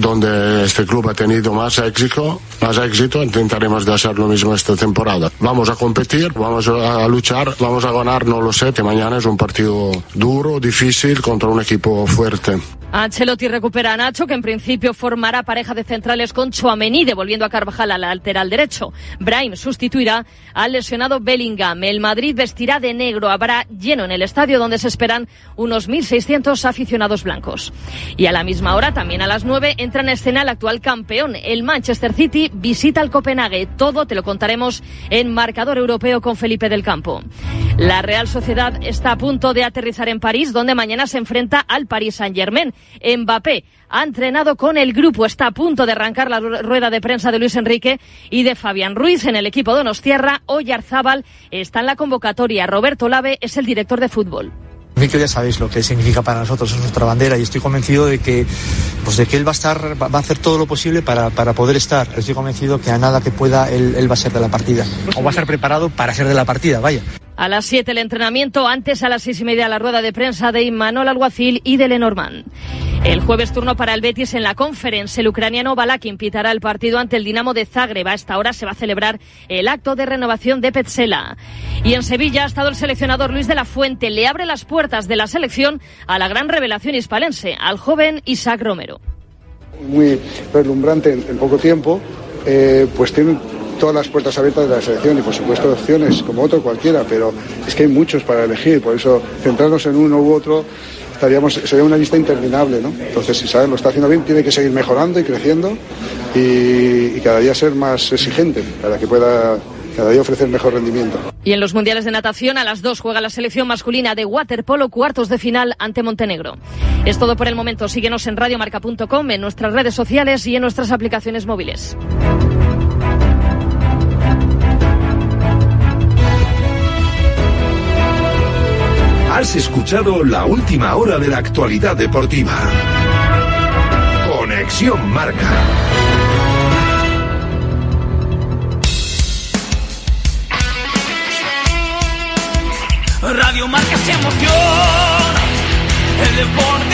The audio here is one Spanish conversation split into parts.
donde este club ha tenido más éxito, más éxito, intentaremos de hacer lo mismo esta temporada. Vamos a competir, vamos a luchar, vamos a ganar, no lo sé, que mañana es un partido duro, difícil contra un equipo fuerte. Ancelotti recupera a Nacho, que en principio formará pareja de centrales con Chouameni, devolviendo a Carvajal al lateral derecho. Brahim sustituirá al lesionado Bellingham. El Madrid vestirá de negro. Habrá lleno en el estadio donde se esperan unos 1.600 aficionados blancos. Y a la misma hora, también a las 9, entra en escena el actual campeón. El Manchester City visita al Copenhague. Todo te lo contaremos en Marcador Europeo con Felipe del Campo. La Real Sociedad está a punto de aterrizar en París, donde mañana se enfrenta al Paris Saint-Germain. Mbappé ha entrenado con el grupo, está a punto de arrancar la rueda de prensa de Luis Enrique y de Fabián Ruiz en el equipo Donostierra. Oyarzábal está en la convocatoria. Roberto Lave es el director de fútbol. que ya sabéis lo que significa para nosotros, es nuestra bandera y estoy convencido de que, pues de que él va a estar, va a hacer todo lo posible para, para poder estar. Estoy convencido que a nada que pueda él, él va a ser de la partida. O va a estar preparado para ser de la partida, vaya. A las 7 el entrenamiento, antes a las seis y media la rueda de prensa de Imanol Alguacil y de Lenormand. El jueves turno para el Betis en la conferencia. El ucraniano Balakin pitará el partido ante el Dinamo de Zagreb. A esta hora se va a celebrar el acto de renovación de Petzela. Y en Sevilla ha estado el seleccionador Luis de la Fuente. Le abre las puertas de la selección a la gran revelación hispalense, al joven Isaac Romero. Muy relumbrante en, poco tiempo. Eh, pues tiene todas las puertas abiertas de la selección y por supuesto opciones como otro cualquiera, pero es que hay muchos para elegir, por eso centrarnos en uno u otro estaríamos, sería una lista interminable, ¿no? Entonces, si saben lo está haciendo bien, tiene que seguir mejorando y creciendo y, cada día ser más exigente para que pueda cada día ofrecer mejor rendimiento. Y en los mundiales de natación, a las dos juega la selección masculina de waterpolo, cuartos de final ante Montenegro. Es todo por el momento. Síguenos en radiomarca.com, en nuestras redes sociales y en nuestras aplicaciones móviles. Has escuchado la última hora de la actualidad deportiva. Conexión Marca. Radio Marca se emociona. El deporte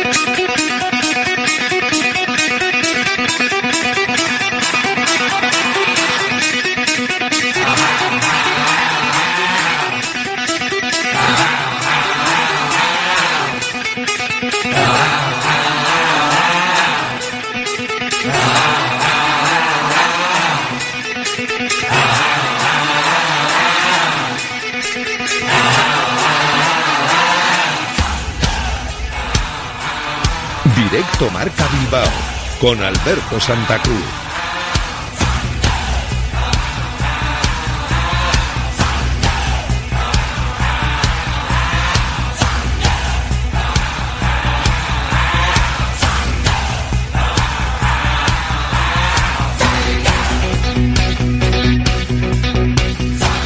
Directo Marca Bilbao con Alberto Santa Cruz.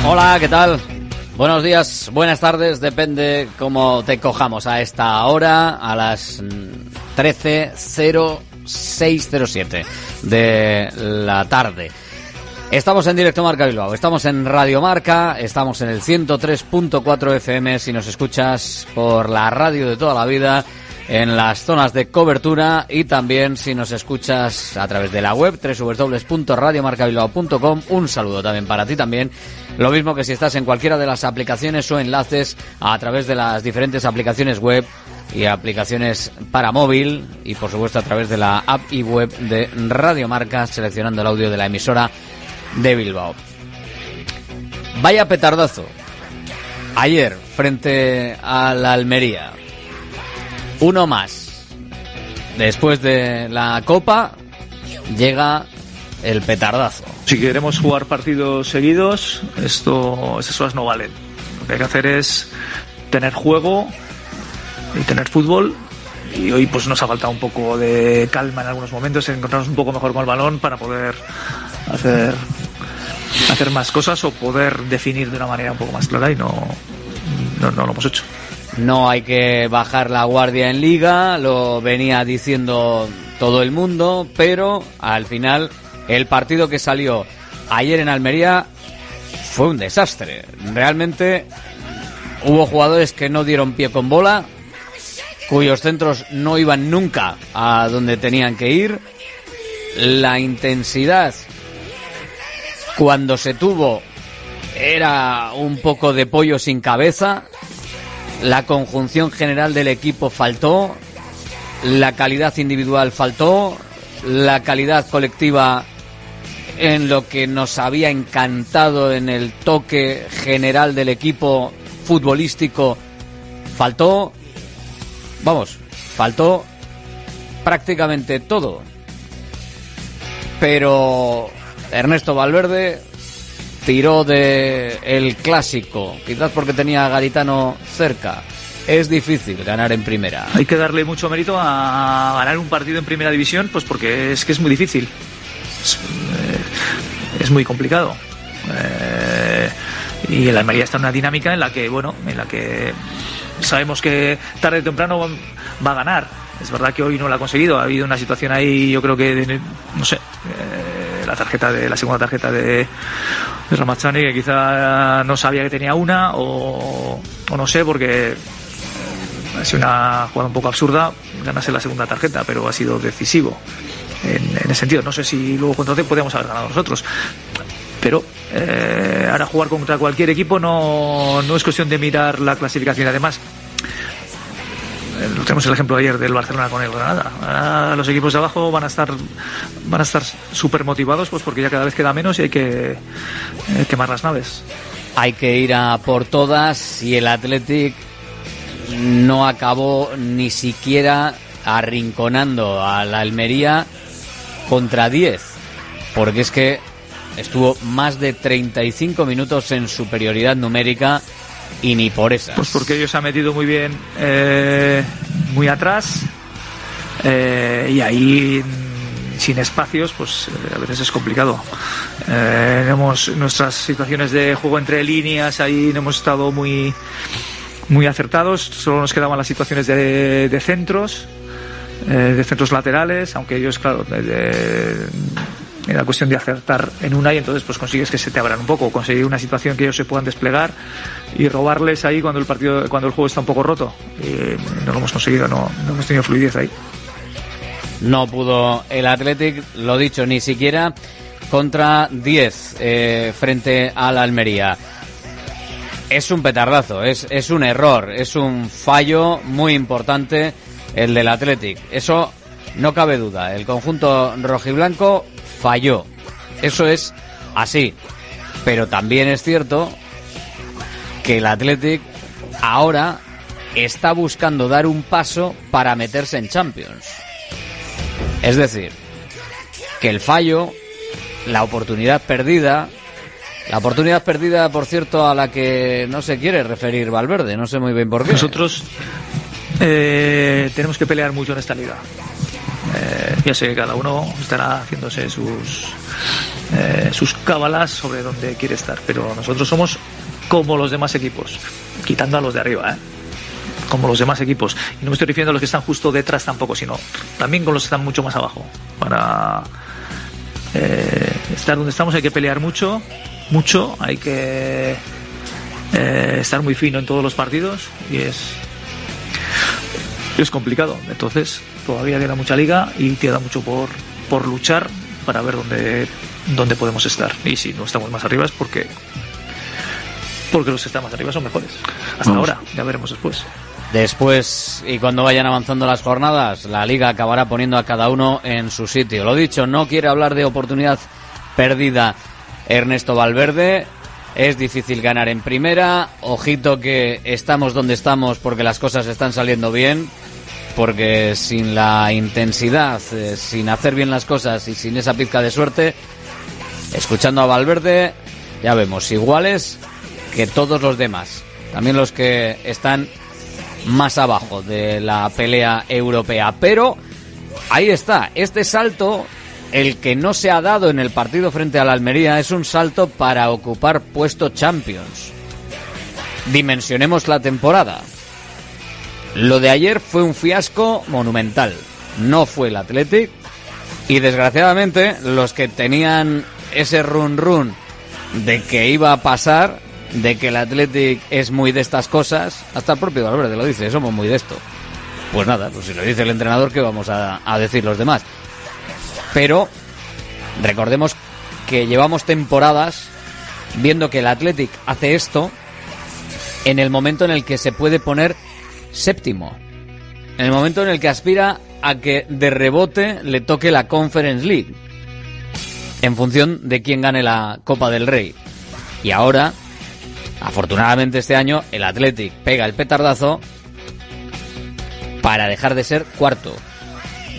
Hola, ¿qué tal? Buenos días, buenas tardes, depende cómo te cojamos a esta hora, a las 13.0607 de la tarde. Estamos en directo Marca Bilbao, estamos en Radio Marca, estamos en el 103.4 FM si nos escuchas por la radio de toda la vida en las zonas de cobertura y también si nos escuchas a través de la web www.radiomarcabilbao.com. Un saludo también para ti también. Lo mismo que si estás en cualquiera de las aplicaciones o enlaces a través de las diferentes aplicaciones web y aplicaciones para móvil y por supuesto a través de la app y web de Radio Marca seleccionando el audio de la emisora de Bilbao. Vaya petardazo. Ayer frente a la Almería. Uno más. Después de la Copa llega el petardazo. Si queremos jugar partidos seguidos, esto, esas cosas no valen. Lo que hay que hacer es tener juego y tener fútbol y hoy pues nos ha faltado un poco de calma en algunos momentos, encontrarnos un poco mejor con el balón para poder hacer hacer más cosas o poder definir de una manera un poco más clara y no, no, no lo hemos hecho. No hay que bajar la guardia en liga, lo venía diciendo todo el mundo, pero al final el partido que salió ayer en Almería fue un desastre. Realmente hubo jugadores que no dieron pie con bola, cuyos centros no iban nunca a donde tenían que ir. La intensidad cuando se tuvo era un poco de pollo sin cabeza. La conjunción general del equipo faltó. La calidad individual faltó. La calidad colectiva en lo que nos había encantado en el toque general del equipo futbolístico faltó. Vamos, faltó prácticamente todo. Pero Ernesto Valverde tiró de el clásico, quizás porque tenía a Garitano cerca. Es difícil ganar en primera. Hay que darle mucho mérito a ganar un partido en primera división, pues porque es que es muy difícil. Es, muy complicado. Eh, y el Almería está en una dinámica en la que, bueno, en la que sabemos que tarde o temprano va a ganar. Es verdad que hoy no lo ha conseguido. Ha habido una situación ahí, yo creo que, no sé, eh, la tarjeta de la segunda tarjeta de, de Ramazani, que quizá no sabía que tenía una, o, o no sé, porque eh, ha sido una jugada un poco absurda ganarse la segunda tarjeta, pero ha sido decisivo en, ese sentido. No sé si luego contra T podíamos haber ganado nosotros. Pero eh, ahora jugar contra cualquier equipo no, no es cuestión de mirar la clasificación. Además, eh, tenemos el ejemplo ayer del Barcelona con el Granada. Ahora los equipos de abajo van a estar van a estar súper motivados pues porque ya cada vez queda menos y hay que eh, quemar las naves. Hay que ir a por todas y el Athletic no acabó ni siquiera arrinconando a la Almería contra 10. Porque es que estuvo más de 35 minutos en superioridad numérica y ni por esas. Pues porque ellos se han metido muy bien, eh, muy atrás, eh, y ahí mm, sin espacios, pues eh, a veces es complicado. Tenemos nuestras situaciones de juego entre líneas, ahí no hemos estado muy, muy acertados, solo nos quedaban las situaciones de, de centros, de centros laterales, aunque ellos, claro, de- era cuestión de acertar en una y entonces pues consigues que se te abran un poco, conseguir una situación que ellos se puedan desplegar y robarles ahí cuando el partido, cuando el juego está un poco roto. Y no lo hemos conseguido, no, no hemos tenido fluidez ahí. No pudo el Athletic, lo dicho, ni siquiera contra 10 eh, frente al Almería. Es un petardazo, es, es un error, es un fallo muy importante el del Athletic. Eso no cabe duda. El conjunto rojiblanco falló. Eso es así. Pero también es cierto que el Athletic ahora está buscando dar un paso para meterse en Champions. Es decir, que el fallo, la oportunidad perdida, la oportunidad perdida, por cierto, a la que no se quiere referir Valverde, no sé muy bien por qué. Nosotros eh, tenemos que pelear mucho en esta liga. Eh, ya sé que cada uno estará haciéndose sus eh, sus cábalas sobre dónde quiere estar, pero nosotros somos como los demás equipos, quitando a los de arriba, ¿eh? como los demás equipos. Y no me estoy refiriendo a los que están justo detrás tampoco, sino también con los que están mucho más abajo. Para eh, estar donde estamos hay que pelear mucho, mucho, hay que eh, estar muy fino en todos los partidos y es es complicado. Entonces, todavía queda mucha liga y queda mucho por, por luchar para ver dónde, dónde podemos estar. Y si no estamos más arriba es porque porque los que están más arriba son mejores. Hasta Vamos. ahora, ya veremos después. Después, y cuando vayan avanzando las jornadas, la liga acabará poniendo a cada uno en su sitio. Lo dicho, no quiere hablar de oportunidad perdida Ernesto Valverde. Es difícil ganar en primera. Ojito que estamos donde estamos porque las cosas están saliendo bien. Porque sin la intensidad, eh, sin hacer bien las cosas y sin esa pizca de suerte, escuchando a Valverde, ya vemos iguales que todos los demás. También los que están más abajo de la pelea europea. Pero ahí está, este salto, el que no se ha dado en el partido frente a la Almería, es un salto para ocupar puesto Champions. Dimensionemos la temporada. Lo de ayer fue un fiasco monumental. No fue el Athletic. Y desgraciadamente, los que tenían ese run run de que iba a pasar, de que el Athletic es muy de estas cosas, hasta el propio Valverde lo dice, somos muy de esto. Pues nada, pues si lo dice el entrenador, ¿qué vamos a, a decir los demás? Pero recordemos que llevamos temporadas viendo que el Athletic hace esto en el momento en el que se puede poner séptimo. En el momento en el que aspira a que de rebote le toque la Conference League. En función de quién gane la Copa del Rey. Y ahora, afortunadamente este año, el Athletic pega el petardazo para dejar de ser cuarto.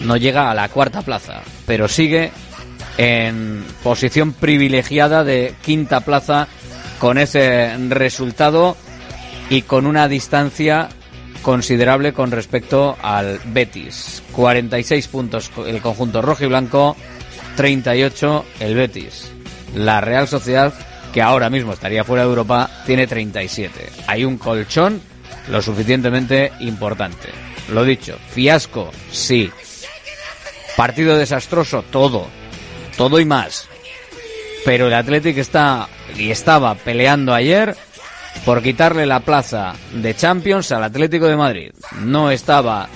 No llega a la cuarta plaza, pero sigue en posición privilegiada de quinta plaza con ese resultado y con una distancia considerable con respecto al Betis. 46 puntos el conjunto rojo y blanco, 38 el Betis. La Real Sociedad, que ahora mismo estaría fuera de Europa, tiene 37. Hay un colchón lo suficientemente importante. Lo dicho, fiasco, sí. Partido desastroso, todo. Todo y más. Pero el Athletic está y estaba peleando ayer por quitarle la plaza de Champions al Atlético de Madrid. No estaba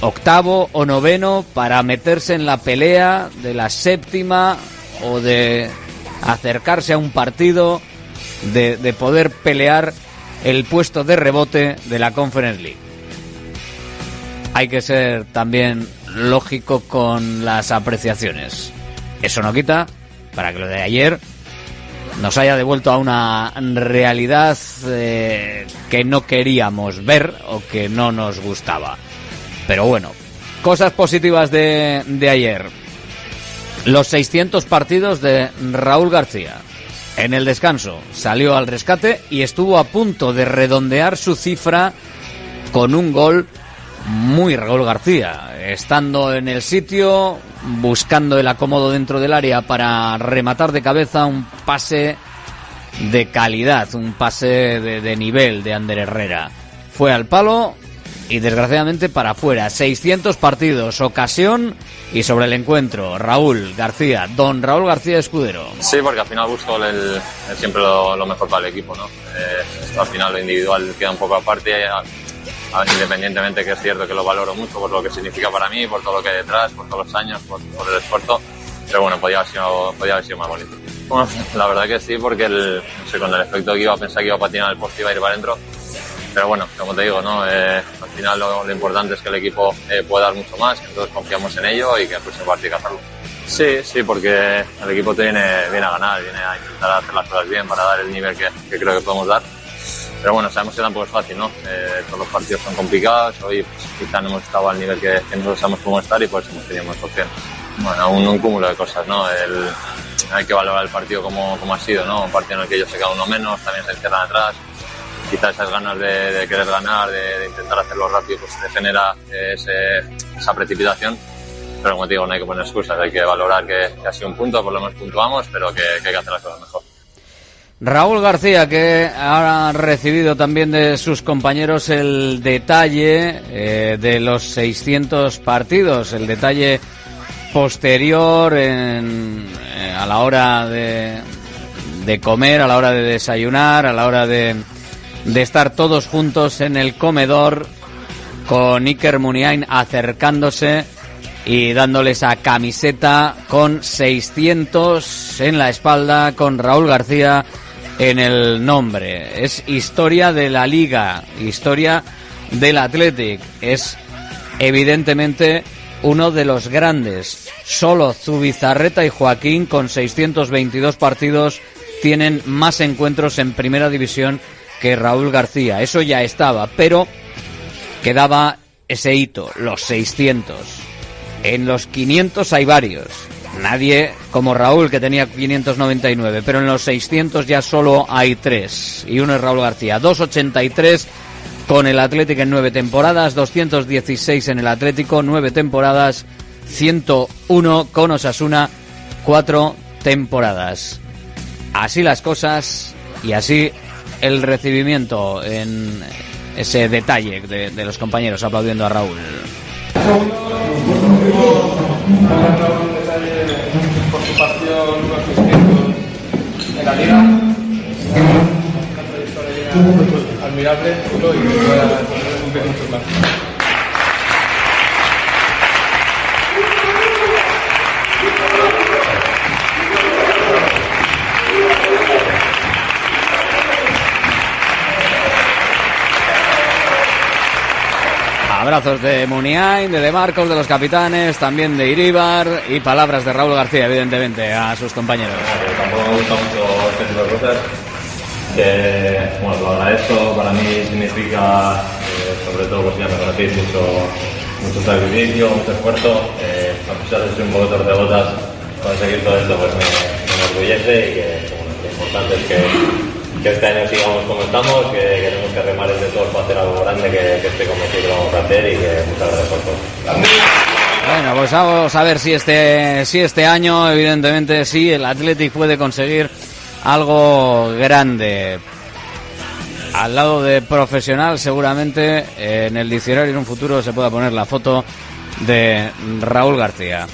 octavo o noveno para meterse en la pelea de la séptima o de acercarse a un partido, de, de poder pelear el puesto de rebote de la Conference League. Hay que ser también lógico con las apreciaciones. Eso no quita para que lo de ayer nos haya devuelto a una realidad eh, que no queríamos ver o que no nos gustaba. Pero bueno, cosas positivas de, de ayer. Los 600 partidos de Raúl García. En el descanso salió al rescate y estuvo a punto de redondear su cifra con un gol muy Raúl García, estando en el sitio, buscando el acomodo dentro del área para rematar de cabeza un pase de calidad, un pase de, nivel de Ander Herrera. Fue al palo y desgraciadamente para afuera. 600 partidos, ocasión y sobre el encuentro, Raúl García, don Raúl García Escudero. Sí, porque al final busco el, siempre lo, lo, mejor para el equipo, ¿no? Eh, al final lo individual queda un poco aparte independientemente que es cierto que lo valoro mucho por lo que significa para mí, por todo lo que hay detrás, por todos los años, por, por el esfuerzo, pero bueno, podía haber sido, podía haber sido más bonito. Bueno, la verdad que sí, porque el, no sé, con el efecto que iba a pensar que iba a patinar el poste iba a ir para adentro, pero bueno, como te digo, ¿no? Eh, al final lo, lo, importante es que el equipo eh, pueda dar mucho más, todos confiamos en ello y que partido hay que hacerlo. Sí, sí, porque el equipo viene, viene a ganar, viene a intentar hacer las cosas bien para dar el nivel que, que creo que podemos dar pero bueno, sabemos que tampoco es fácil, ¿no? Eh, todos los partidos son complicados, hoy pues, quizá no hemos estado al nivel que, que nosotros sabemos cómo estar y por eso hemos tenido más opciones. Bueno, un, un cúmulo de cosas, ¿no? El, hay que valorar el partido como, como ha sido, ¿no? Un partido en el que ellos se quedan uno menos, también se encierran atrás, quizá esas ganas de, de querer ganar, de, de, intentar hacerlo rápido, pues te genera ese, esa precipitación. Pero como te digo, no hay que poner excusas, hay que valorar que, que ha sido un punto, por lo menos puntuamos, pero que, que hay que hacer las cosas mejor. Raúl García, que ha recibido también de sus compañeros el detalle eh, de los 600 partidos, el detalle posterior en, eh, a la hora de, de, comer, a la hora de desayunar, a la hora de, de estar todos juntos en el comedor con Iker Muniain acercándose y dándole esa camiseta con 600 en la espalda, con Raúl García en el nombre. Es historia de la liga, historia del Athletic. Es evidentemente uno de los grandes. Solo Zubizarreta y Joaquín con 622 partidos tienen más encuentros en primera división que Raúl García. Eso ya estaba, pero quedaba ese hito, los 600. En los 500 hay varios. Nadie como Raúl, que tenía 599, pero en los 600 ya solo hay tres. Y uno es Raúl García. 283 con el Atlético en nueve temporadas, 216 en el Atlético, nueve temporadas, 101 con Osasuna, cuatro temporadas. Así las cosas y así el recibimiento en ese detalle de, de los compañeros aplaudiendo a Raúl. La liga. Una trayectoria admirable y que pueda cumplir mucho más. Abrazos de Muniain, de De Marcos, de los capitanes, también de Iribar y palabras de Raúl García, evidentemente, a sus compañeros. Tampoco me gusta mucho este tipo de cosas. Que, bueno, lo agradezco, para mí significa, eh, sobre todo, pues ya me conocéis, mucho, mucho sacrificio, mucho esfuerzo. Eh, a pesar de ser un poco torcebotas, conseguir todo esto pues me, me enorgullece y que, bueno, lo importante es que, que este año sigamos como estamos, que queremos que remar de todos para hacer algo grande, que, que estoy convencido que lo vamos a hacer y que muchas gracias por todo. Bueno, pues vamos a ver si este, si este año, evidentemente, sí, el Athletic puede conseguir algo grande. Al lado de profesional, seguramente en el diccionario en un futuro se pueda poner la foto de Raúl García.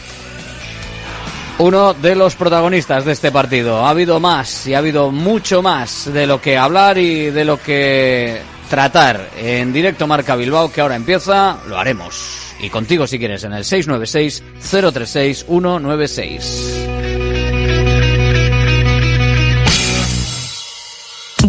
Uno de los protagonistas de este partido. Ha habido más y ha habido mucho más de lo que hablar y de lo que tratar en directo Marca Bilbao, que ahora empieza, lo haremos. Y contigo si quieres en el 696 036 196.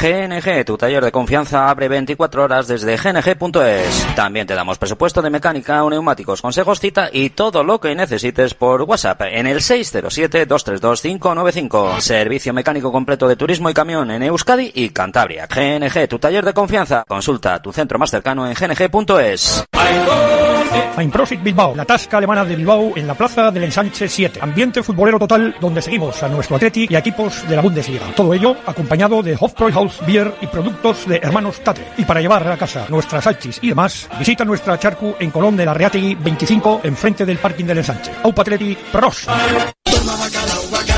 GNG, tu taller de confianza abre 24 horas desde gng.es. También te damos presupuesto de mecánica o neumáticos, consejos, cita y todo lo que necesites por WhatsApp en el 607-232-595. Servicio mecánico completo de turismo y camión en Euskadi y Cantabria. GNG, tu taller de confianza. Consulta tu centro más cercano en gng.es. Profit Bilbao, la tasca alemana de Bilbao en la plaza del Ensanche 7. Ambiente futbolero total donde seguimos a nuestro Atleti y equipos de la Bundesliga. Todo ello acompañado de Hofbräuhaus Beer y productos de Hermanos Tate. Y para llevar a casa nuestras salchis y demás, visita nuestra charcu en Colón de la Reategui 25 enfrente del parking del Ensanche. Aupa Atleti, pros. Bacalao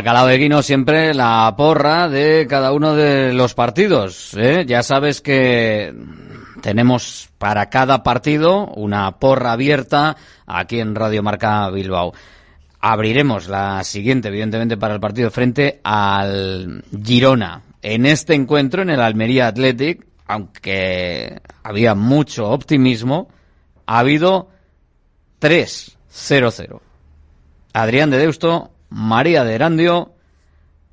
Bacalao de Guino siempre la porra de cada uno de los partidos. ¿eh? Ya sabes que tenemos para cada partido una porra abierta aquí en Radio Marca Bilbao. Abriremos la siguiente, evidentemente, para el partido frente al Girona. En este encuentro, en el Almería Athletic, aunque había mucho optimismo, ha habido 3-0-0. Adrián de Deusto, María de Erandio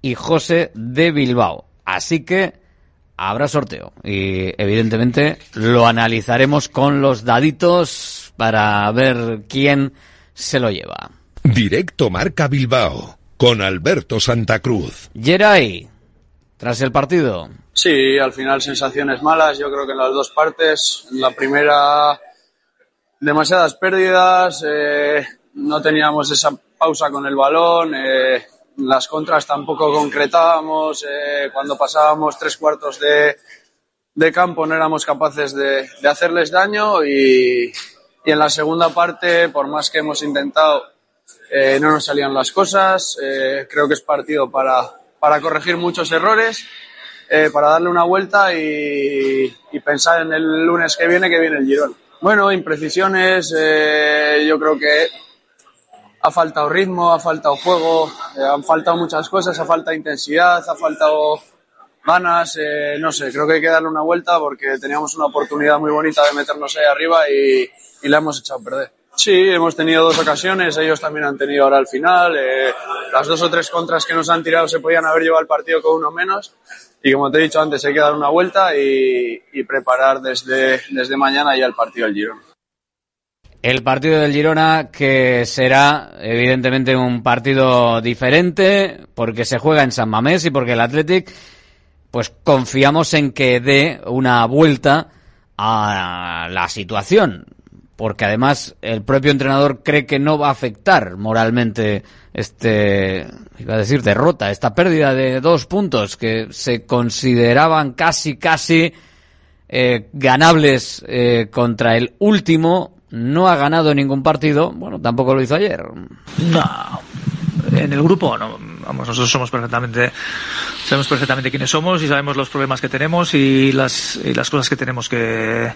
y José de Bilbao. Así que habrá sorteo y evidentemente lo analizaremos con los daditos para ver quién se lo lleva. Directo Marca Bilbao con Alberto Santa Cruz. Geray, tras el partido. Sí, al final sensaciones malas, yo creo que en las dos partes. En la primera, demasiadas pérdidas, eh, no teníamos esa pausa con el balón, eh, las contras tampoco concretábamos, eh, cuando pasábamos tres cuartos de, de campo no éramos capaces de, de hacerles daño y, y en la segunda parte, por más que hemos intentado, eh, no nos salían las cosas. Creo que es partido para, para corregir muchos errores, para darle una vuelta y, y pensar en el lunes que viene, que viene el Girón. Bueno, imprecisiones, yo creo que ha faltado ritmo, ha faltado juego, eh, han faltado muchas cosas, ha faltado intensidad, ha faltado ganas, eh, no sé, creo que hay que darle una vuelta porque teníamos una oportunidad muy bonita de meternos ahí arriba y, y la hemos echado a perder. Sí, hemos tenido dos ocasiones, ellos también han tenido ahora al final. eh, las dos o tres contras que nos han tirado se podían haber llevado el partido con uno menos. Y como te he dicho antes, hay que dar una vuelta y, y preparar desde, desde mañana ya el partido del Girona. El partido del Girona que será evidentemente un partido diferente porque se juega en San Mamés y porque el Athletic pues confiamos en que dé una vuelta a la situación porque además el propio entrenador cree que no va a afectar moralmente este iba a decir derrota esta pérdida de dos puntos que se consideraban casi casi eh, ganables eh, contra el último no ha ganado ningún partido bueno tampoco lo hizo ayer No, en el grupo no. Vamos, nosotros somos perfectamente, sabemos perfectamente quiénes somos y sabemos los problemas que tenemos y las, y las cosas que tenemos que,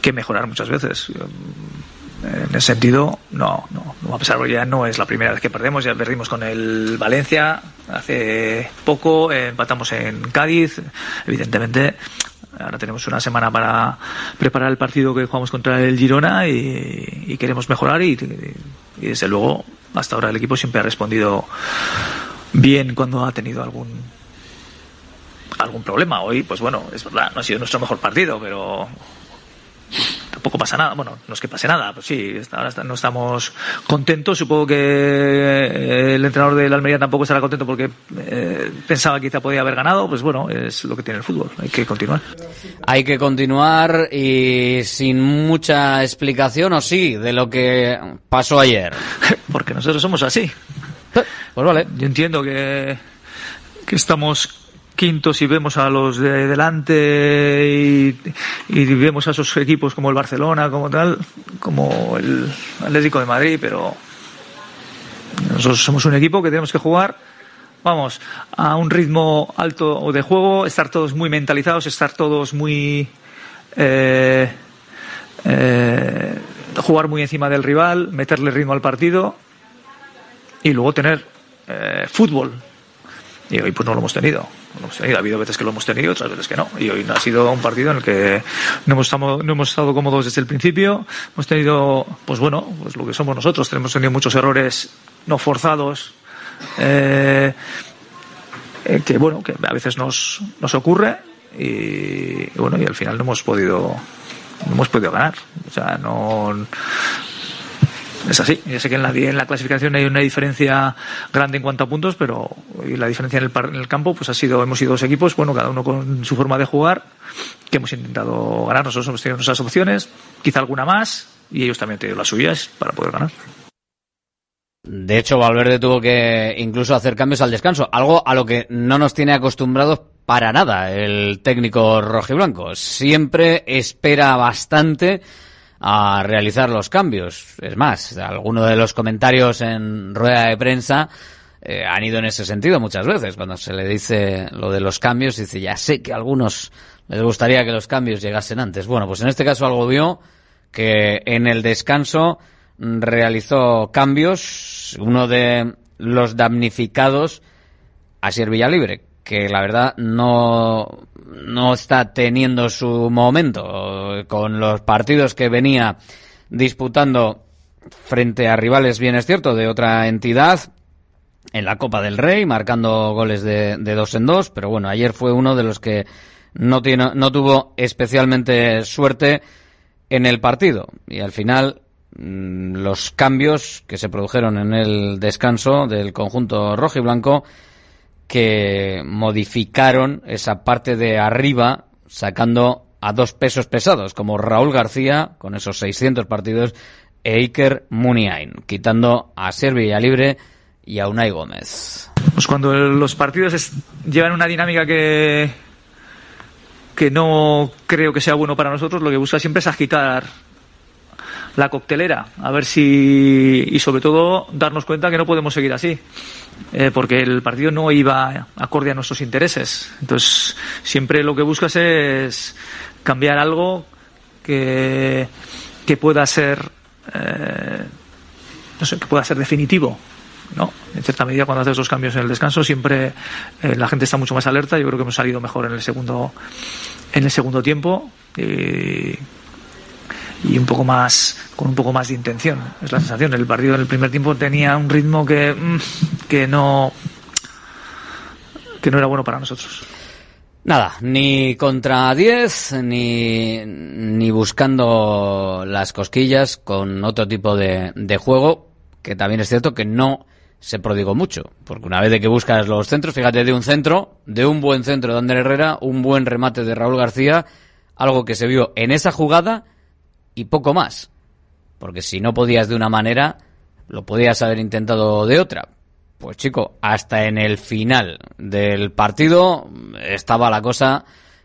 que mejorar muchas veces. En ese sentido, no, no, no, a pesar de que ya no es la primera vez que perdemos, ya perdimos con el Valencia hace poco, empatamos en Cádiz, evidentemente. Ahora tenemos una semana para preparar el partido que jugamos contra el Girona y, queremos mejorar y, y desde luego hasta ahora el equipo siempre ha respondido bien cuando ha tenido algún algún problema. Hoy, pues bueno, es verdad, no ha sido nuestro mejor partido, pero tampoco pasa nada. Bueno, no es que pase nada, pues sí, ahora no estamos contentos. Supongo que eh, el entrenador del Almería tampoco estará contento porque eh, pensaba que quizá podía haber ganado. Pues bueno, es lo que tiene el fútbol, hay que continuar. Hay que continuar y sin mucha explicación, o sí, de lo que pasó ayer. Porque nosotros somos así. Pues vale. Yo entiendo que, que estamos quintos y vemos a los de delante y, vemos a esos equipos como el Barcelona, como tal, como el Atlético de Madrid, pero nosotros somos un equipo que tenemos que jugar vamos, a un ritmo alto de juego, estar todos muy mentalizados, estar todos muy... eh, eh, jugar muy encima del rival, meterle ritmo al partido y luego tener eh, fútbol. Y hoy pues no lo hemos tenido. Hemos tenido. Ha habido veces que lo hemos tenido, otras veces que no. Y hoy ha sido un partido en el que no hemos, estado, no hemos estado cómodos desde el principio. Hemos tenido, pues bueno, pues lo que somos nosotros. Hemos tenido muchos errores no forzados. eh, eh, que bueno, que a veces nos, nos ocurre y, y bueno, y al final no hemos podido no hemos podido ganar. O sea, no es así. Ya sé que en la, en la clasificación hay una diferencia grande en cuanto a puntos, pero la diferencia en el, en el campo pues ha sido, hemos sido dos equipos, bueno, cada uno con su forma de jugar, que hemos intentado ganar. Nosotros hemos tenido nuestras opciones, quizá alguna más, y ellos también han tenido las suyas para poder ganar. De hecho, Valverde tuvo que incluso hacer cambios al descanso, algo a lo que no nos tiene acostumbrados para nada el técnico rojiblanco. Siempre espera bastante a realizar los cambios. Es más, algunos de los comentarios en rueda de prensa eh, han ido en ese sentido muchas veces. Cuando se le dice lo de los cambios, dice, ya sé que a algunos les gustaría que los cambios llegasen antes. Bueno, pues en este caso algo vio que en el descanso realizó cambios. Uno de los damnificados, Asier Villalibre, que la verdad no, no está teniendo su momento. Con los partidos que venía disputando frente a rivales, bien es cierto, de otra entidad en la Copa del Rey, marcando goles de, dos en dos, pero bueno, ayer fue uno de los que no, tiene, no tuvo especialmente suerte en el partido. Y al final mm, los cambios que se produjeron en el descanso del conjunto rojo y blanco que modificaron esa parte de arriba sacando a dos pesos pesados como Raúl García con esos 600 partidos e Iker Muniain quitando a Servia Libre y a Unai Gómez. Pues cuando los partidos llevan una dinámica que que no creo que sea bueno para nosotros, lo que busca siempre es agitar la coctelera, a ver si y sobre todo darnos cuenta que no podemos seguir así, eh, porque el partido no iba acorde a nuestros intereses. Entonces siempre lo que buscas es cambiar algo que, que pueda ser eh, que pueda ser definitivo. ¿no? En cierta medida, cuando haces esos cambios en el descanso, siempre eh, la gente está mucho más alerta. Yo creo que hemos salido mejor en el segundo, en el segundo tiempo y un poco más, con un poco más de intención. Es la sensación. El partido en el primer tiempo tenía un ritmo que, mm, que no, que no era bueno para nosotros. Nada, ni contra 10, ni, ni buscando las cosquillas con otro tipo de, de juego, que también es cierto que no se prodigó mucho, porque una vez de que buscas los centros, fíjate, de un centro, de un buen centro de Ander Herrera, un buen remate de Raúl García, algo que se vio en esa jugada y poco más. Porque si no podías de una manera, lo podías haber intentado de otra. Pues chico, hasta en el final del partido estaba la cosa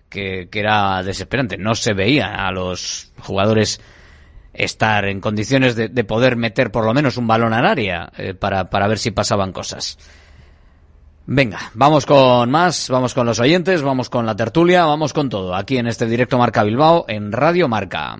que, que era desesperante. No se veía a los jugadores estar en condiciones de, de, poder meter por lo menos un balón al área eh, para, para ver si pasaban cosas. Venga, vamos con más, vamos con los oyentes, vamos con la tertulia, vamos con todo, aquí en este directo Marca Bilbao, en Radio Marca.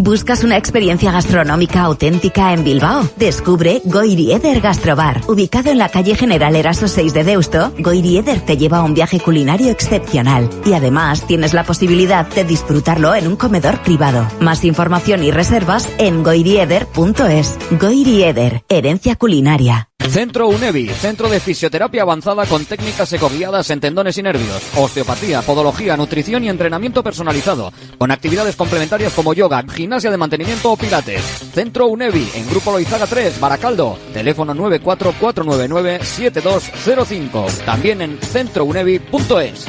¿Buscas una experiencia gastronómica auténtica en Bilbao? Descubre Goirieder Gastrobar. Ubicado en la calle General Eraso 6 de Deusto, Goirieder te lleva a un viaje culinario excepcional y además tienes la posibilidad de disfrutarlo en un comedor privado. Más información y reservas en goirieder.es. Goirieder, herencia culinaria. Centro UNEVI, centro de fisioterapia avanzada con técnicas ecoguiadas en tendones y nervios, osteopatía, podología, nutrición y entrenamiento personalizado, con actividades complementarias como yoga, gimnasia de mantenimiento o pilates. Centro UNEVI, en Grupo Loizaga 3, Baracaldo, teléfono 944997205, también en centrounevi.es.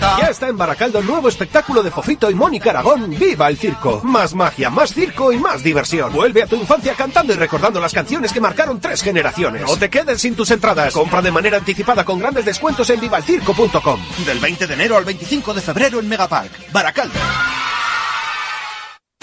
Ya está en Baracaldo el nuevo espectáculo de Fofito y Mónica Aragón, ¡Viva el Circo! Más magia, más circo y más diversión. Vuelve a tu infancia cantando y recordando las canciones que marcaron tres generaciones. No te quedes sin tus entradas. Compra de manera anticipada con grandes descuentos en vivalcirco.com. Del 20 de enero al 25 de febrero en Megapark, Baracaldo.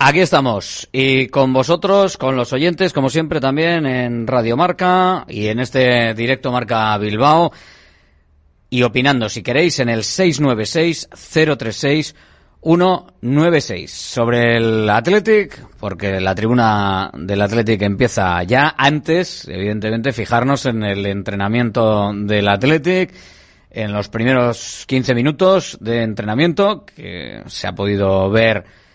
Aquí estamos y con vosotros, con los oyentes, como siempre también en Radio Marca y en este directo Marca Bilbao y opinando si queréis en el 696-036-196 sobre el Athletic, porque la tribuna del Athletic empieza ya antes, evidentemente, fijarnos en el entrenamiento del Athletic en los primeros 15 minutos de entrenamiento que se ha podido ver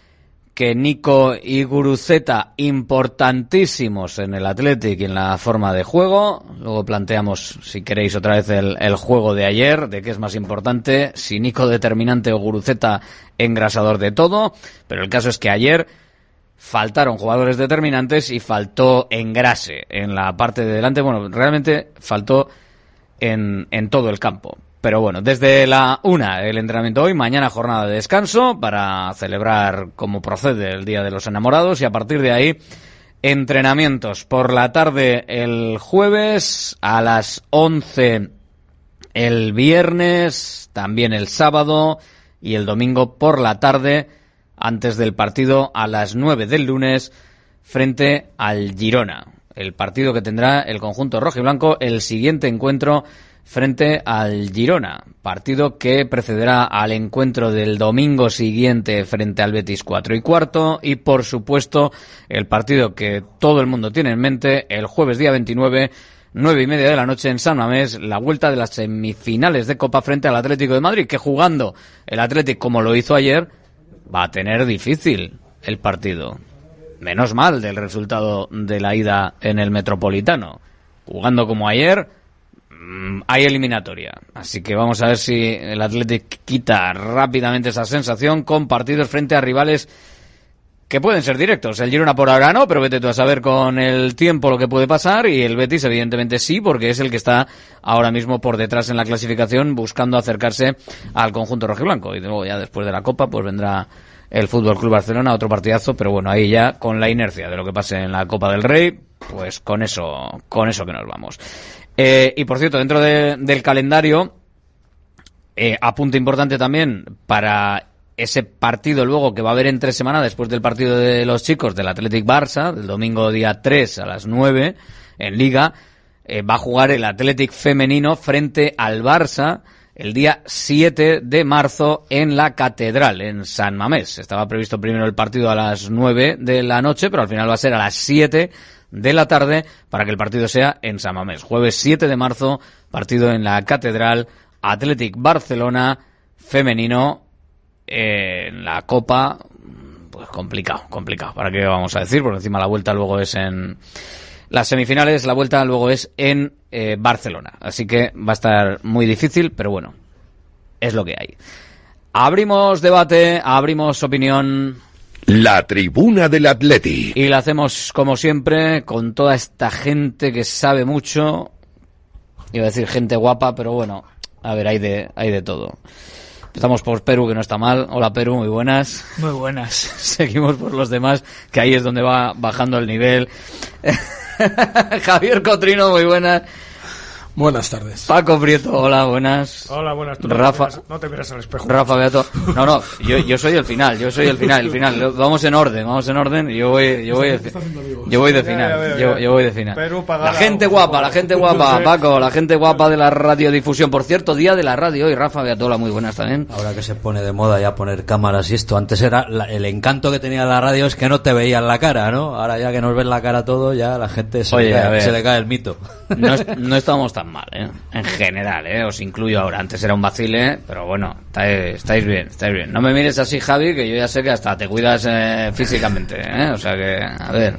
que Nico y Guruceta importantísimos en el Athletic y en la forma de juego. Luego planteamos, si queréis, otra vez el, juego de ayer, de qué es más importante, si Nico determinante o Guruceta engrasador de todo. Pero el caso es que ayer faltaron jugadores determinantes y faltó engrase en la parte de delante. Bueno, realmente faltó en todo el campo. Pero bueno, desde la una el entrenamiento hoy, mañana jornada de descanso para celebrar como procede el Día de los Enamorados y a partir de ahí entrenamientos por la tarde el jueves a las 11 el viernes, también el sábado y el domingo por la tarde antes del partido a las 9 del lunes frente al Girona. El partido que tendrá el conjunto rojo y blanco el siguiente encuentro frente al Girona, partido que precederá al encuentro del domingo siguiente frente al Betis 4 y cuarto y por supuesto el partido que todo el mundo tiene en mente el jueves día 29 nueve y media de la noche en San Mamés, la vuelta de las semifinales de Copa frente al Atlético de Madrid, que jugando el Atlético como lo hizo ayer, va a tener difícil el partido. Menos mal del resultado de la ida en el Metropolitano. Jugando como ayer, hay eliminatoria. Así que vamos a ver si el Athletic quita rápidamente esa sensación con partidos frente a rivales que pueden ser directos. El Girona por ahora no, pero vete tú a saber con el tiempo lo que puede pasar y el Betis evidentemente sí, porque es el que está ahora mismo por detrás en la clasificación buscando acercarse al conjunto rojiblanco. Y luego ya después de la Copa pues vendrá el Fútbol Club Barcelona, otro partidazo, pero bueno, ahí ya con la inercia de lo que pase en la Copa del Rey, pues con eso, con eso que nos vamos. Eh, y por cierto, dentro de- del calendario, eh, apunte importante también para ese partido luego que va a haber en tres semanas después del partido de los chicos del Athletic Barça, del domingo día 3 a las 9 en Liga, eh, va a jugar el Athletic femenino frente al Barça el día 7 de marzo en la Catedral, en San Mamés. Estaba previsto primero el partido a las 9 de la noche, pero al final va a ser a las 7 de la tarde para que el partido sea en San Mamés. Jueves 7 de marzo, partido en la Catedral, Athletic Barcelona femenino en la Copa, pues complicado, complicado. ¿Para qué vamos a decir? Porque encima la vuelta luego es en las semifinales, la vuelta luego es en eh, Barcelona. Así que va a estar muy difícil, pero bueno, es lo que hay. Abrimos debate, abrimos opinión. La tribuna del Atleti. Y la hacemos como siempre con toda esta gente que sabe mucho. Iba a decir gente guapa, pero bueno, a ver, hay de, hay de todo. Empezamos por Perú, que no está mal. Hola Perú, muy buenas. Muy buenas. Seguimos por los demás, que ahí es donde va bajando el nivel. Javier Cotrino, muy buenas. Buenas tardes. Paco Prieto, hola, buenas. Hola, buenas. Tú no Rafa, te miras- no te miras al espejo. Rafa Beato. No, no, yo, yo soy el final, yo soy el final, el final. Vamos en orden, vamos en orden. Yo voy, yo voy, yo voy de Ya, ya final, yo, voy de final. Perú La gente guapa, la gente guapa. Paco, la gente guapa de la radiodifusión. Por cierto, día de la radio y Rafa Beatola, muy buenas también. Ahora que se pone de moda ya poner cámaras y esto, antes era la- el encanto que tenía la radio es que no te veían la cara, ¿no? Ahora ya que nos ven la cara todo, ya la gente se, Oye, le, cae, ver. se le cae el mito. No, no estamos tan mal, ¿eh? En general, ¿eh? Os incluyo ahora. Antes era un vacile, pero bueno, estáis, estáis bien, estáis bien. No me mires así, Javi, que yo ya sé que hasta te cuidas eh, físicamente, ¿eh? O sea que, a ver,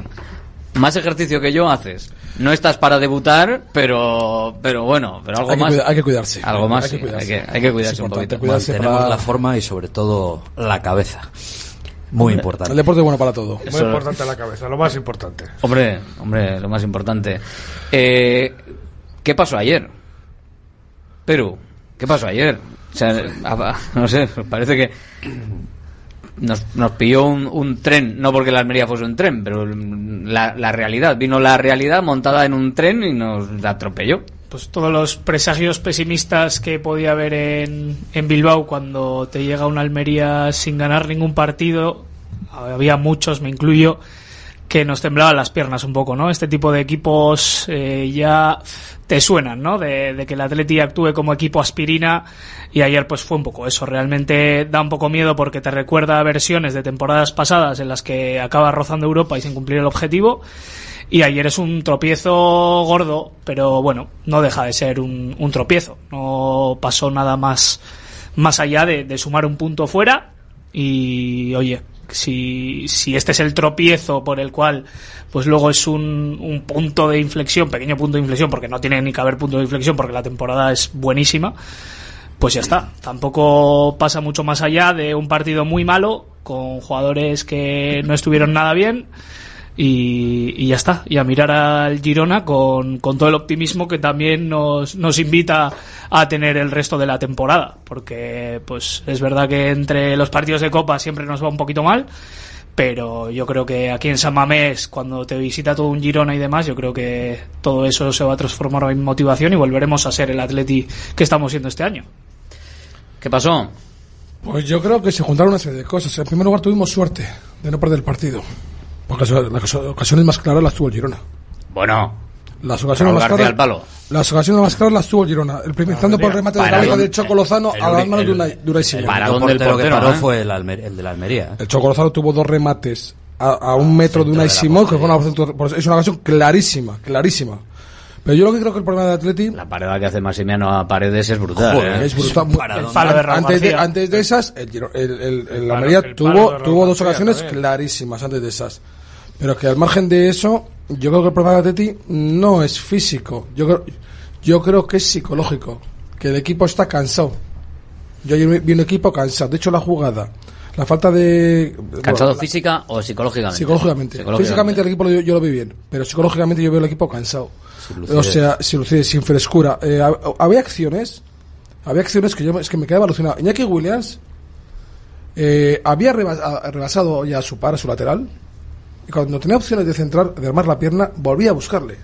más ejercicio que yo haces. No estás para debutar, pero, pero bueno, pero algo Hay que más. cuida- hay que cuidarse. Algo más, Hay que sí, hay cuidarse. que, hay que cuidarse un importante poquito. cuidarse Mantenemos para- la forma y sobre todo la cabeza. Muy El importante. deporte es bueno para todo. Muy importante la cabeza, lo más importante. Hombre, hombre, lo más importante. Eh, ¿Qué pasó ayer? Perú, ¿qué pasó ayer? O sea, no sé, parece que nos, nos pilló un, un tren, no porque la Almería fuese un tren, pero la, la realidad, vino la realidad montada en un tren y nos atropelló. Pues todos los presagios pesimistas que podía haber en, en Bilbao cuando te llega una Almería sin ganar ningún partido, había muchos, me incluyo, que nos temblaban las piernas un poco, ¿no? Este tipo de equipos eh, ya te suenan, ¿no? De, que el Atleti actúe como equipo aspirina y ayer pues fue un poco eso. Realmente da un poco miedo porque te recuerda a versiones de temporadas pasadas en las que acaba rozando Europa y sin cumplir el objetivo. Y ayer es un tropiezo gordo, pero bueno, no deja de ser un, tropiezo. No pasó nada más, más allá de sumar un punto fuera. Y oye, si, si este es el tropiezo por el cual pues luego es un, un punto de inflexión, pequeño punto de inflexión, porque no tiene ni que haber punto de inflexión porque la temporada es buenísima, pues ya está. Tampoco pasa mucho más allá de un partido muy malo, con jugadores que no estuvieron nada bien, y, y ya está. Y a mirar al Girona con, con todo el optimismo que también nos, nos invita a tener el resto de la temporada. Porque, pues, es verdad que entre los partidos de Copa siempre nos va un poquito mal. Pero yo creo que aquí en San Mamés, cuando te visita todo un Girona y demás, yo creo que todo eso se va a transformar en motivación y volveremos a ser el Atleti que estamos siendo este año. ¿Qué pasó? Pues yo creo que se juntaron una serie de cosas. En primer lugar, tuvimos suerte de no perder el partido. Porque las, ocasiones más claras las tuvo el Girona. Bueno, Las ocasiones más claras. al palo. Las ocasiones más claras las tuvo el Girona. El primer, empezando por el remate de Para cabeza dónde- de Choco Lozano a las manos de Unai, de Unai Simón. El portero que paró fue el, Almer- el de la Almería. El Choco Lozano tuvo dos remates a, a un metro de Unai Simón, que fue una, es una ocasión clarísima, clarísima. Pero yo lo que creo que el problema de Atleti La parada que hace Maximiano a Paredes es brutal. Joder, ¿eh? es brutal. El palo de Raúl antes, de, antes de esas, el, el, el- el palo- Almería el palo tuvo, tuvo dos ocasiones también. clarísimas antes de esas. Pero que al margen de eso, yo creo que el problema de Atleti no es físico. Yo creo, yo creo que es psicológico. Que el equipo está cansado. Yo ayer vi un equipo cansado. De hecho, la jugada, la falta de. ¿Cansado bueno, física o psicológicamente? Psicológicamente. Físicamente el equipo lo- yo, lo vi bien, pero psicológicamente yo veo el equipo cansado. Lucidez. O sea, sin lucidez, sin frescura. Eh, hab- había acciones, había acciones que yo es que me quedaba alucinado. Iñaki Williams eh, había rebasado ya a su par, a su lateral, y cuando tenía opciones de centrar, de armar la pierna, volvía a buscarle.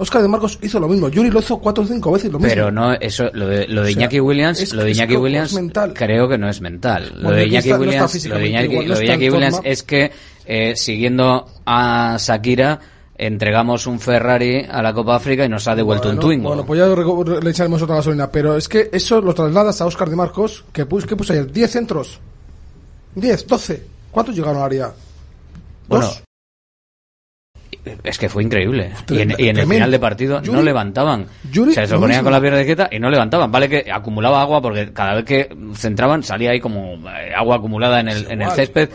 Oscar de Marcos hizo lo mismo. Yuri lo hizo cuatro o cinco veces lo mismo. Pero no, eso, lo de, lo de O sea, Iñaki Williams, es- lo de Iñaki Williams, mental. creo que no es mental. Lo de Iñaki está- no está Williams, lo de Iñaki, igual, no lo de está Iñaki en Williams es que, eh, siguiendo a Shakira, entregamos un Ferrari a la Copa África y nos ha devuelto un Twingo. Bueno, pues ya le echaremos otra gasolina. Pero es que eso lo trasladas a Oscar de Marcos, que, pus, que puso ayer 10 centros. 10, 12. ¿Cuántos llegaron al área? Bueno, es que fue increíble. Y en, y en el final de partido no Yuri- levantaban. Yuri, se lo ponían con la pierna quieta y no levantaban. Vale que acumulaba agua porque cada vez que centraban salía ahí como eh, agua acumulada en el, en el césped.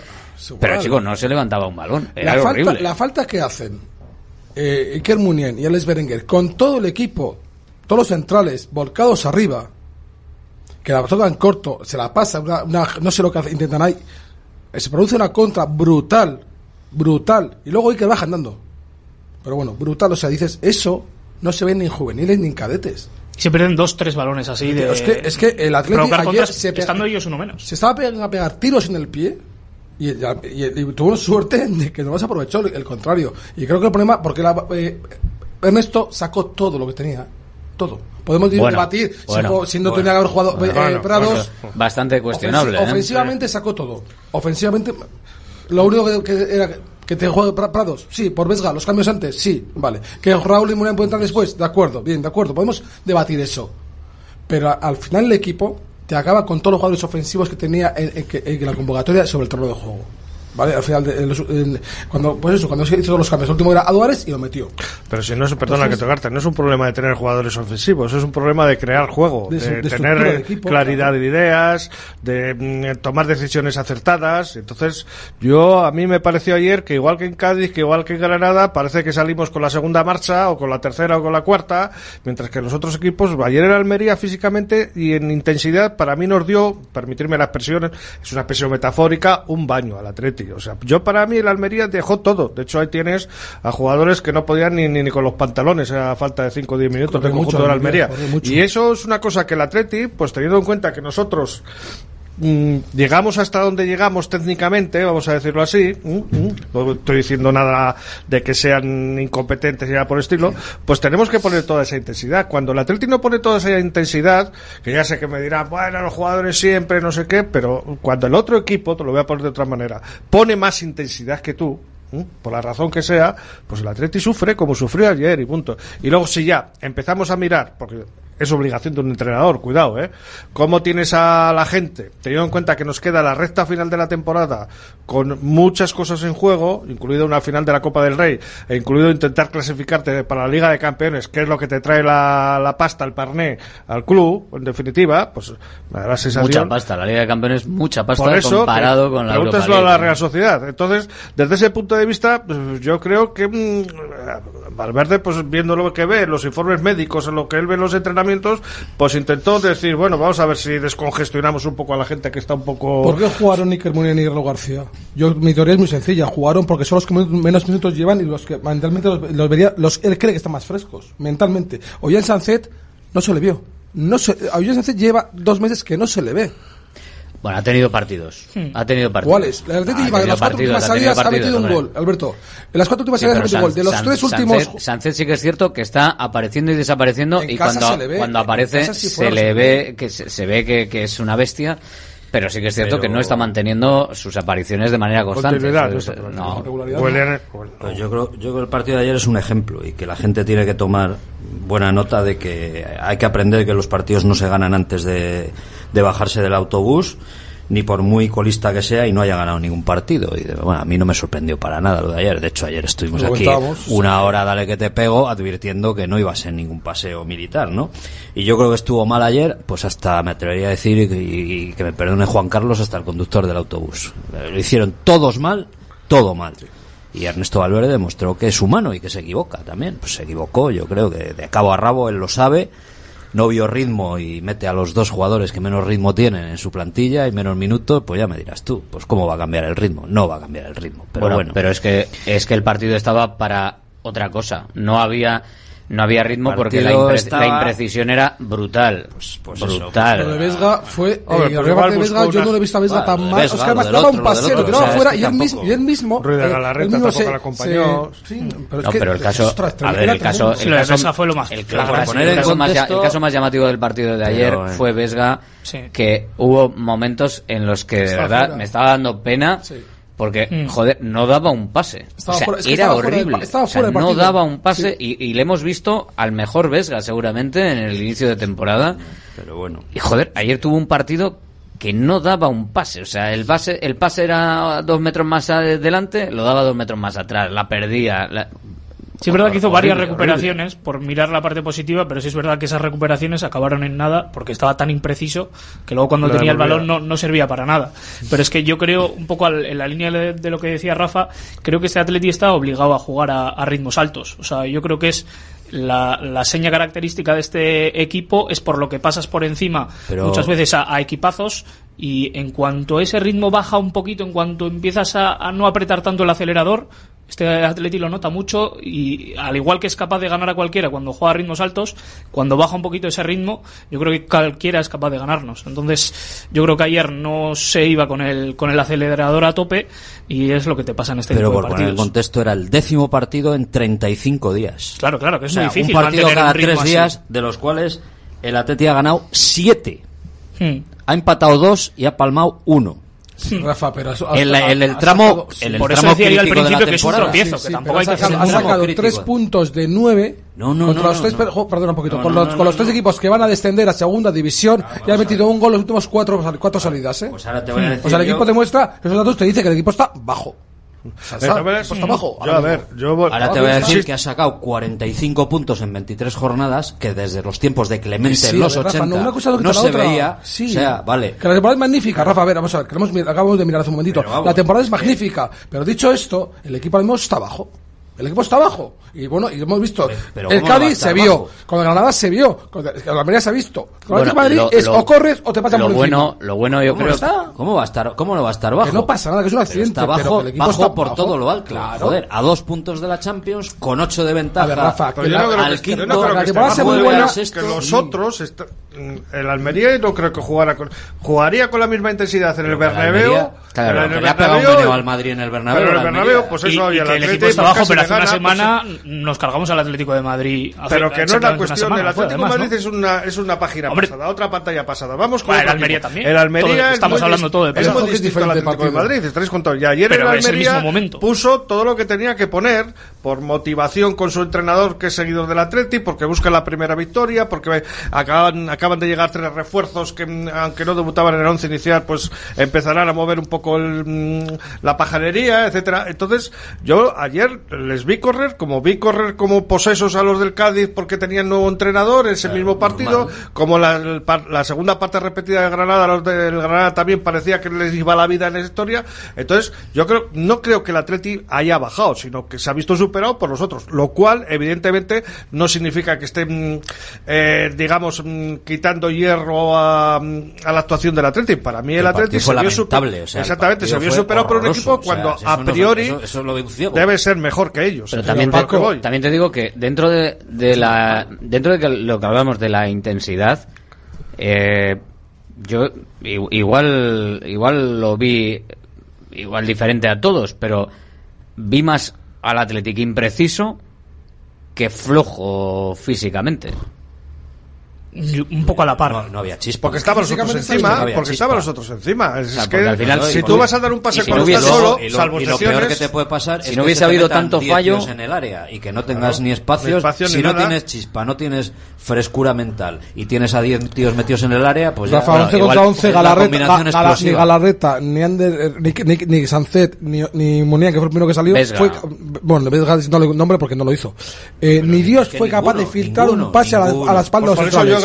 Pero chicos, no se levantaba un balón. Era la, horrible. falta, la falta que hacen eh, Iker Munien y Alex Berenguer con todo el equipo, todos los centrales volcados arriba, que la tocan corto, se la pasa, una- una- no sé lo que hace- intentan ahí, eh, se produce una contra brutal, brutal, y luego Iker baja andando. Pero bueno, brutal, o sea, dices, eso no se ve ni en juveniles ni en cadetes. Se pierden dos, tres balones así de. Es que, es que el Atlético ayer se estando ellos uno menos. se estaba pegando a pegar tiros en el pie y, y- y- y tuvo suerte de que no se aprovechó el, contrario. Y creo que el problema, porque la- eh, Ernesto sacó todo lo que tenía. Todo. Podemos Bueno, debatir si, bueno, si no bueno. tenía que haber jugado eh, Prados. Bastante cuestionable. Ofensi- ¿eh? Ofensivamente sacó todo. Ofensivamente, lo único que, que era que te juegue Pra- Prados, sí, por Vesga, los cambios antes, sí, vale. Que Raúl y Muriel pueden entrar después, de acuerdo, bien, de acuerdo, podemos debatir eso. Pero a- al final el equipo te acaba con todos los jugadores ofensivos que tenía en, la convocatoria sobre el terreno de juego. ¿Vale? Al final, de- los- en- cuando, pues eso, cuando se hizo todos los cambios, el último era Aduares y lo metió. Pero si no es, perdona Entonces- que tocarte, no es un problema de tener jugadores ofensivos, es un problema de crear juego, De de, su- de tener estructura de equipo, claridad de ideas, de mm, tomar decisiones acertadas. Entonces, yo a mí me pareció ayer que igual que en Cádiz, que igual que en Granada, parece que salimos con la segunda marcha o con la tercera o con la cuarta, mientras que los otros equipos, ayer en Almería físicamente y en intensidad, para mí nos dio, permitirme la expresión, es una expresión metafórica, un baño al Atleti. O sea, yo para mí el Almería dejó todo. De hecho, ahí tienes a jugadores que no podían ni, ni, ni con los pantalones a falta de 5 o 10 minutos del conjunto de la Almería, Almería. Y eso es una cosa que el Atleti, pues teniendo en cuenta que nosotros llegamos hasta donde llegamos técnicamente, vamos a decirlo así, mm, mm, no estoy diciendo nada de que sean incompetentes y nada por el estilo, pues tenemos que poner toda esa intensidad. Cuando el Atleti no pone toda esa intensidad, que ya sé que me dirán, bueno, los jugadores siempre, no sé qué, pero cuando el otro equipo, te lo voy a poner de otra manera, pone más intensidad que tú, por la razón que sea, pues el Atleti sufre como sufrió ayer y punto. Y luego si ya empezamos a mirar, porque es obligación de un entrenador, cuidado, ¿eh? ¿Cómo tienes a la gente? Teniendo en cuenta que nos queda la recta final de la temporada con muchas cosas en juego, incluida una final de la Copa del Rey, e incluido intentar clasificarte para la Liga de Campeones, que es lo que te trae la, la pasta, el parné al club, en definitiva, pues me da la sensación... Mucha pasta, la Liga de Campeones, mucha pasta Por eso, comparado que, con la Pregúntaselo a la Real Sociedad. Entonces, desde ese punto de vista, pues, yo creo que... Mmm, Valverde, pues viendo lo que ve, los informes médicos, en lo que él ve en los entrenamientos, pues intentó decir, bueno, vamos a ver si descongestionamos un poco a la gente que está un poco... ¿Por qué jugaron Iker Munier y Carlo García? Yo, mi teoría es muy sencilla, jugaron porque son los que menos minutos llevan y los que mentalmente los, los vería, los, él cree que están más frescos, mentalmente. Oye, en Sancet no se le vio. No se, a Ollán Sancet lleva dos meses que no se le ve. Bueno, ha tenido partidos. Sí. Ha tenido partidos. ¿Cuáles? El las cuatro últimas salidas ha metido un gol, Alberto. En las cuatro últimas salidas ha metido un gol. De los tres últimos. Sánchez sí que es cierto que está apareciendo y desapareciendo y cuando, aparece se le ve que se, ve que es una bestia. Pero sí que es cierto que no está manteniendo sus apariciones de manera constante. No. No. Yo, creo, yo creo que el partido de ayer es un ejemplo y que la gente tiene que tomar buena nota de que hay que aprender que los partidos no se ganan antes de de bajarse del autobús ni por muy colista que sea y no haya ganado ningún partido. Y de, bueno, a mí no me sorprendió para nada lo de ayer. De hecho, ayer estuvimos aquí una hora, dale que te pego, advirtiendo que no iba a ser ningún paseo militar, ¿no? Y yo creo que estuvo mal ayer, pues hasta me atrevería a decir, y que me perdone Juan Carlos, hasta el conductor del autobús. Eh, lo hicieron todos mal, todo mal. Y Ernesto Valverde demostró que es humano y que se equivoca también. Pues se equivocó, yo creo que de cabo a rabo él lo sabe no vio ritmo y mete a los dos jugadores que menos ritmo tienen en su plantilla y menos minutos, pues ya me dirás tú, pues cómo va a cambiar el ritmo. No va a cambiar el ritmo, pero bueno. bueno. Pero es que, es que el partido estaba para otra cosa. No había no había ritmo porque la, la, imprecisión era brutal. Pues, brutal. Fue. Yo no he visto a tan un paseo, y él mismo. Mismo tampoco. Sí, no, pero el caso. El caso. Más. Llamativo del partido de ayer fue Vesga, que hubo momentos en los que de verdad me estaba dando pena. Porque, mm. joder, no daba un pase. O sea, era horrible. O sea, no daba un pase y, le hemos visto al mejor Vesga seguramente en el inicio de temporada. Pero bueno. Y joder, ayer tuvo un partido que no daba un pase. O sea, el, base, el pase era dos metros más adelante, lo daba dos metros más atrás, la perdía. Sí, es verdad que hizo varias recuperaciones por mirar la parte positiva, pero sí es verdad que esas recuperaciones acabaron en nada porque estaba tan impreciso que luego cuando tenía el balón no, no, servía para nada. Pero es que yo creo, un poco al, en la línea de, lo que decía Rafa, creo que este atleti está obligado a jugar a, ritmos altos. O sea, yo creo que es la, la, seña característica de este equipo es por lo que pasas por encima muchas veces a, a, equipazos y en cuanto ese ritmo baja un poquito, en cuanto empiezas a, a no apretar tanto el acelerador, este Atleti lo nota mucho y al igual que es capaz de ganar a cualquiera cuando juega a ritmos altos, cuando baja un poquito ese ritmo, yo creo que cualquiera es capaz de ganarnos. Entonces, yo creo que ayer no se iba con el con el acelerador a tope y es lo que te pasa en este Pero tipo de. Poner el contexto era el décimo partido en 35 días. Claro, claro, que es muy. Un partido cada tres días, de los cuales el Atleti ha ganado siete. Hmm. Ha empatado dos y ha palmado uno. Sí, Rafa, pero has, has, el, el, el, tramo, sacado, el, por tramo eso decía yo al principio que es un tropiezo, sí, que tampoco hay que sacado, ha sacado tres puntos de nueve no, no, no, los tres, perdón, un poquito, con los, con los tres equipos que van a descender a segunda división ah, claro, y ha metido un gol en los últimos cuatro, cuatro salidas, ¿eh? Pues ahora te voy a hmm. decir. O sea, el equipo demuestra, esos datos te dice que el equipo está bajo. Salsa, pues mm, abajo. Ahora te voy a decir que ha sacado 45 puntos en 23 jornadas, que desde los tiempos de Clemente sí, en los 80 no, cosa lo se otra. veía. Sí. Vale. Que la temporada es magnífica, Rafa, a ver, vamos a ver, acabamos de mirar hace un momentito. La temporada es magnífica, pero dicho esto, el equipo al menos está abajo. El equipo está abajo. Y bueno, y hemos visto. Pero, el Cádiz se vio. Con el Granada se vio. Con el Almería se ha visto. Con el bueno, Madrid lo, es lo, o corres o te pasan lo por bueno, Lo bueno, yo ¿Cómo creo. Está? ¿Cómo va a estar? ¿Cómo no va a estar bajo? Que no pasa nada, que es un accidente. Pero está bajo, pero el bajo está por bajo. todo lo alto. Claro. Joder, a dos puntos de la Champions, con ocho de ventaja. A ver, Rafa, que la, al quinto, no creo que, esté bajo, muy buena, que los mm. otros. Está, mm, el Almería no creo que jugara con, jugaría con la misma intensidad en el Bernabéu. Claro, le ha pegado un al Madrid en el Bernabéu. Pero el Bernabéu, pues eso, y el Atlético está pues bajo, pero hace gana, una pues, semana pues, nos cargamos al Atlético de Madrid. Hace pero que no es la cuestión del Atlético de Madrid, ¿no? es, una, es una página Hombre, pasada, otra pantalla pasada. Vamos con el Almería también. El Almería todo, estamos hablando todo de Es muy distinto al Atlético de Madrid, estáis contando. Y ayer pero el Almería el mismo momento. puso todo lo que tenía que poner por motivación con su entrenador que es seguidor del Atleti, porque busca la primera victoria, porque acaban, acaban de llegar tres refuerzos que mm, aunque no debutaban en el once inicial, pues empezarán a mover un poco el, mm, la pajarería, etcétera. Entonces, yo ayer les vi correr, como vi correr como posesos a los del Cádiz porque tenían nuevo entrenador, ese mismo partido, como la, segunda parte repetida de Granada, los del Granada también parecía que les iba la vida en esa historia. Entonces, yo creo, no creo que el Atleti haya bajado, sino que se ha visto superado por nosotros, lo cual, evidentemente, no significa que estén, eh, digamos, mm, quitando hierro a, a la actuación del Atleti. Para mí, el, partido se vio super- lamentable, o sea, el exactamente, se vio superado por un equipo o sea, cuando eso a no- priori eso- eso lo debe ser mejor que ellos. Pero también Paco, también te digo que dentro de, de la dentro de que lo que hablamos de la intensidad, eh, yo i- igual igual lo vi igual diferente a todos, pero vi más al Atlético impreciso que flojo físicamente. Un poco a la par. No, no había chispa. Porque estaban los otros encima, no porque estaban los otros encima. Es, O sea, es que al final, si tú vas a dar un pase si cuando estás solo, y lo, salvo y lo peor que te puede pasar Si es no hubiese habido tanto 10 fallo- en el área y que no tengas Claro. ni espacios, Ni espacio si ni no nada. tienes chispa, no tienes frescura mental y tienes a 10 tíos metidos en el área, pues ya Rafa, bueno, 11 igual contra 11, es la Galarreta, ni. Galarreta, ni, Ander, eh, ni, ni, ni Sancet, ni, ni que fue el primero que salió. Vesga. Fue, bueno, Vesga diciéndole un nombre porque no lo hizo. Eh, ni Dios fue capaz de filtrar un pase a la, a espalda de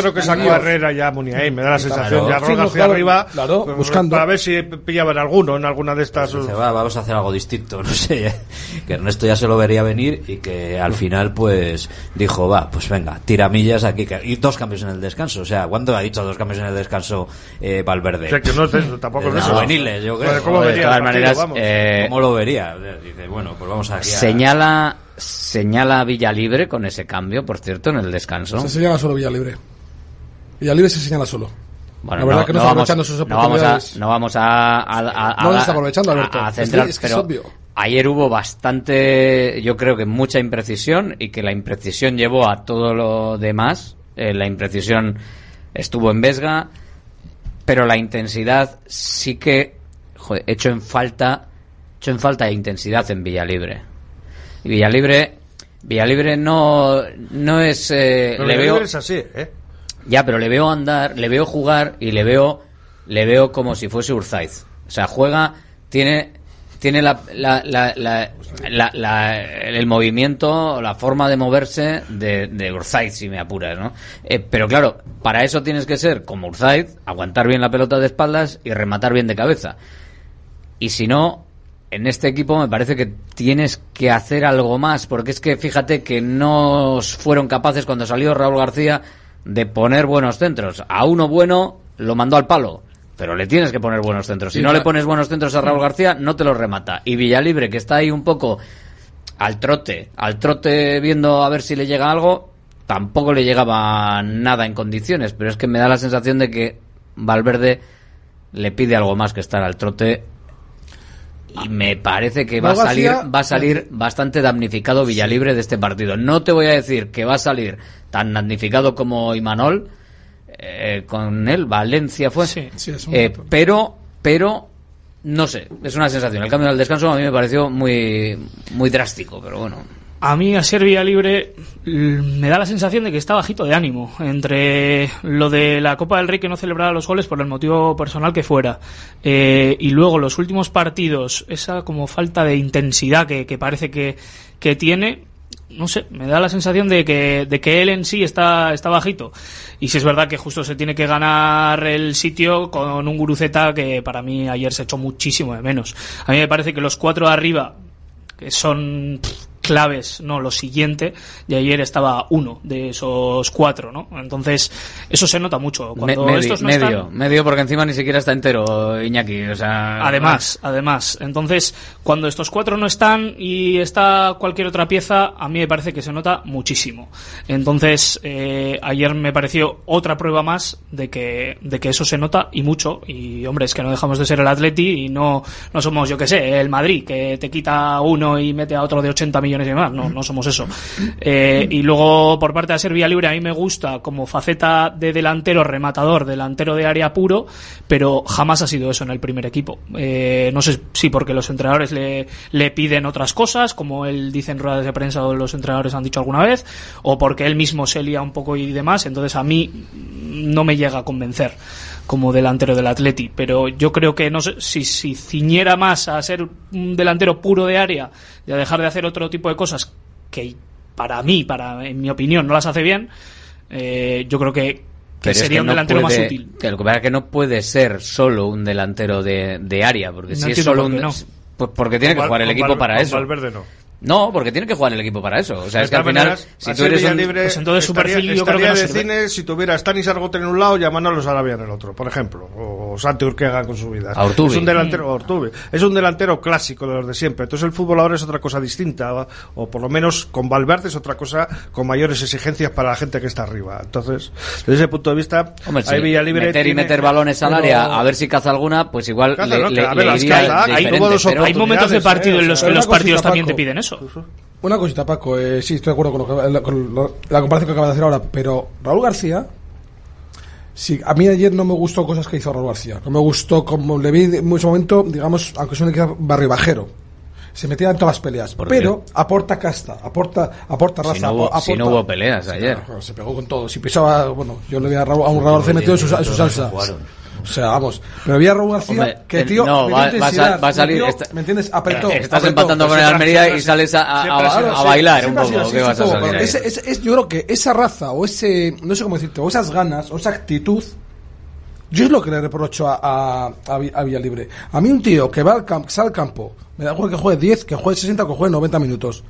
creo que sacó Dios. a Herrera ya Muniain, me da la sensación, Claro. ya no, García claro, arriba, claro, pues, buscando. para ver si pillaban alguno en alguna de estas. Dice, va, vamos a hacer algo distinto, no sé, que Ernesto ya se lo vería venir y que al final pues dijo, va, pues venga, tiramillas aquí, y dos cambios en el descanso, o sea, ¿cuándo ha dicho dos cambios en el descanso eh, Valverde? O sea, que no es eso, tampoco es eso. juveniles, yo creo. ¿cómo De todas partido? maneras, Vamos. eh, ¿Cómo lo vería? Dice, bueno, pues vamos aquí a... señala señala Villalibre con ese cambio, por cierto, en el descanso. Se señala solo Villalibre. Villalibre se señala solo. Bueno, La verdad que no está vamos, aprovechando sus no vamos a, oportunidades. no vamos a, a- a- a- No está aprovechando, Alberto. a- a Es que- centrar, es que es pero obvio. ayer hubo bastante, yo creo que mucha imprecisión y que la imprecisión llevó a todo lo demás. Eh, la imprecisión estuvo en Vesga, pero la intensidad sí que joder, hecho en falta, hecho en falta de intensidad en Villalibre. Y Villalibre, Villalibre no, no es, eh, Pero le el veo, River es así, ¿eh? Ya, pero le veo andar, le veo jugar y le veo, le veo como si fuese Urzaiz. O sea, juega, tiene, tiene la, el movimiento, la forma de moverse de, de Urzaiz, si me apuras, ¿no? Eh, pero claro, para eso tienes que ser como Urzaiz, aguantar bien la pelota de espaldas y rematar bien de cabeza. Y si no, en este equipo me parece que tienes que hacer algo más, porque es que fíjate que no fueron capaces cuando salió Raúl García de poner buenos centros. A uno bueno lo mandó al palo, pero le tienes que poner buenos centros. Si no le pones buenos centros a Raúl García, no te los remata. Y Villalibre, que está ahí un poco al trote, al trote viendo a ver si le llega algo, tampoco le llegaba nada en condiciones, pero es que me da la sensación de que Valverde le pide algo más que estar al trote y me parece que va a salir va a salir bastante damnificado Villalibre de este partido. No te voy a decir que va a salir tan damnificado como Imanol eh, con él Valencia fue, Sí, es un Eh, pero pero no sé, es una sensación. El cambio del descanso a mí me pareció muy muy drástico, pero bueno. A mí, a ser vía libre, l- me da la sensación de que está bajito de ánimo. Entre lo de la Copa del Rey que no celebraba los goles por el motivo personal que fuera. eh, y luego los últimos partidos, esa como falta de intensidad que, que parece que, que tiene. No sé, me da la sensación de que, de que él en sí está, está bajito. Y si es verdad que justo se tiene que ganar el sitio con un guruceta que para mí ayer se echó muchísimo de menos. A mí me parece que los cuatro arriba que son claves, no, lo siguiente, y ayer estaba uno de esos cuatro, ¿no? Entonces, eso se nota mucho. Me- Cuando medio, estos no medio, están, medio, porque encima ni siquiera está entero Iñaki, o sea, Además, además. Entonces, cuando estos cuatro no están y está cualquier otra pieza, a mí me parece que se nota muchísimo. Entonces, eh, ayer me pareció otra prueba más de que, de que eso se nota y mucho. Y, hombre, es que no dejamos de ser el Atleti y no, no somos, yo que sé, el Madrid, que te quita uno y mete a otro de 80 millones millones y demás. No, no somos eso. Eh, y luego, por parte de ser Vía Libre, a mí me gusta como faceta de delantero rematador, delantero de área puro, pero jamás ha sido eso en el primer equipo. Eh, no sé si porque los entrenadores le, le piden otras cosas, como él dice en ruedas de prensa o los entrenadores han dicho alguna vez, o porque él mismo se lía un poco y demás. Entonces, a mí no me llega a convencer como delantero del Atleti, pero yo creo que no sé, si, si ciñera más a ser un delantero puro de área y a dejar de hacer otro tipo de cosas que para mí, para en mi opinión, no las hace bien, eh, yo creo que, que Pero es sería que un no delantero puede- más útil. que lo que pasa es que no puede ser solo un delantero de, de área, porque No si es solo un. no. Pues porque tiene que jugar el equipo para eso. Valverde no. No, porque tiene que jugar el equipo para eso. O sea, De es que al final, maneras, si tú eres un. Villalibre, Pues entonces su estaría- perfil yo creo que no de sirve. cine si tuviera a Stanis Argote en un lado y a Manolo Sarabia en el otro, por ejemplo. O Santi Urquega con su vida. A. Es un delantero, Ortubi. Es un delantero clásico de los de siempre. Entonces el fútbol ahora es otra cosa distinta. O, o por lo menos con Valverde es otra cosa con mayores exigencias para la gente que está arriba. Entonces, desde ese punto de vista, Hombre, ahí sí, Villalibre meter y meter balones al Pero- área, a ver si caza alguna, pues igual Caza, le, ¿no? le- Que, a ver, le las iría caza, hay Hay momentos de oportunidades, partido eh, en los que los partidos también te piden eso. Una cosita, Paco. eh, sí, estoy de acuerdo con, lo que- la, con lo- la comparación que acaba de hacer ahora. Pero Raúl García. Sí, a mí ayer no me gustó cosas que hizo Raúl García. No me gustó como le vi en mucho momento, digamos, aunque es un equipo barrio bajero. Se metía en todas las peleas. ¿Por Pero aporta casta, aporta, aporta raza. Si no, hubo, aporta- si no hubo peleas ayer. se pegó con todo. Si pisaba, bueno, yo le vi a, Raúl, a un Raúl García metido en su, en su salsa. O sea, vamos. Pero vi a Raúl García Hombre, que, eh, tío, no, va- a va salir esta- ¿Me entiendes? Apretó. Estás apretó. empatando con el Almería y sales a, bailar un poco. así, ¿Qué vas a salir ahí? ese- ese- es- yo creo que esa raza o ese, no sé cómo decirte, o esas ganas o esa actitud, yo es lo que le reprocho a, a, a Vi- a Villalibre. A mí un tío que va al campo, sale al campo, me da igual que juegue 10, que juegue 60 o que juegue 90 minutos.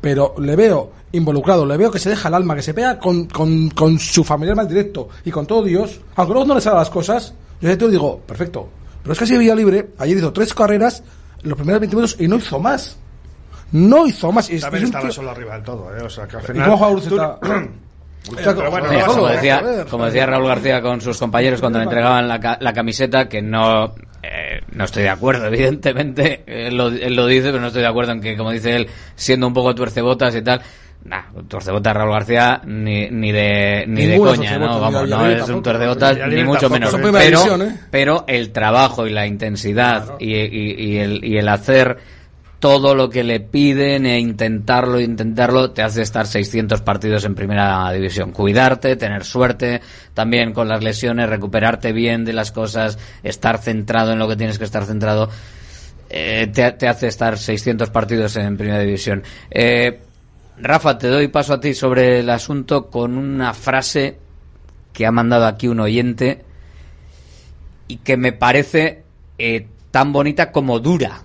Pero le veo involucrado, le veo que se deja el alma, que se pega con, con, con su familiar más directo y con todo Dios, aunque luego no le salgan las cosas, yo ese tío digo, perfecto. Pero es que así Villalibre, ayer hizo tres carreras en los primeros 20 minutos y no hizo más. No hizo más. Y es- También es estaba tío- solo arriba del todo, ¿eh? O sea, que al ¿Y final... bueno, no como, decía, joder. como decía Raúl García con sus compañeros cuando le entregaban la, ca- la camiseta, que no eh, no estoy de acuerdo, evidentemente. Él lo, él lo dice, pero no estoy de acuerdo en que, como dice él, siendo un poco tuercebotas y tal. Nah, tuercebotas Raúl García ni, ni de ni de Ninguno coña, ¿no? Vamos, no es un Villalibre ni mucho menos. Pero, ¿eh? pero el trabajo y la intensidad y, y- y el, y el hacer todo lo que le piden e intentarlo, intentarlo, te hace estar 600 partidos en primera división. Cuidarte, tener suerte, también con las lesiones, recuperarte bien de las cosas, estar centrado en lo que tienes que estar centrado, eh, te, te hace estar 600 partidos en primera división. Eh, Rafa, te doy paso a ti sobre el asunto con una frase que ha mandado aquí un oyente y que me parece eh, tan bonita como dura.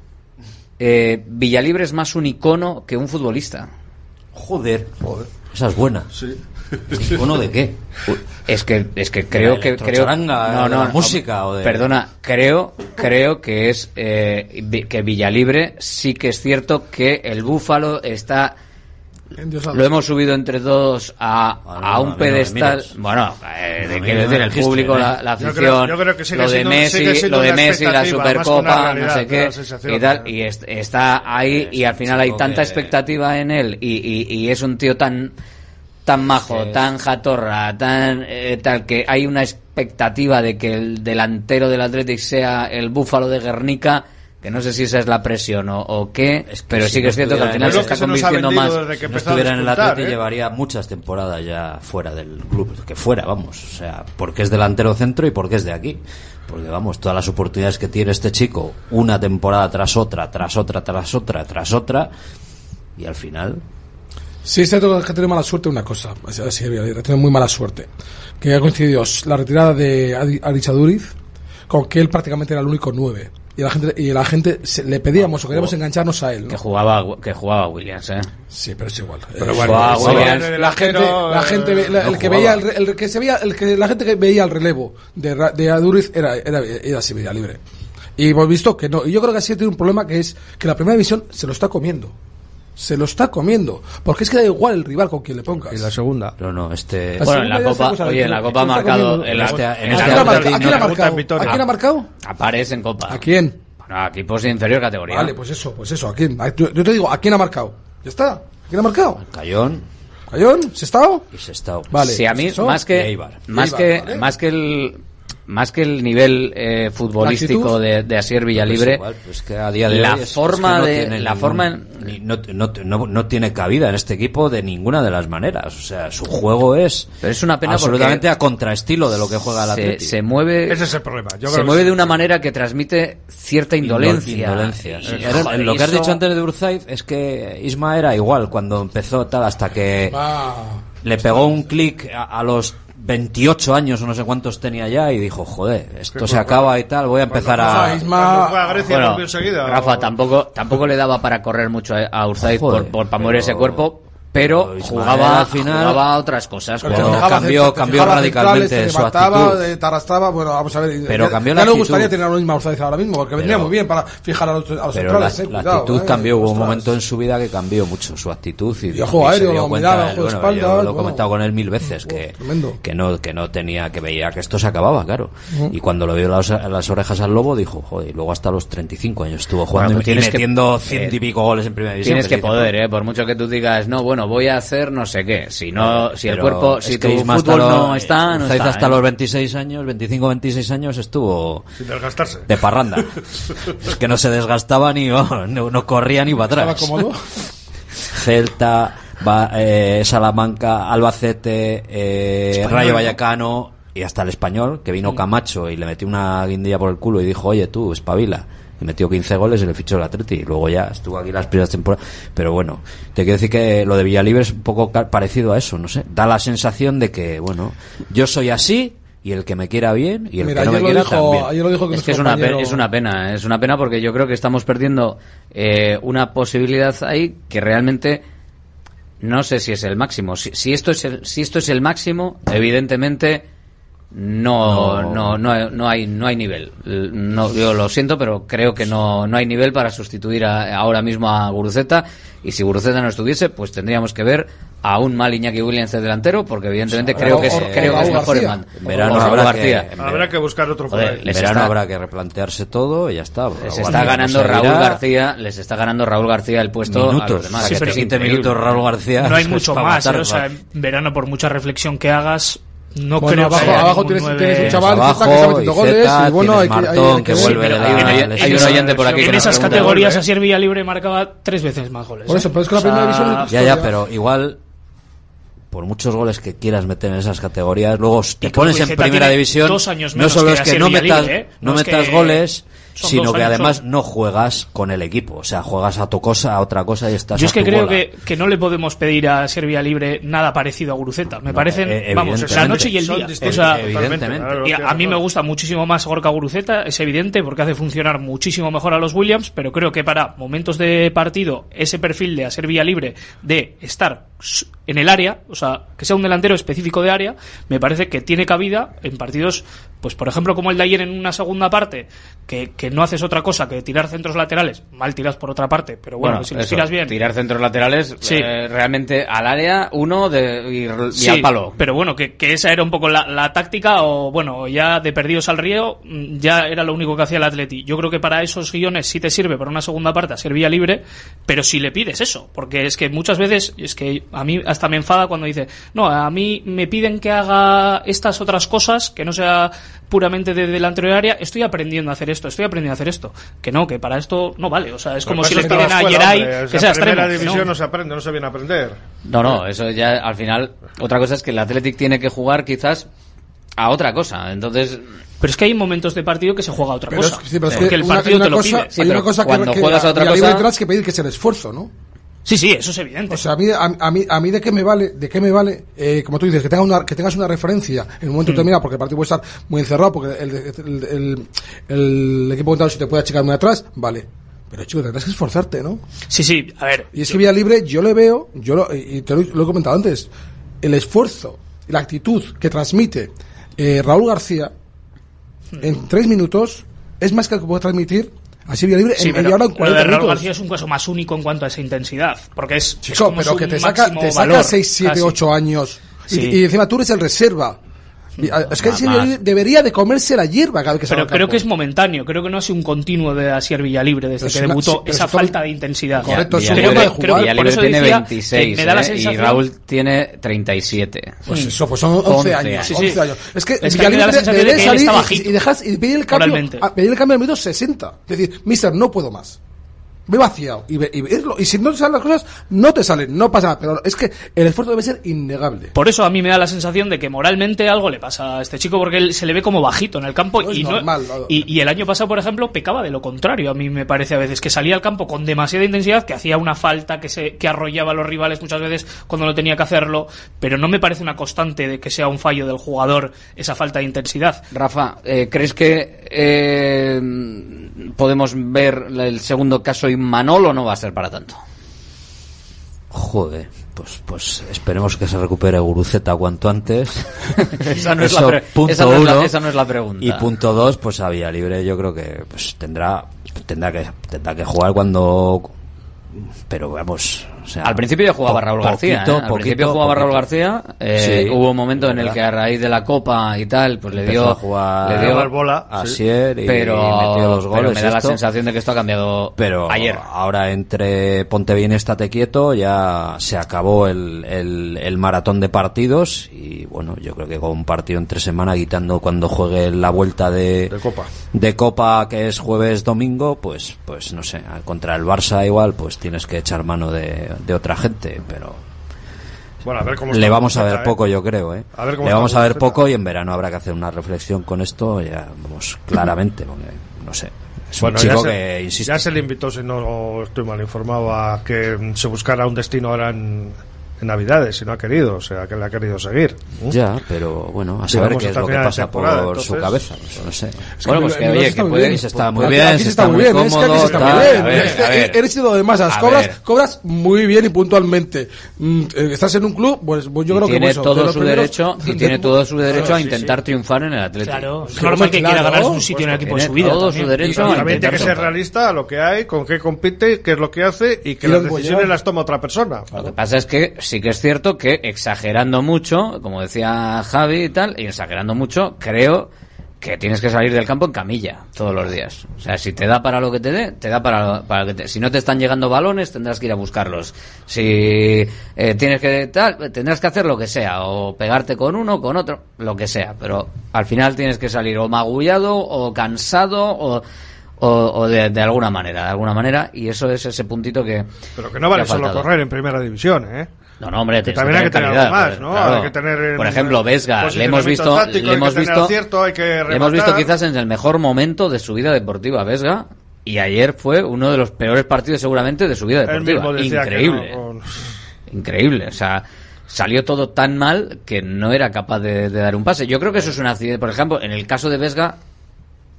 Eh, Villalibre es más un icono que un futbolista. Joder, esa es buena. ¿Icono de qué? Es que es que creo que creo de la música o de- perdona creo creo que es eh, que Villalibre sí que es cierto que el búfalo está. Lo hemos subido entre todos a, a un no pedestal. bueno eh, No quiero decir el público la, la Yo afición creo- yo creo que sigue lo de siendo- Messi lo de Messi la supercopa no sé qué y tal y est- está ahí y al final hay tanta que- expectativa en él y, y- y es un tío tan tan majo, tan jatorra, tan eh, tal que hay una expectativa de que el delantero del Athletic sea el búfalo de Guernica, que no sé si esa es la presión o, o qué, pero si sí que no es cierto que al final se está convirtiendo más. que Si no estuviera en el Atleti ¿eh? llevaría muchas temporadas ya fuera del club, que fuera, vamos, o sea, porque es delantero centro y porque es de aquí. Porque vamos, todas las oportunidades que tiene este chico, una temporada tras otra, tras otra, tras otra, tras otra, y al final Sí, es cierto que ha tenido mala suerte una cosa. Así, así, ha tenido muy mala suerte. Que ha coincidido la retirada de Adi- Arichaduriz con que él prácticamente era el único nueve. Y la gente, y la gente se- le pedíamos o queríamos engancharnos a él. ¿no? Que jugaba, que jugaba Williams, ¿eh? Sí, pero es igual. Pero bueno, jugaba sí, Williams. la gente, la gente, ve- la- no el que jugaba. veía, el, re- el que se veía, el que la gente que veía el relevo de, Ra- de Aduriz era, era, era Sevilla libre. Y hemos visto que no. Y yo creo que así tiene un problema que es que la primera división se lo está comiendo. Se lo está comiendo. Porque es que da igual el rival con quien le pongas. Y la segunda. No, no, este... La Bueno, en la Copa, oye, en la Copa ha marcado, en la- Este- en ¿A este quién ha marcado? ¿A quién ha Debuta en marcado? Vitoria. ¿A quién ha marcado? aparece en Copa. ¿A quién? Bueno, a equipos de inferior categoría. Vale, pues eso, pues eso. ¿A quién? A- Yo te digo, ¿a quién ha marcado? Ya está. ¿Quién ha marcado? Cayón. ¿Cayón? ¿Se estado? Y se está. Vale. Sí, a mí, Eso. más que, Eibar. más, que, más que el más que el nivel eh, futbolístico ¿La de, de Asier Villalibre, Pues igual, pues que a día de la hoy es- forma es que no de tiene la ningún- forma en- no, no, no, no tiene cabida en este equipo de ninguna de las maneras. O sea, su juego es, Pero es una pena absolutamente a contraestilo de lo que juega el se, Atleti. se mueve Ese es el problema. Yo se mueve de una manera que transmite cierta indolencia. Indolencia. Y, joder, lo que has eso- dicho antes de Urzaiz es que Isma era igual cuando empezó tal hasta que Ah, le pegó un clic a, a los 28 años o no sé cuántos tenía ya y dijo, joder, esto se acaba y tal, voy a empezar a... Isma- fue a Grecia Bueno, rompió enseguida. Rafa tampoco tampoco le daba para correr mucho a, Urzaiz por, por para mover ese cuerpo, pero Ismael jugaba al final- jugaba a otras cosas. Pero cambió- cambió radicalmente su actitud. eh, te arrastraba, bueno, vamos a ver. Pero ya, cambió ya la no actitud. gustaría tener a los mismos Urzaiz ahora mismo, porque vendría muy bien para fijar a los, a los Pero la, eh, la cuidado, actitud eh, cambió, hubo un momento en su vida que cambió mucho su actitud y, Y a juego y se aéreo, dio lo cuenta, de bueno, espaldas, yo lo he bueno. comentado con él mil veces que, tremendo. que no que no tenía que veía que esto se acababa, claro. Y cuando lo vio las, las orejas al lobo dijo, joder, y luego hasta los 35 años estuvo jugando y pues que- metiendo eh, ciento y pico goles en primera división. Tienes que se dice, poder, ¿eh? Por mucho que tú digas, no, bueno, voy a hacer no sé qué. Si no, si el Pero cuerpo, si tu fútbol los- no está, no está. hasta ¿eh? los 26 años, 25, 26 años estuvo Sin desgastarse. de parranda. es que no se desgastaba ni, vamos, no, no corría ni para Estaba atrás. cómodo. Celta, Va- eh, Salamanca, Albacete, eh, Rayo ¿no? Vallecano y hasta el español, que vino Camacho y le metió una guindilla por el culo y dijo, oye tú, espabila. Y metió 15 goles y le fichó el Atleti. Y luego ya estuvo aquí las primeras temporadas. Pero bueno, te quiero decir que lo de Villalibre es un poco parecido a eso, no sé. Da la sensación de que, bueno, yo soy así y el que me quiera bien y el Mira, que no me quiera dijo, también. lo dijo que Es que es una, compañero- es una pena, es una pena porque yo creo que estamos perdiendo eh, una posibilidad ahí que realmente no sé si es el máximo. Si, si esto es el, si esto es el máximo, evidentemente no, no, no, hay- no hay, no hay nivel. No, yo lo siento, pero creo que no, no hay nivel para sustituir a- ahora mismo a Guruceta. Y si Guruceta no estuviese, pues tendríamos que ver a un mal Iñaki Williams de delantero, porque evidentemente O- creo que es, o- creo que es mejor man- En verano habrá García. que- en Habrá que buscar otro por Joder, En verano está- habrá que replantearse todo y ya está. Les está ganando no Raúl. García, les está ganando Raúl García el puesto a Minutos. los demás. Sí, Es pero que es 20 increíble. minutos Raúl García. No hay mucho más, ¿eh? o sea, en verano por mucha reflexión que hagas, no Bueno, creo abajo, que abajo tienes, tienes un chaval Abajo, que está metiendo goles y bueno, hay que, Martón, hay que vuelve Hay un oyente por aquí En que esas categorías, ¿eh? Asier Villalibre marcaba tres veces más goles. Por ¿eh? eso, pero es que la O sea, primera división es Ya, ya, pero igual por muchos goles que quieras meter en esas categorías, luego te pones en primera división, dos años no solo que es que no metas, ¿eh? no No es metas que goles, son sino que años además no juegas con el equipo, o sea, juegas a tu cosa, a otra cosa y estás Yo a es que tu creo bola. que, que no le podemos pedir a Serbia Libre nada parecido a Guruceta. Me No, parecen, eh, vamos, la noche y el día. O sea, evidentemente. Claro, y a, mí me gusta muchísimo más Gorka Guruceta, es evidente, porque hace funcionar muchísimo mejor a los Williams, pero creo que para momentos de partido, ese perfil de a Serbia Libre, de estar en el área, o sea, que sea un delantero específico de área, me parece que tiene cabida en partidos, pues por ejemplo, como el de ayer en una segunda parte, que, que no haces otra cosa que tirar centros laterales, mal tiras por otra parte, pero bueno, Bueno, si eso, tiras bien. tirar centros laterales Sí. eh, realmente al área uno de, y, y Sí, al palo. Pero bueno, que, que esa era un poco la, la táctica, o bueno, ya de perdidos al río, mm, ya era lo único que hacía el Atleti. Yo creo que para esos guiones sí te sirve para una segunda parte a ser vía libre, pero si le pides eso, porque es que muchas veces, es que a mí hasta me enfada cuando dice, no, a mí me piden que haga estas otras cosas, que no sea puramente de delantero de área, estoy aprendiendo a hacer esto, estoy aprendiendo a hacer esto. Que no, que para esto no vale, o sea, es como Lo si que le pasa es piden a hombre, o que sea, sea extremo. división no. no se aprende, no se viene a aprender. No, no, eso ya al final. Otra cosa es que el Athletic tiene que jugar quizás a otra cosa. Entonces, Pero es que hay momentos de partido que se juega a otra Pero cosa. es, sí, pero es Porque que el una- partido hay te una lo cosa, pide. una cosa cuando que juegas a otra cosa- tendrás que pedir que es el esfuerzo, ¿no? Sí, sí, eso es evidente. O sea, a mí, a, a mí, a mí de qué me vale, de qué me vale, eh, como tú dices, que, tenga una, que tengas una referencia en un momento determinado, porque el partido puede estar muy encerrado, porque el, el, el, el equipo contrario si te puede achicar muy atrás, vale. Pero chico, tendrás que esforzarte, ¿no? Sí, sí, a ver. Y es que Vía Libre, yo le veo, yo lo, y te lo, lo he comentado antes, el esfuerzo la actitud que transmite eh, Raúl García en tres minutos es más que lo que puede transmitir así Vía Libre Sí, en media hora en lo 40 de Raúl. García es un caso más único en cuanto a esa intensidad. Porque es. es Chico, como pero su que te saca, te saca valor, 6, 7, casi. 8 años. Y, Sí. y encima tú eres el reserva. Y, a- Es que ese más. debería de comerse la hierba cada vez que Pero creo campo. que es momentáneo, creo que no ha sido un continuo de Asier Villalibre desde Pero que una- debutó, sí, esa falta de intensidad. Correcto, es Creo de creo que por eso tiene decía 26 que me da la ¿eh? y Raúl tiene 37. Pues eso, pues son 11, años. Sí, sí. 11 años. Es que Es Villalibre da la sensación debe de salir y- y, dejas y pedir el cambio, moralmente. a- pedir el cambio al minuto 60. Es decir, mister, no puedo más. He vaciado y, ve- y verlo. Y si no te salen las cosas, no te salen, no pasa nada. Pero es que el esfuerzo debe ser innegable. Por eso a mí me da la sensación de que moralmente algo le pasa a este chico porque él se le ve como bajito en el campo No y, no- normal, no. y, y el año pasado, por ejemplo, pecaba de lo contrario. A mí me parece a veces que salía al campo con demasiada intensidad, que hacía una falta, que se que arrollaba a los rivales muchas veces cuando no tenía que hacerlo, pero no me parece una constante de que sea un fallo del jugador esa falta de intensidad. Rafa, eh, ¿crees que eh, podemos ver el segundo caso Inmanol o no va a ser para tanto? Joder, pues, pues esperemos que se recupere Guruceta cuanto antes. Esa no es Eso, la pre- punto esa no es la- uno. esa no es la pregunta. Y punto dos, pues a Libre yo creo que pues tendrá tendrá que tendrá que jugar cuando pero vamos, o sea, Al principio ya jugaba po- Raúl García. poquito, ¿eh? Al principio poquito, jugaba Raúl. García. eh, Sí, hubo un momento en el que a raíz de la Copa y tal, pues le dio. a jugar le dio bola, a. Sier y pero, metió los pero goles. me da la sensación de que esto ha cambiado pero ayer. ahora entre ponte bien estate quieto ya se acabó el, el, el maratón de partidos y bueno yo creo que con un partido entre semana quitando cuando juegue la vuelta de, De Copa. de copa que es jueves domingo pues pues no sé contra el Barça igual pues tienes que echar mano de, de otra gente pero Bueno, a ver cómo le vamos a ver ¿eh? poco yo creo ¿eh? A ver cómo le vamos a ver poco y en verano habrá que hacer una reflexión con esto ya vamos claramente porque no sé es Bueno, un chico ya se, que insiste ya se le invitó, si no estoy mal informado, a que se buscara un destino ahora en, en Navidades, si no ha querido, o sea, que le ha querido seguir. ¿no? Ya, pero bueno, a saber qué es lo que pasa por su cabeza, pues, no sé. Bueno, pues que, oye, que puede- se está muy Aquí- bien, aquí se está muy bien, es que aquí cómodo, se está tal. muy bien. Es que. Eres ídolo de masas, A cobras, cobras muy bien y puntualmente. Mm, eh, Estás en un club, pues, pues yo Y creo que tiene pues, todo su primeros- derecho y tiene todo su derecho a intentar triunfar en el Atlético. Claro, es normal que quiera ganarse un sitio en el equipo de su vida. Todo su derecho también tiene que ser realista a lo que hay, con qué compite, qué es lo que hace y que las decisiones las toma otra persona. Lo que pasa es que sí que es cierto que exagerando mucho, como decía Javi y tal, y exagerando mucho, creo que tienes que salir del campo en camilla todos los días. O sea, si te da para lo que te dé, te da para, para lo que te... Si no te están llegando balones, tendrás que ir a buscarlos. Si eh, tienes que tal, tendrás que hacer lo que sea, o pegarte con uno, con otro, lo que sea. Pero al final tienes que salir o magullado, o cansado, o... O, o de, de alguna manera, de alguna manera, y eso es ese puntito que. Pero que no vale solo correr en primera división, ¿eh? No, no, hombre, Que tienes también hay que tener calidad, más, pues, ¿no? claro. Hay que tener, Por eh, ejemplo, Vesga, le hemos visto, táctico, le hay hemos visto, acierto, hay que le hemos visto quizás en el mejor momento de su vida deportiva, Vesga, y ayer fue uno de los peores partidos seguramente de su vida deportiva. Increíble, no, con- increíble, o sea, salió todo tan mal que no era capaz de, de dar un pase. Yo creo que eso es un accidente. Por ejemplo, en el caso de Vesga,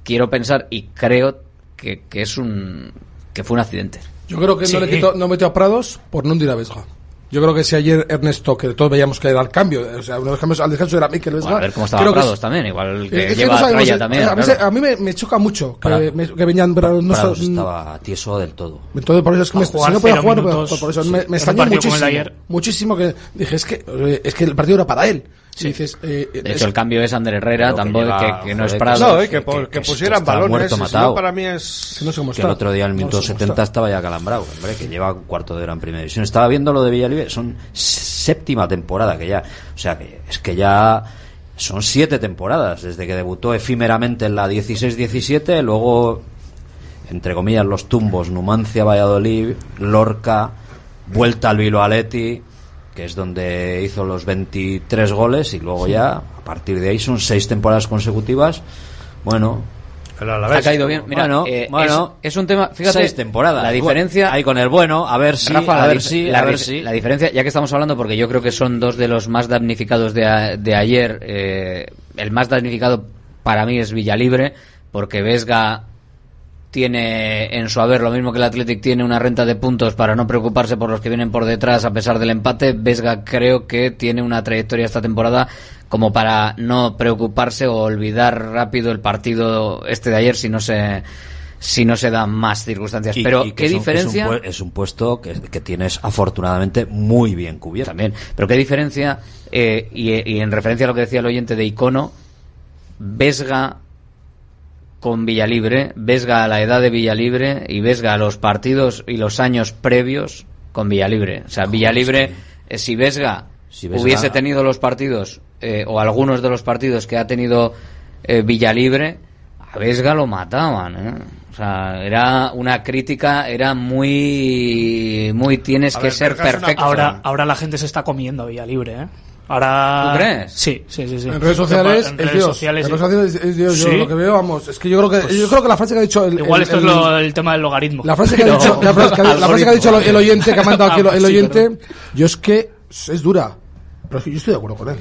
quiero pensar y creo que, que es un que fue un accidente. Yo creo que Sí. no le quitó, no metió a Prados por no hundir a Vesga. Yo creo que si ayer Ernesto, que todos veíamos que era el cambio, o sea, uno de los cambios al descanso era Mikel Vesga. Bueno, a ver cómo estaba que Prados es- también, igual que Es que lleva no sabemos, Traya también. A mí, claro. a mí me, me choca mucho que, Pra- me- que venían pero no Prados estaba tieso del todo. Entonces, por eso es que me, si no podía jugar, podía minutos. Por eso Sí. me, me extrañó muchísimo. Muchísimo que dije, es que, eh, es que el partido era para él. Si dices, eh, De es- hecho, el cambio es Ander Herrera, que tampoco lleva, que, que no es Prados. No, y que, que- que- que que pusieran balones. muerto, no, matado. para mí es... que no sé cómo Que está. el otro día No minuto sé cómo 70 está. estaba ya calambrado, hombre, que lleva un cuarto de hora en primera división. Estaba viendo lo de Villalibre, son séptima temporada que ya, o sea, que es que ya son siete temporadas desde que debutó efímeramente en la 16-17, luego entre comillas los tumbos Numancia, Valladolid, Lorca, vuelta al Bilbao Athletic, que es donde hizo los 23 goles y luego ya a partir de ahí son seis temporadas consecutivas. Bueno, Ha caído bien. Mira, bueno, eh, bueno, es, es un tema. Fíjate, seis temporadas. La diferencia. Ahí con el bueno, a ver si, Rafa, a la ver si, la a ver dif- si. La diferencia, ya que estamos hablando, porque yo creo que son dos de los más damnificados de, a- de ayer. eh, el más damnificado para mí es Villalibre, porque Vesga tiene en su haber lo mismo que el Athletic tiene una renta de puntos para no preocuparse por los que vienen por detrás a pesar del empate. Vesga creo que tiene una trayectoria esta temporada como para no preocuparse o olvidar rápido el partido este de ayer si no se si no se dan más circunstancias. Y- pero y que qué diferencia Es un, pu- es un puesto que, que tienes afortunadamente muy bien cubierto. También. Pero qué diferencia, eh, y, y en referencia a lo que decía el oyente de Icono, Vesga con Villalibre, Vesga a la edad de Villalibre y Vesga a los partidos y los años previos con Villalibre. O sea, Villalibre, eh, si Vesga Si hubiese tenido los partidos, eh, o algunos de los partidos que ha tenido eh, Villalibre, a Vesga lo mataban, ¿eh? O sea, era una crítica, era muy, muy tienes A que ver, ser una- perfecto. Ahora, ahora la gente se está comiendo a Villalibre, ¿eh? Ahora... ¿Tú crees? Sí, sí, sí. sí. En redes sociales, En es redes Dios. sociales, en redes sí. sociales es Dios. Yo lo que veo, vamos, es que yo creo que, Pues- yo creo que la frase que ha dicho el, Igual el- esto es el- lo- el tema del logaritmo. La frase que ha dicho, la frase que ha- la frase que ha dicho el, oyente que ha mandado aquí el, el Sí, oyente, yo es que es es dura, pero es que yo estoy de acuerdo con él.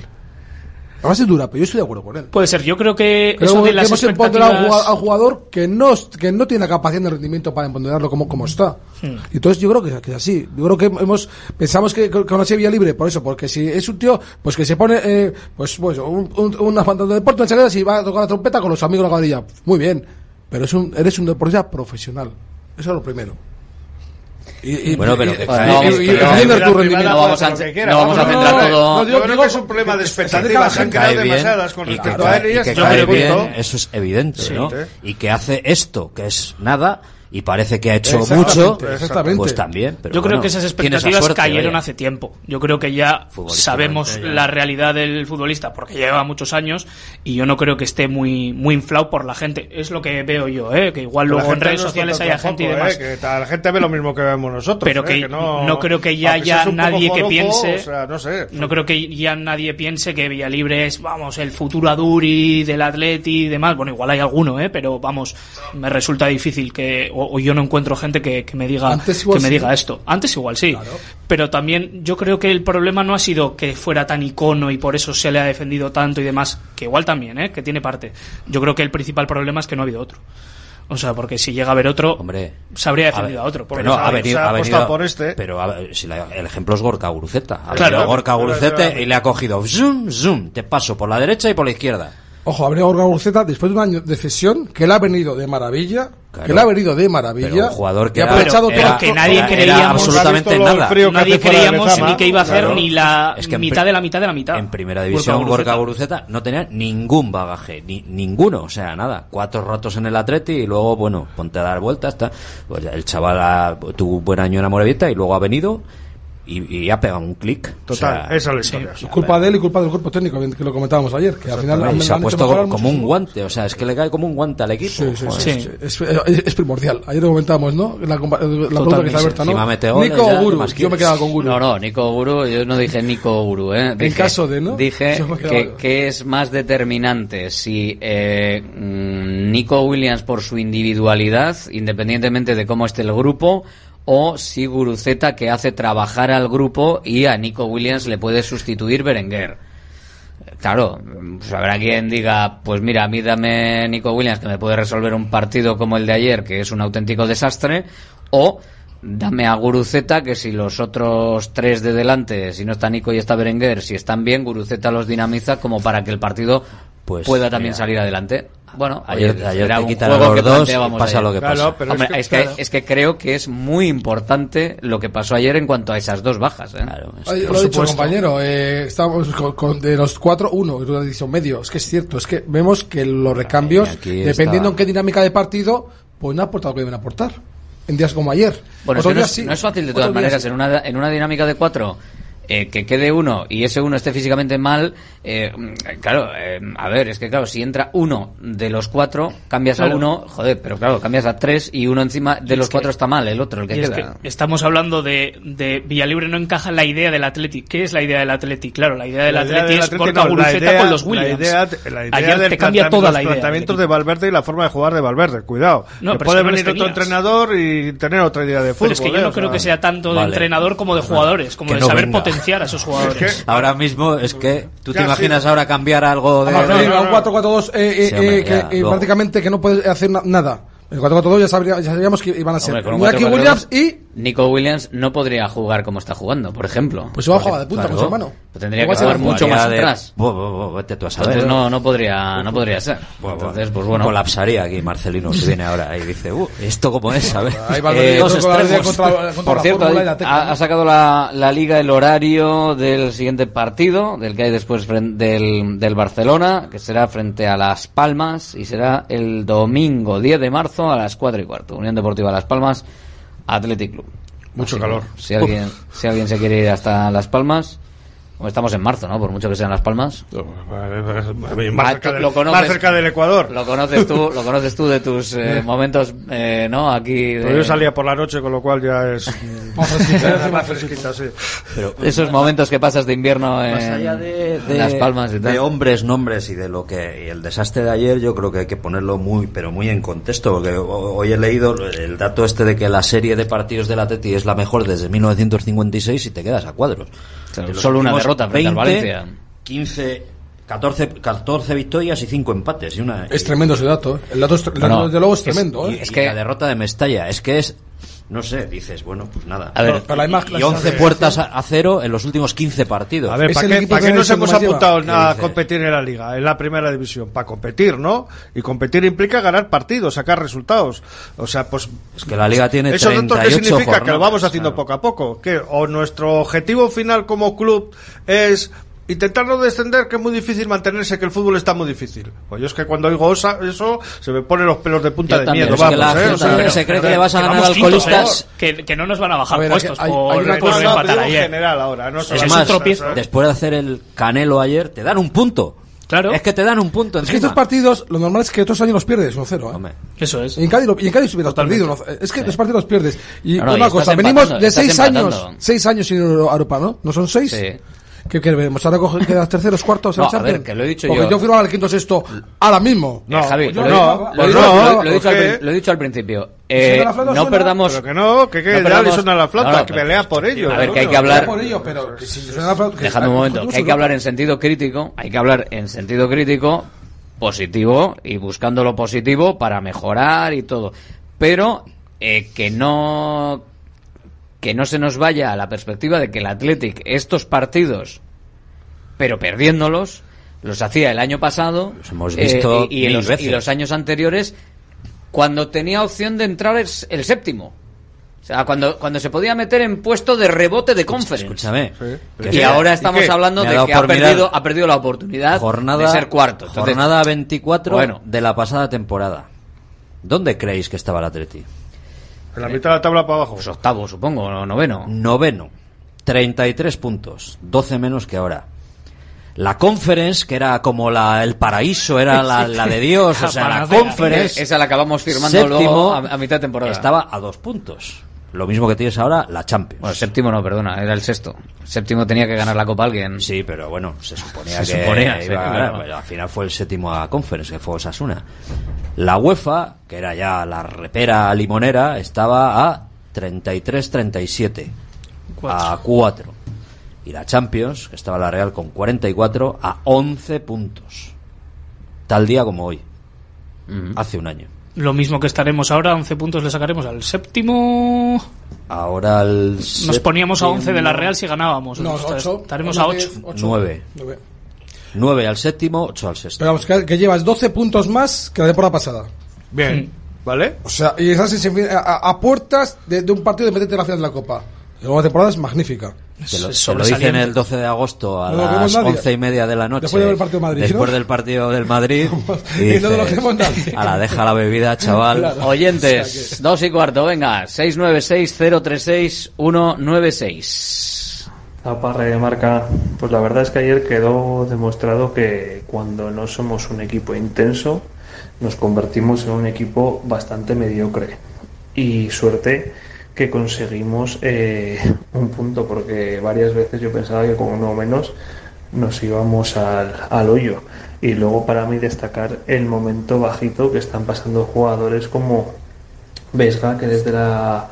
Frase es dura, pero yo estoy de acuerdo con él. Puede ser, yo creo que Creo eso de que las hemos empoderado a un expectativas... jugador- a un jugador que no, que no tiene la capacidad de rendimiento para empoderarlo como, como está. Hmm. Y entonces yo creo que, que es así. Yo creo que hemos pensamos que con una vía libre, por eso, porque si es un tío, pues que se pone, eh, pues, pues, un, un, una fantasía de deporte, una y va a tocar la trompeta con los amigos de la cuadrilla. Muy bien. Pero es un, eres un deportista profesional. Eso es lo primero. Y, y- Bueno, pero no vamos a vamos, centrar no, todo- no, digo- yo creo digo- que es un problema de expectativas, han creado demasiadas con respecto a él eso es evidente, Sí. ¿no? Sí. Y que hace esto, que es nada, y parece que ha hecho Exactamente, mucho, exactamente. pues también. Pero yo creo bueno, que esas expectativas suerte, cayeron vaya. hace tiempo. Yo creo que ya sabemos ya. la realidad del futbolista porque lleva muchos años y yo no creo que esté muy muy inflado por la gente. Es lo que veo yo, ¿eh? que igual luego en redes no es sociales haya gente y demás. ¿eh? Que la gente ve lo mismo que vemos nosotros. pero ¿eh? que, no, no, creo que ya haya nadie que piense o sea, no sé. no creo que ya nadie piense que Villalibre es vamos el futuro Aduri del Atleti y demás bueno igual hay alguno eh pero vamos me resulta difícil que o, o yo no encuentro gente que, que me diga Antes igual que me sí. diga esto antes igual sí pero también yo creo que el problema no ha sido que fuera tan icono y por eso se le ha defendido tanto y demás que igual también eh que tiene parte yo creo que el principal problema es que no ha habido otro o sea, porque si llega a haber otro, se habría defendido a, otro. Porque Pero no, ha venido, se ha apostado venido- por este. Pero a ver, si la- el ejemplo es Gorka Guruceta. Ha Claro. venido Gorka Guruceta y le ha cogido zoom, zoom, te paso por la derecha y por la izquierda. Ojo, habría Orga Urceta después de un año de cesión, que él ha venido de maravilla, Claro. que él ha venido de maravilla. Pero un jugador que ha era- aprovechado era- todo- que nadie era- era creíamos absolutamente nada. nadie creíamos ni que iba a hacer Claro. ni la Es que en mitad de la mitad de la mitad En primera división, Gorka Gorka Guruceta. No tenía ningún bagaje, ni ninguno, o sea, nada. Cuatro ratos en el Atleti y luego, bueno, ponte a dar vueltas. ta. Pues el chaval ha- tuvo un buen año en la Morevieta y luego ha venido y, y ha pegado un clic. Total, esa es la historia. Es culpa de él y culpa del cuerpo técnico, que lo comentábamos ayer, que al final Y han- se ha puesto como un guante, o sea, es que le cae como un guante al equipo. Sí, sí, sí, sí. Es, es- primordial. Ayer lo comentábamos, ¿no? La, compa- la pregunta que hizo Alberta, ¿no? Nico ya, Guru. ¿qué más Yo me quedaba con Guru. No, no, Nico Guru, yo no dije Nico Guru, ¿eh? Dije- caso de, ¿no? Dije que, que es más determinante si eh, mm, Nico Williams por su individualidad, independientemente de cómo esté el grupo, o si Guruceta que hace trabajar al grupo y a Nico Williams le puede sustituir Berenguer. Claro, pues habrá quien diga, pues mira, a mí dame Nico Williams que me puede resolver un partido como el de ayer, que es un auténtico desastre, o dame a Guruceta que si los otros tres de delante, si no está Nico y está Berenguer, si están bien, Guruceta los dinamiza como para que el partido Pues, pueda también mira, salir adelante. Bueno, ayer- oye, ayer era te un quitan a juego los que dos y pasa ayer. lo que Claro, pasa. pero Hombre, es que- es, que, claro. es que creo que es muy importante lo que pasó ayer en cuanto a esas dos bajas. ¿eh? Ay, lo ha dicho compañero, eh, estamos con, con- de los cuatro, uno, es una división medio. Es que es cierto, es que vemos que los recambios, dependiendo está- en qué dinámica de partido, pues no ha aportado lo que deben aportar. En días como ayer. Bueno, es que no, es, sí, no es fácil de todas maneras en una, en una dinámica de cuatro eh, que quede uno y ese uno esté físicamente mal. eh, claro, eh, a ver, es que claro, si entra uno de los cuatro, cambias a uno, joder, pero claro, cambias a tres y uno encima de Y los es cuatro que- está mal, el otro, el que Y es queda. que estamos hablando de, de Villalibre no encaja en la idea del Atleti. ¿Qué es la idea del Atleti? Claro, la idea del La idea Atleti del es Gorka no, la idea- con los la Williams. idea- la idea Ayer del te cambia toda los la idea. planteamientos de Valverde y la forma de jugar de Valverde. Cuidado. No, pero puede es que no venir los otro entrenador y tener otra idea de fútbol. Pero es que yo ¿eh? no O creo sea, que sea tanto de Vale. entrenador como de jugadores, como Que de no saber venga. Potenciar a esos jugadores. Ahora mismo es que tú te imaginas sí. ahora cambiar algo de... Además, venga, un 4-4-2 eh, eh, Sí, eh, que ya, eh, prácticamente que no puede hacer na- nada. El 4-4-2 ya, sabría- ya sabríamos que iban a ser Hombre, con un Iñaki 4-4-2. Williams y Nico Williams no podría jugar como está jugando, por ejemplo. Pues igual Porque, jugaba de punta con su hermano. pues tendría Igual que jugar va mucho más de- atrás. Bu- bu- bu- vete tú a saber. Entonces no, no podría, no podría ser. Entonces, pues bueno. Colapsaría aquí Marcelino si viene ahora y dice, uh, ¿esto cómo es? ¿sabes? Ahí va el dos contra- contra Por cierto, la ha, ha sacado la, la liga el horario del siguiente partido, del que hay después fren- del, del Barcelona, que será frente a Las Palmas y será el domingo 10 de marzo a las 4 y cuarto. Unión Deportiva Las Palmas, Athletic Club. Mucho Así que, calor. Si alguien, si alguien se quiere ir hasta Las Palmas, estamos en marzo, ¿no? Por mucho que sean Las Palmas. Más Ah, cerca, tú del, lo conoces. más cerca del Ecuador. Lo conoces tú, lo conoces tú de tus eh, momentos, eh, ¿no? Aquí. Pero de- yo salía por la noche, con lo cual ya es... Más fresquita, más fresquita, sí. Pero esos momentos que pasas de invierno en, Más allá de, de- Las Palmas y tal. de hombres, nombres y de lo que y el desastre de ayer, yo creo que hay que ponerlo muy, pero muy en contexto, porque ho- hoy he leído el dato este de que la serie de partidos del Atleti es la mejor desde 1956 y te quedas a cuadros. Claro, solo una derrota frente al Valencia. 15, 14, 14 victorias y 5 empates. Y una, Es tremendo ese dato. ¿eh? El dato, es, el dato, No, desde luego es es- tremendo. y- ¿eh? y la derrota de Mestalla, es que es, no sé, dices, bueno, pues nada. A ver, Pero- pero la imagen- y 11 la- puertas a, a cero en los últimos 15 partidos. A ver, Es ¿para qué, equipo para que qué ha nos hemos apuntado ¿Qué a competir en la liga, en la primera división? Para competir, ¿no? Y competir implica ganar partidos, sacar resultados. O sea, pues... Es que la liga tiene ¿Eso datos qué 38 significa? que lo vamos haciendo claro. poco a poco. Que O nuestro objetivo final como club es intentar no descender, que es muy difícil mantenerse, que el fútbol está muy difícil. Pues yo es que cuando oigo osa- eso, se me ponen los pelos de punta Yo de también, miedo. es que Vamos, la ¿eh? gente O sea, se pero- cree que le vas a Que ganar alcoholistas. ¿eh? Que, que no nos van a bajar A ver, puestos hay- hay por, una por cosa- No, empatar digo en ayer. general ahora, no Es tropiezo. después de hacer el canelo ayer, te dan un punto. Claro. Es que te dan un punto Es que encima. estos partidos, lo normal es que otros años los pierdes 1-0. ¿eh? Eso es. Y en Cádiz, y en Cádiz hubieras Totalmente. perdido. ¿no? Es que los partidos los pierdes. Y No, no, y una cosa, venimos de estás seis empatando. años, seis años sin Euro- Europa, ¿no? ¿No son seis? Sí. ¿Qué queremos? ¿Ahora coge- quedas terceros, cuartos en No, a ver, que lo he dicho Porque yo. yo firmaba el quinto sexto ahora mismo. Eh, Javi, pues lo, yo- he- no, lo pues no, lo- he dicho al, ¿por qué? prin- lo he dicho al principio. Si Eh, no suena. perdamos. Pero que no, que, que No perdamos- suena la flauta, No, no, que pelea por ello. A ver, que hay que hablar- por ello, pero que si suena la flauta- que- Dejadme un momento, que hay que hablar en sentido crítico, hay que hablar en sentido crítico, positivo y buscando lo positivo para mejorar y todo. Pero eh, que no que no se nos vaya a la perspectiva de que el Athletic estos partidos, pero perdiéndolos, los hacía el año pasado Los hemos visto eh, y, los, veces. y los años anteriores cuando tenía opción de entrar es el séptimo. O sea, cuando, cuando se podía meter en puesto de rebote de conference. Escúchame. Y ahora estamos hablando de que ha perdido, ha perdido la oportunidad Jornada, de ser cuarto. Entonces, jornada 24 Bueno. de la pasada temporada. ¿Dónde creéis que estaba el Atleti? En la mitad de la tabla para abajo. pues octavo, supongo, o noveno. Noveno. 33 puntos. 12 menos que ahora. La Conference, que era como la, el paraíso, era la, la de Dios, o sea, la. Conference. Esa la acabamos firmando séptimo, luego a, a mitad de temporada. Estaba a dos puntos. Lo mismo que tienes ahora, la Champions. Bueno, séptimo no, perdona, era el sexto. Séptimo tenía que ganar la Copa alguien. Sí, pero bueno, se suponía Se que suponía, iba sí, a ganar, claro. pero al final fue el séptimo a Conference, que fue Osasuna. La UEFA, que era ya la repera limonera, estaba a 33-37, a 4. Y la Champions, que estaba la Real con 44, a 11 puntos. Tal día como hoy, hace un año. Lo mismo que estaremos ahora, 11 puntos le sacaremos al séptimo. Ahora el Nos poníamos a 11 de la Real si ganábamos. No, Entonces, ocho. Estaremos Uno, a diez, 8. ocho. 9. Nueve. 9 al séptimo, 8 al sexto. Pero vamos, que, que llevas 12 puntos más que la temporada pasada. Bien, ¿vale? O sea, y estás a, a- a puertas de, de un partido de meterte en la final de la Copa. Y luego la temporada es magnífica. Te lo, te lo dicen el 12 de agosto a No lo las nadie. once y media de la noche. Después de ver el partido Madrid, Después ¿no? del partido del Madrid. Y no lo dices, queremos nadie. A la deja la bebida, chaval. Claro. Oyentes, dos y cuarto, venga, 696-036-196. La parra de marca, pues la verdad es que ayer quedó demostrado que cuando no somos un equipo intenso, nos convertimos en un equipo bastante mediocre. Y suerte que conseguimos eh, un punto, porque varias veces yo pensaba que con uno menos nos íbamos al, al hoyo. Y luego para mí destacar el momento bajito que están pasando jugadores como Vesga, que desde la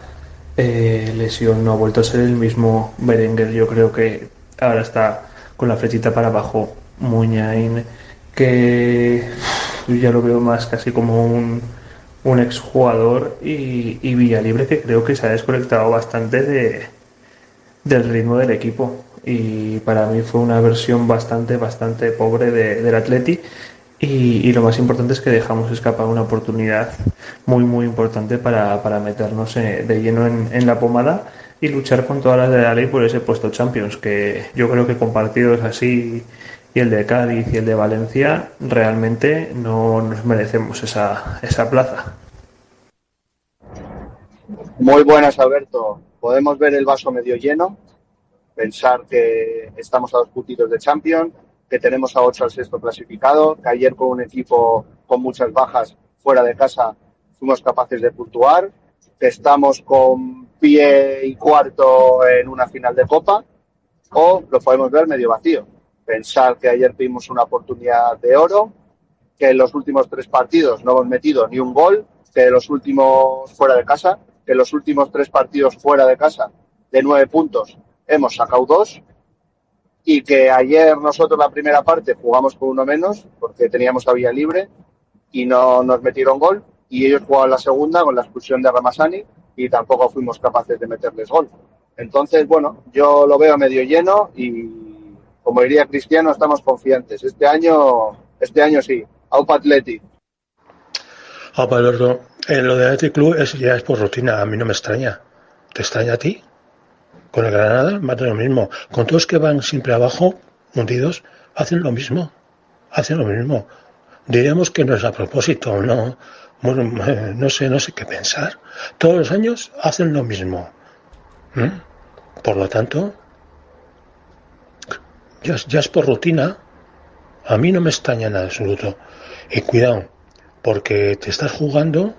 eh, lesión no ha vuelto a ser el mismo Berenguer. Yo creo que ahora está con la flechita para abajo. Muñain, que yo ya lo veo más casi como un, un exjugador y, y Villalibre que creo que se ha desconectado bastante de, del ritmo del equipo. Y para mí fue una versión bastante bastante pobre de, del Atleti. Y, lo más importante es que dejamos escapar una oportunidad muy muy importante para, para meternos eh, de lleno en, en, la pomada y luchar con todas las de la ley por ese puesto Champions que yo creo que con partidos así el de Cádiz y el de Valencia realmente no nos merecemos esa, esa plaza. Muy buenas Alberto, podemos ver el vaso medio lleno, pensar que estamos a dos puntitos de Champions, que tenemos a ocho al sexto clasificado, que ayer con un equipo con muchas bajas fuera de casa fuimos capaces de puntuar, que estamos con pie y cuarto en una final de Copa, o lo podemos ver medio vacío. Pensar que ayer tuvimos una oportunidad de oro, que en los últimos tres partidos no hemos metido ni un gol, que los últimos fuera de casa, que en los últimos tres partidos fuera de casa de nueve puntos hemos sacado dos y que ayer nosotros la primera parte jugamos con uno menos porque teníamos la vía libre y no nos metieron gol y ellos jugaban la segunda con la expulsión de Ramasani y tampoco fuimos capaces de meterles gol. Entonces, bueno, yo lo veo medio lleno y como diría Cristiano, estamos confiantes. Este año, este año sí. Aupa Atleti. Aupa Alberto, eh, lo de Athletic Club es, ya es por rutina, a mí no me extraña. ¿Te extraña a ti? Con el Granada, más de lo mismo. Con todos que van siempre abajo, hundidos, hacen lo mismo. Hacen lo mismo. Diríamos que no es a propósito, no. Bueno, no sé, no sé qué pensar. Todos los años hacen lo mismo. ¿Mm? Por lo tanto, ya, ya, es por rutina. A mí no me extraña en absoluto. Y cuidado, porque te estás jugando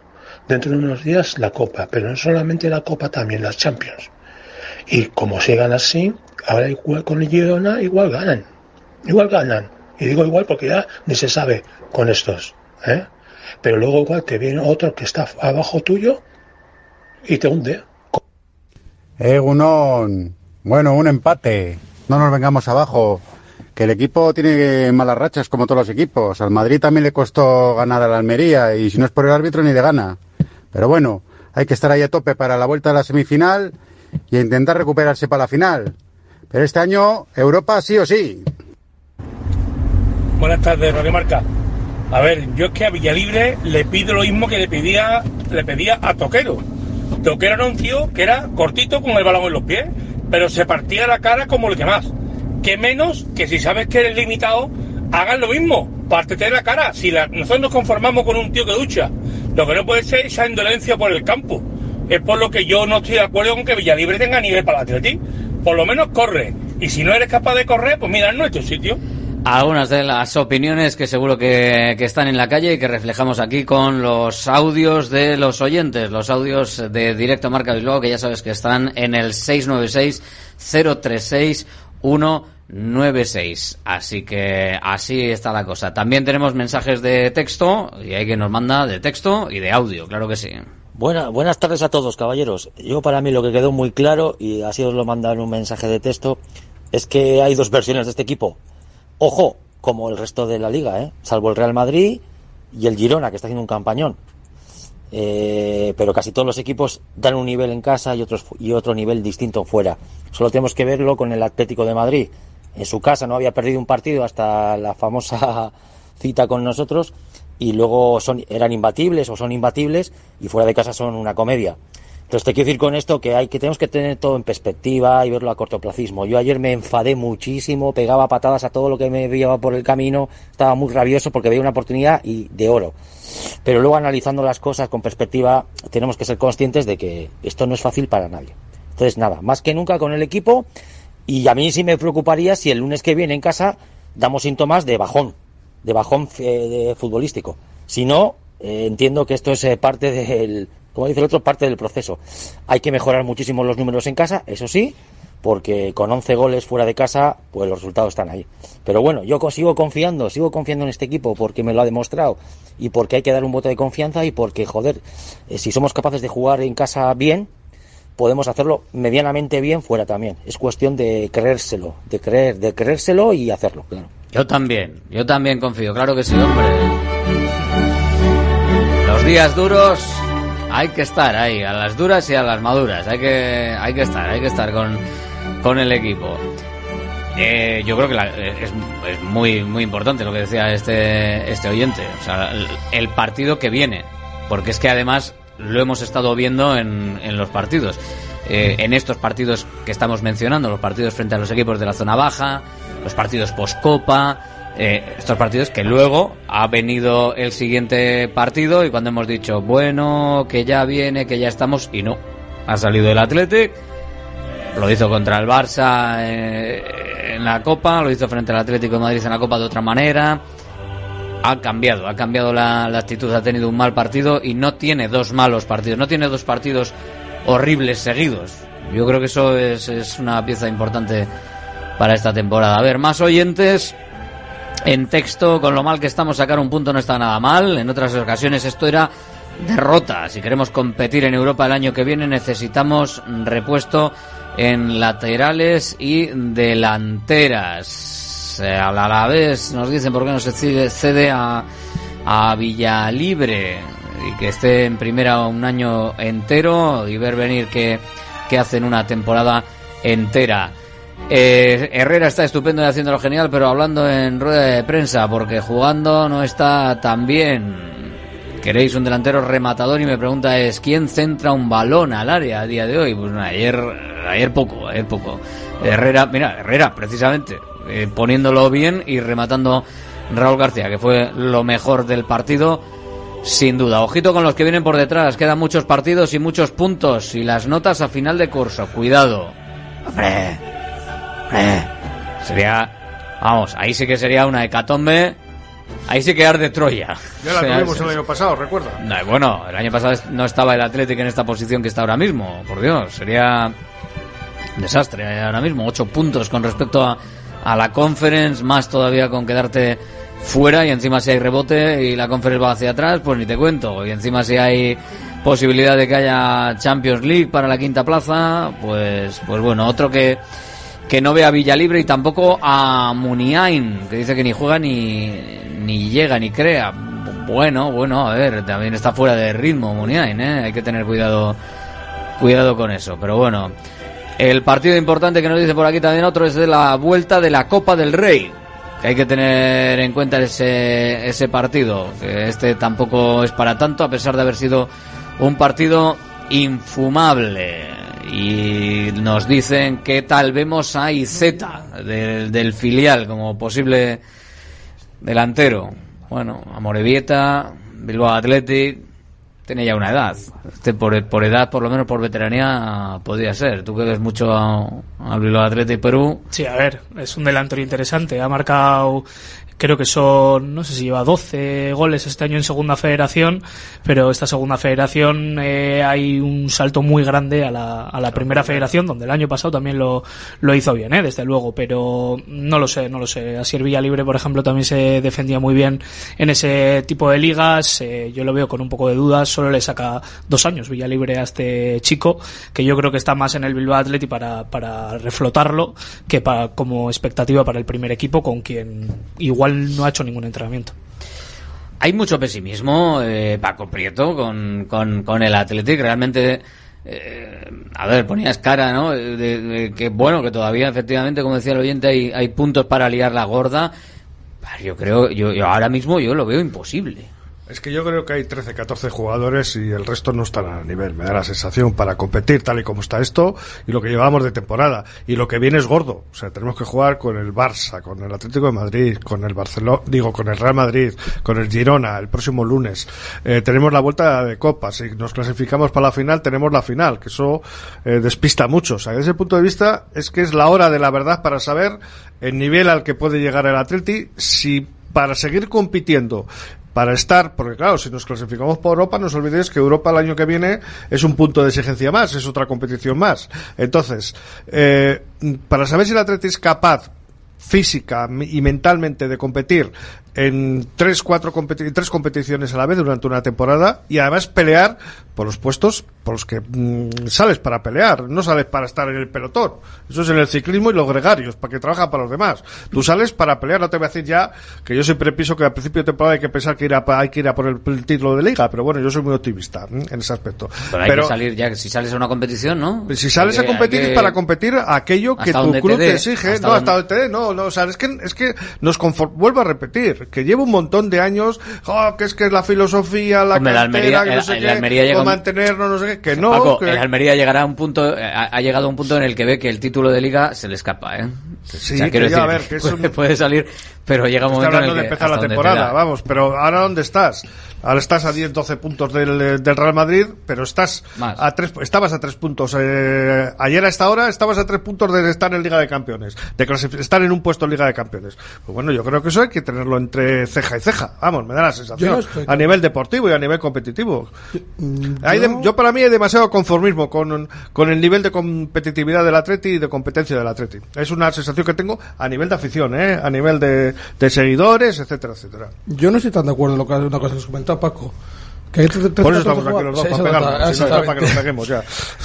dentro de unos días la Copa, pero no solamente la Copa, también las Champions. Y como sigan así, ahora igual con el Girona igual ganan. Igual ganan. Y digo igual porque ya ni se sabe con estos. ¿eh? Pero luego igual te viene otro que está abajo tuyo y te hunde. Eh, Gunón. Bueno, un empate. No nos vengamos abajo. Que el equipo tiene malas rachas como todos los equipos. Al Madrid también le costó ganar a la Almería y si no es por el árbitro ni de gana. Pero bueno, hay que estar ahí a tope para la vuelta a la semifinal y intentar recuperarse para la final. Pero este año, Europa sí o sí. Buenas tardes, Radio Marca. A ver, yo es que a Villalibre le pido lo mismo que le pedía, le pedía a Toquero. Toquero era un tío que era cortito con el balón en los pies, pero se partía la cara como el que más. Que menos que si sabes que eres limitado, hagan lo mismo, pártete la cara. Si la, nosotros nos conformamos con un tío que ducha, lo que no puede ser esa indolencia por el campo. Es por lo que yo no estoy de acuerdo con que Villalibre tenga nivel para el Atleti. Por lo menos corre. Y si no eres capaz de correr, pues mira, en nuestro sitio. Algunas de las opiniones que seguro que, están en la calle y que reflejamos aquí con los audios de los oyentes, los audios de Directo Marca Bilbao, que ya sabes que están en el 696-036-196. Así que así está la cosa. También tenemos mensajes de texto, y hay que nos manda de texto y de audio, claro que sí. Buena, buenas tardes a todos, caballeros. Yo para mí lo que quedó muy claro, y así os lo mandan un mensaje de texto, es que hay dos versiones de este equipo. Ojo, como el resto de la liga, ¿eh? salvo el Real Madrid y el Girona, que está haciendo un campañón. Eh, pero casi todos los equipos dan un nivel en casa y, otros, y otro nivel distinto fuera. Solo tenemos que verlo con el Atlético de Madrid. En su casa no había perdido un partido hasta la famosa cita con nosotros y luego son, eran imbatibles o son imbatibles y fuera de casa son una comedia. Entonces te quiero decir con esto que tenemos que tener todo en perspectiva y verlo a cortoplacismo. Yo ayer me enfadé muchísimo, pegaba patadas a todo lo que me llevaba por el camino, estaba muy rabioso porque veía una oportunidad y de oro. Pero luego analizando las cosas con perspectiva, tenemos que ser conscientes de que esto no es fácil para nadie. Entonces nada, más que nunca con el equipo y a mí sí me preocuparía si el lunes que viene en casa damos síntomas de bajón, de bajón de futbolístico. Si no, eh, entiendo que esto es eh, parte del como dice el otro, parte del proceso. Hay que mejorar muchísimo los números en casa, eso sí, porque con 11 goles fuera de casa, pues los resultados están ahí. Pero bueno, yo sigo confiando, sigo confiando en este equipo porque me lo ha demostrado y porque hay que dar un voto de confianza y porque, joder, eh, si somos capaces de jugar en casa bien, podemos hacerlo medianamente bien fuera también. Es cuestión de creérselo, de creer, de creérselo y hacerlo, claro. Yo también, yo también confío, claro que sí, hombre. días duros hay que estar ahí, a las duras y a las maduras. Hay que, hay que estar, hay que estar con, con el equipo. Eh, yo creo que la- es, es muy, muy importante lo que decía este, este oyente. El partido que viene. Porque es que además lo hemos estado viendo en, en los partidos. Eh, en estos partidos que estamos mencionando, los partidos frente a los equipos de la zona baja, los partidos post-copa, eh, estos partidos que luego ha venido el siguiente partido y cuando hemos dicho, bueno, que ya viene, que ya estamos, y no, ha salido el Athletic, lo hizo contra el Barça eh, en la Copa, lo hizo frente al Atlético de Madrid en la Copa de otra manera. Ha cambiado, ha cambiado la, la actitud, ha tenido un mal partido y no tiene dos malos partidos, no tiene dos partidos horribles seguidos. Yo creo que eso es, es una pieza importante para esta temporada. A ver, más oyentes en texto, con lo mal que estamos, sacar un punto no está nada mal. En otras ocasiones esto era derrota. Si queremos competir en Europa el año que viene necesitamos repuesto en laterales y delanteras. Eh, Al Alavés nos dicen por qué no se cede, cede a, a Villalibre y que esté en primera un año entero y ver venir que, que hacen una temporada entera. Eh, Herrera está estupendo y haciéndolo genial, pero hablando en rueda de prensa, porque jugando no está tan bien. Queréis un delantero rematador y me pregunta es ¿quién centra un balón al área a día de hoy? Pues ayer, ayer poco, ayer poco. Herrera, mira, Herrera precisamente, eh, poniéndolo bien y rematando Raúl García, que fue lo mejor del partido, sin duda. Ojito con los que vienen por detrás, quedan muchos partidos y muchos puntos y las notas a final de curso, cuidado. Hombre, hombre, sería, vamos, ahí sí que sería una hecatombe, ahí sí que arde Troya. Ya la O sea, tuvimos es- el año pasado, recuerda. no, bueno, el año pasado no estaba el Atlético en esta posición que está ahora mismo. Por Dios, sería un desastre ahora mismo. Ocho puntos con respecto a, a la Conference, más todavía con quedarte fuera y encima si hay rebote y la Conference va hacia atrás, pues ni te cuento. Y encima si hay posibilidad de que haya Champions League para la quinta plaza, pues, pues bueno, otro que que no ve a Villalibre y tampoco a Muniain, que dice que ni juega ni, ni llega ni crea. Bueno, bueno, a ver, también está fuera de ritmo Muniain, ¿eh? hay que tener cuidado, cuidado con eso. Pero bueno, el partido importante que nos dice por aquí también otro es de la vuelta de la Copa del Rey. Que hay que tener en cuenta ese, ese partido. Este tampoco es para tanto, a pesar de haber sido un partido infumable. Y nos dicen que tal vemos a Izeta del, del filial como posible delantero. Bueno, a Morevieta, Bilbao Athletic, tiene ya una edad. Este por, por edad, por lo menos por veteranía, podría ser. Tú que ves mucho al Bilbao Athletic Perú. Sí, a ver, es un delantero interesante. Ha marcado, creo que son, no sé si lleva 12 goles este año en segunda federación, pero esta segunda federación eh, hay un salto muy grande a la, a la primera federación, donde el año pasado también lo, lo hizo bien, ¿eh? desde luego, pero no lo sé, no lo sé. Así el Villalibre, por ejemplo, también se defendía muy bien en ese tipo de ligas. Eh, yo lo veo con un poco de dudas, solo le saca dos años Villalibre a este chico, que yo creo que está más en el Bilbao Athletic para, para reflotarlo que para, como expectativa para el primer equipo, con quien igual no ha hecho ningún entrenamiento. Hay mucho pesimismo, eh, Paco Prieto, con, con, con el Athletic. Realmente, eh, a ver, ponías cara, ¿no? De, de que, bueno, que todavía, efectivamente, como decía el oyente, hay, hay puntos para liar la gorda. Yo creo, yo, yo ahora mismo yo lo veo imposible. Es que yo creo que hay 13, 14 jugadores y el resto no están a nivel. Me da la sensación para competir tal y como está esto y lo que llevamos de temporada. Y lo que viene es gordo. O sea, tenemos que jugar con el Barça, con el Atlético de Madrid, con el Barcelona, digo, con el Real Madrid, con el Girona el próximo lunes. Eh, tenemos la vuelta de Copa. Si nos clasificamos para la final, tenemos la final, que eso eh, despista mucho. O sea, desde ese punto de vista es que es la hora de la verdad para saber el nivel al que puede llegar el Atleti si para seguir compitiendo para estar, porque claro, si nos clasificamos por Europa, no os olvidéis que Europa el año que viene es un punto de exigencia más, es otra competición más. Entonces, eh, para saber si el Atleti es capaz física y mentalmente de competir en tres, cuatro competi tres competiciones a la vez durante una temporada y además pelear por los puestos por los que mm, sales para pelear, no sales para estar en el pelotón. Eso es en el ciclismo y los gregarios, para que trabajan para los demás. Tú sales para pelear, no te voy a decir ya que yo siempre pienso que al principio de temporada hay que pensar que ir a, hay que ir a por el, título de liga, pero bueno, yo soy muy optimista en ese aspecto. Pero hay que salir ya, si sales a una competición, ¿no? Si sales a competir que... para competir aquello que tu club te, exige, no, donde... hasta donde te dé, no, no, o sea, es que, es que nos conform... vuelvo a repetir, que lleva un montón de años, oh, que es que es la filosofía, la Hombre, cantera, Almería, que no sé el, qué, Almería llega mantenernos, no sé qué, que no. Paco, que... el Almería llegará a un punto, eh, ha, ha, llegado a un punto en el que ve que el título de liga se le escapa, ¿eh? Sí, o sea, que decir, a ver, que eso puede, puede, salir, pero llega un momento en el que... de empezar la temporada, te vamos, pero ahora ¿dónde estás? Ahora estás a 10, 12 puntos del, del Real Madrid, pero estás Más. a tres, estabas a tres puntos. Eh, ayer a esta hora estabas a tres puntos de estar en Liga de Campeones, de estar en un puesto en Liga de Campeones. Pues bueno, yo creo que eso hay que tenerlo en, entre ceja y ceja. Vamos, me da la sensación. A nivel deportivo y a nivel competitivo. Mm, yo, hay yo para mí hay demasiado conformismo con, con, el nivel de competitividad del Atleti y de competencia del Atleti. Es una sensación que tengo a nivel de afición, ¿eh? a nivel de, de seguidores, etcétera, etcétera. Yo no estoy tan de acuerdo en lo que, una cosa que has comentado, Paco.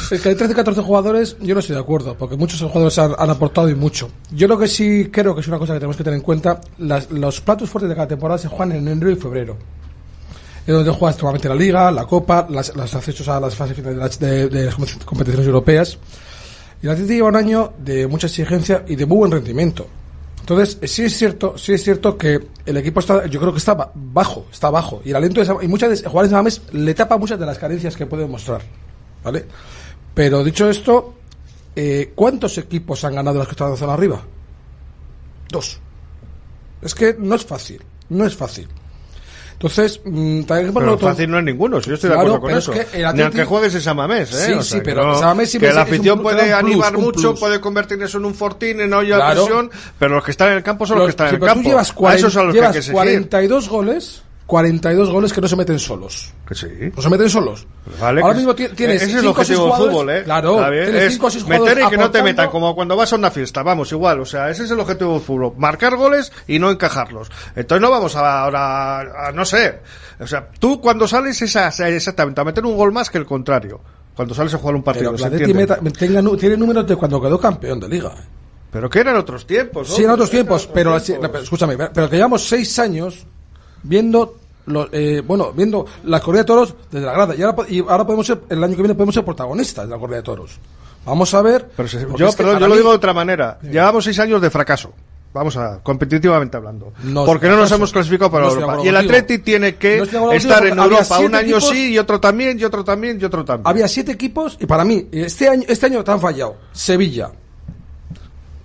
Que hay 13-14 jugadores, yo no estoy de acuerdo, porque muchos jugadores han, aportado y mucho. Yo lo que sí creo que es una cosa que tenemos que tener en cuenta, las, los platos fuertes de cada temporada se juegan en enero y febrero. Es donde juegas normalmente la Liga, la Copa, las, los accesos a las fases finales de, de, de, las competiciones europeas. Y la Atleti lleva un año de mucha exigencia y de muy buen rendimiento. Entonces, sí es cierto, sí es cierto que el equipo está, yo creo que está bajo, está bajo. Y el aliento de Sam, y muchas de Mames le tapa muchas de las carencias que puede mostrar. ¿Vale? Pero dicho esto, eh, ¿cuántos equipos han ganado los que están en zona arriba? Dos. Es que no es fácil, no es fácil. Entonces, mmm, también por pero fácil no es ninguno, si yo estoy claro, de acuerdo con eso. Es que Atleti... Ni aunque juegues en Samamés, ¿eh? Sí, o sea, sí, pero no, Samamés siempre Que la afición puede animar plus, mucho, puede convertir eso en un fortín, en olla de claro. presión, pero los que están en el campo son los, los que están sí, en el campo. Tú llevas 40, a esos a los llevas que hay que 42 goles 42 goles que no se meten solos. Que sí. No se meten solos. Pues vale, Ahora mismo tienes e-, 5 o 6 jugadores. Fútbol, ¿eh? Claro, tienes 5 o 6 jugadores. Meter y que no te metan, como cuando vas a una fiesta. Vamos, igual. O sea, ese es el objetivo del fútbol. Marcar goles y no encajarlos. Entonces no vamos a, ahora, no sé. O sea, tú cuando sales es exactamente a meter un gol más que el contrario. Cuando sales a jugar un partido. Tiene números de cuando quedó campeón de liga. ¿eh? Pero que eran otros tiempos. ¿no? Sí, eran otros tiempos, pero, tiempos. pero escúchame, pero que llevamos seis años viendo los, eh, bueno, viendo la corrida de toros desde la grada. Y ahora, y ahora podemos ser, el año que viene podemos ser protagonistas de la corrida de toros. Vamos a ver. Yo, perdón, yo lo digo de otra manera. Llevamos seis años de fracaso. Vamos a competitivamente hablando. Porque no nos hemos clasificado para Europa. Y el Atleti tiene que estar en Europa un año sí y otro también, y otro también, y otro también. Había siete equipos y para mí, este año, este año te han fallado. Sevilla,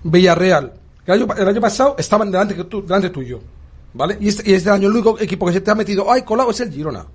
Villarreal. El año, el año pasado estaban delante, delante tuyo. ¿Vale? Este, y este, año el único equipo que se te ha metido, ay, colado, es el Girona.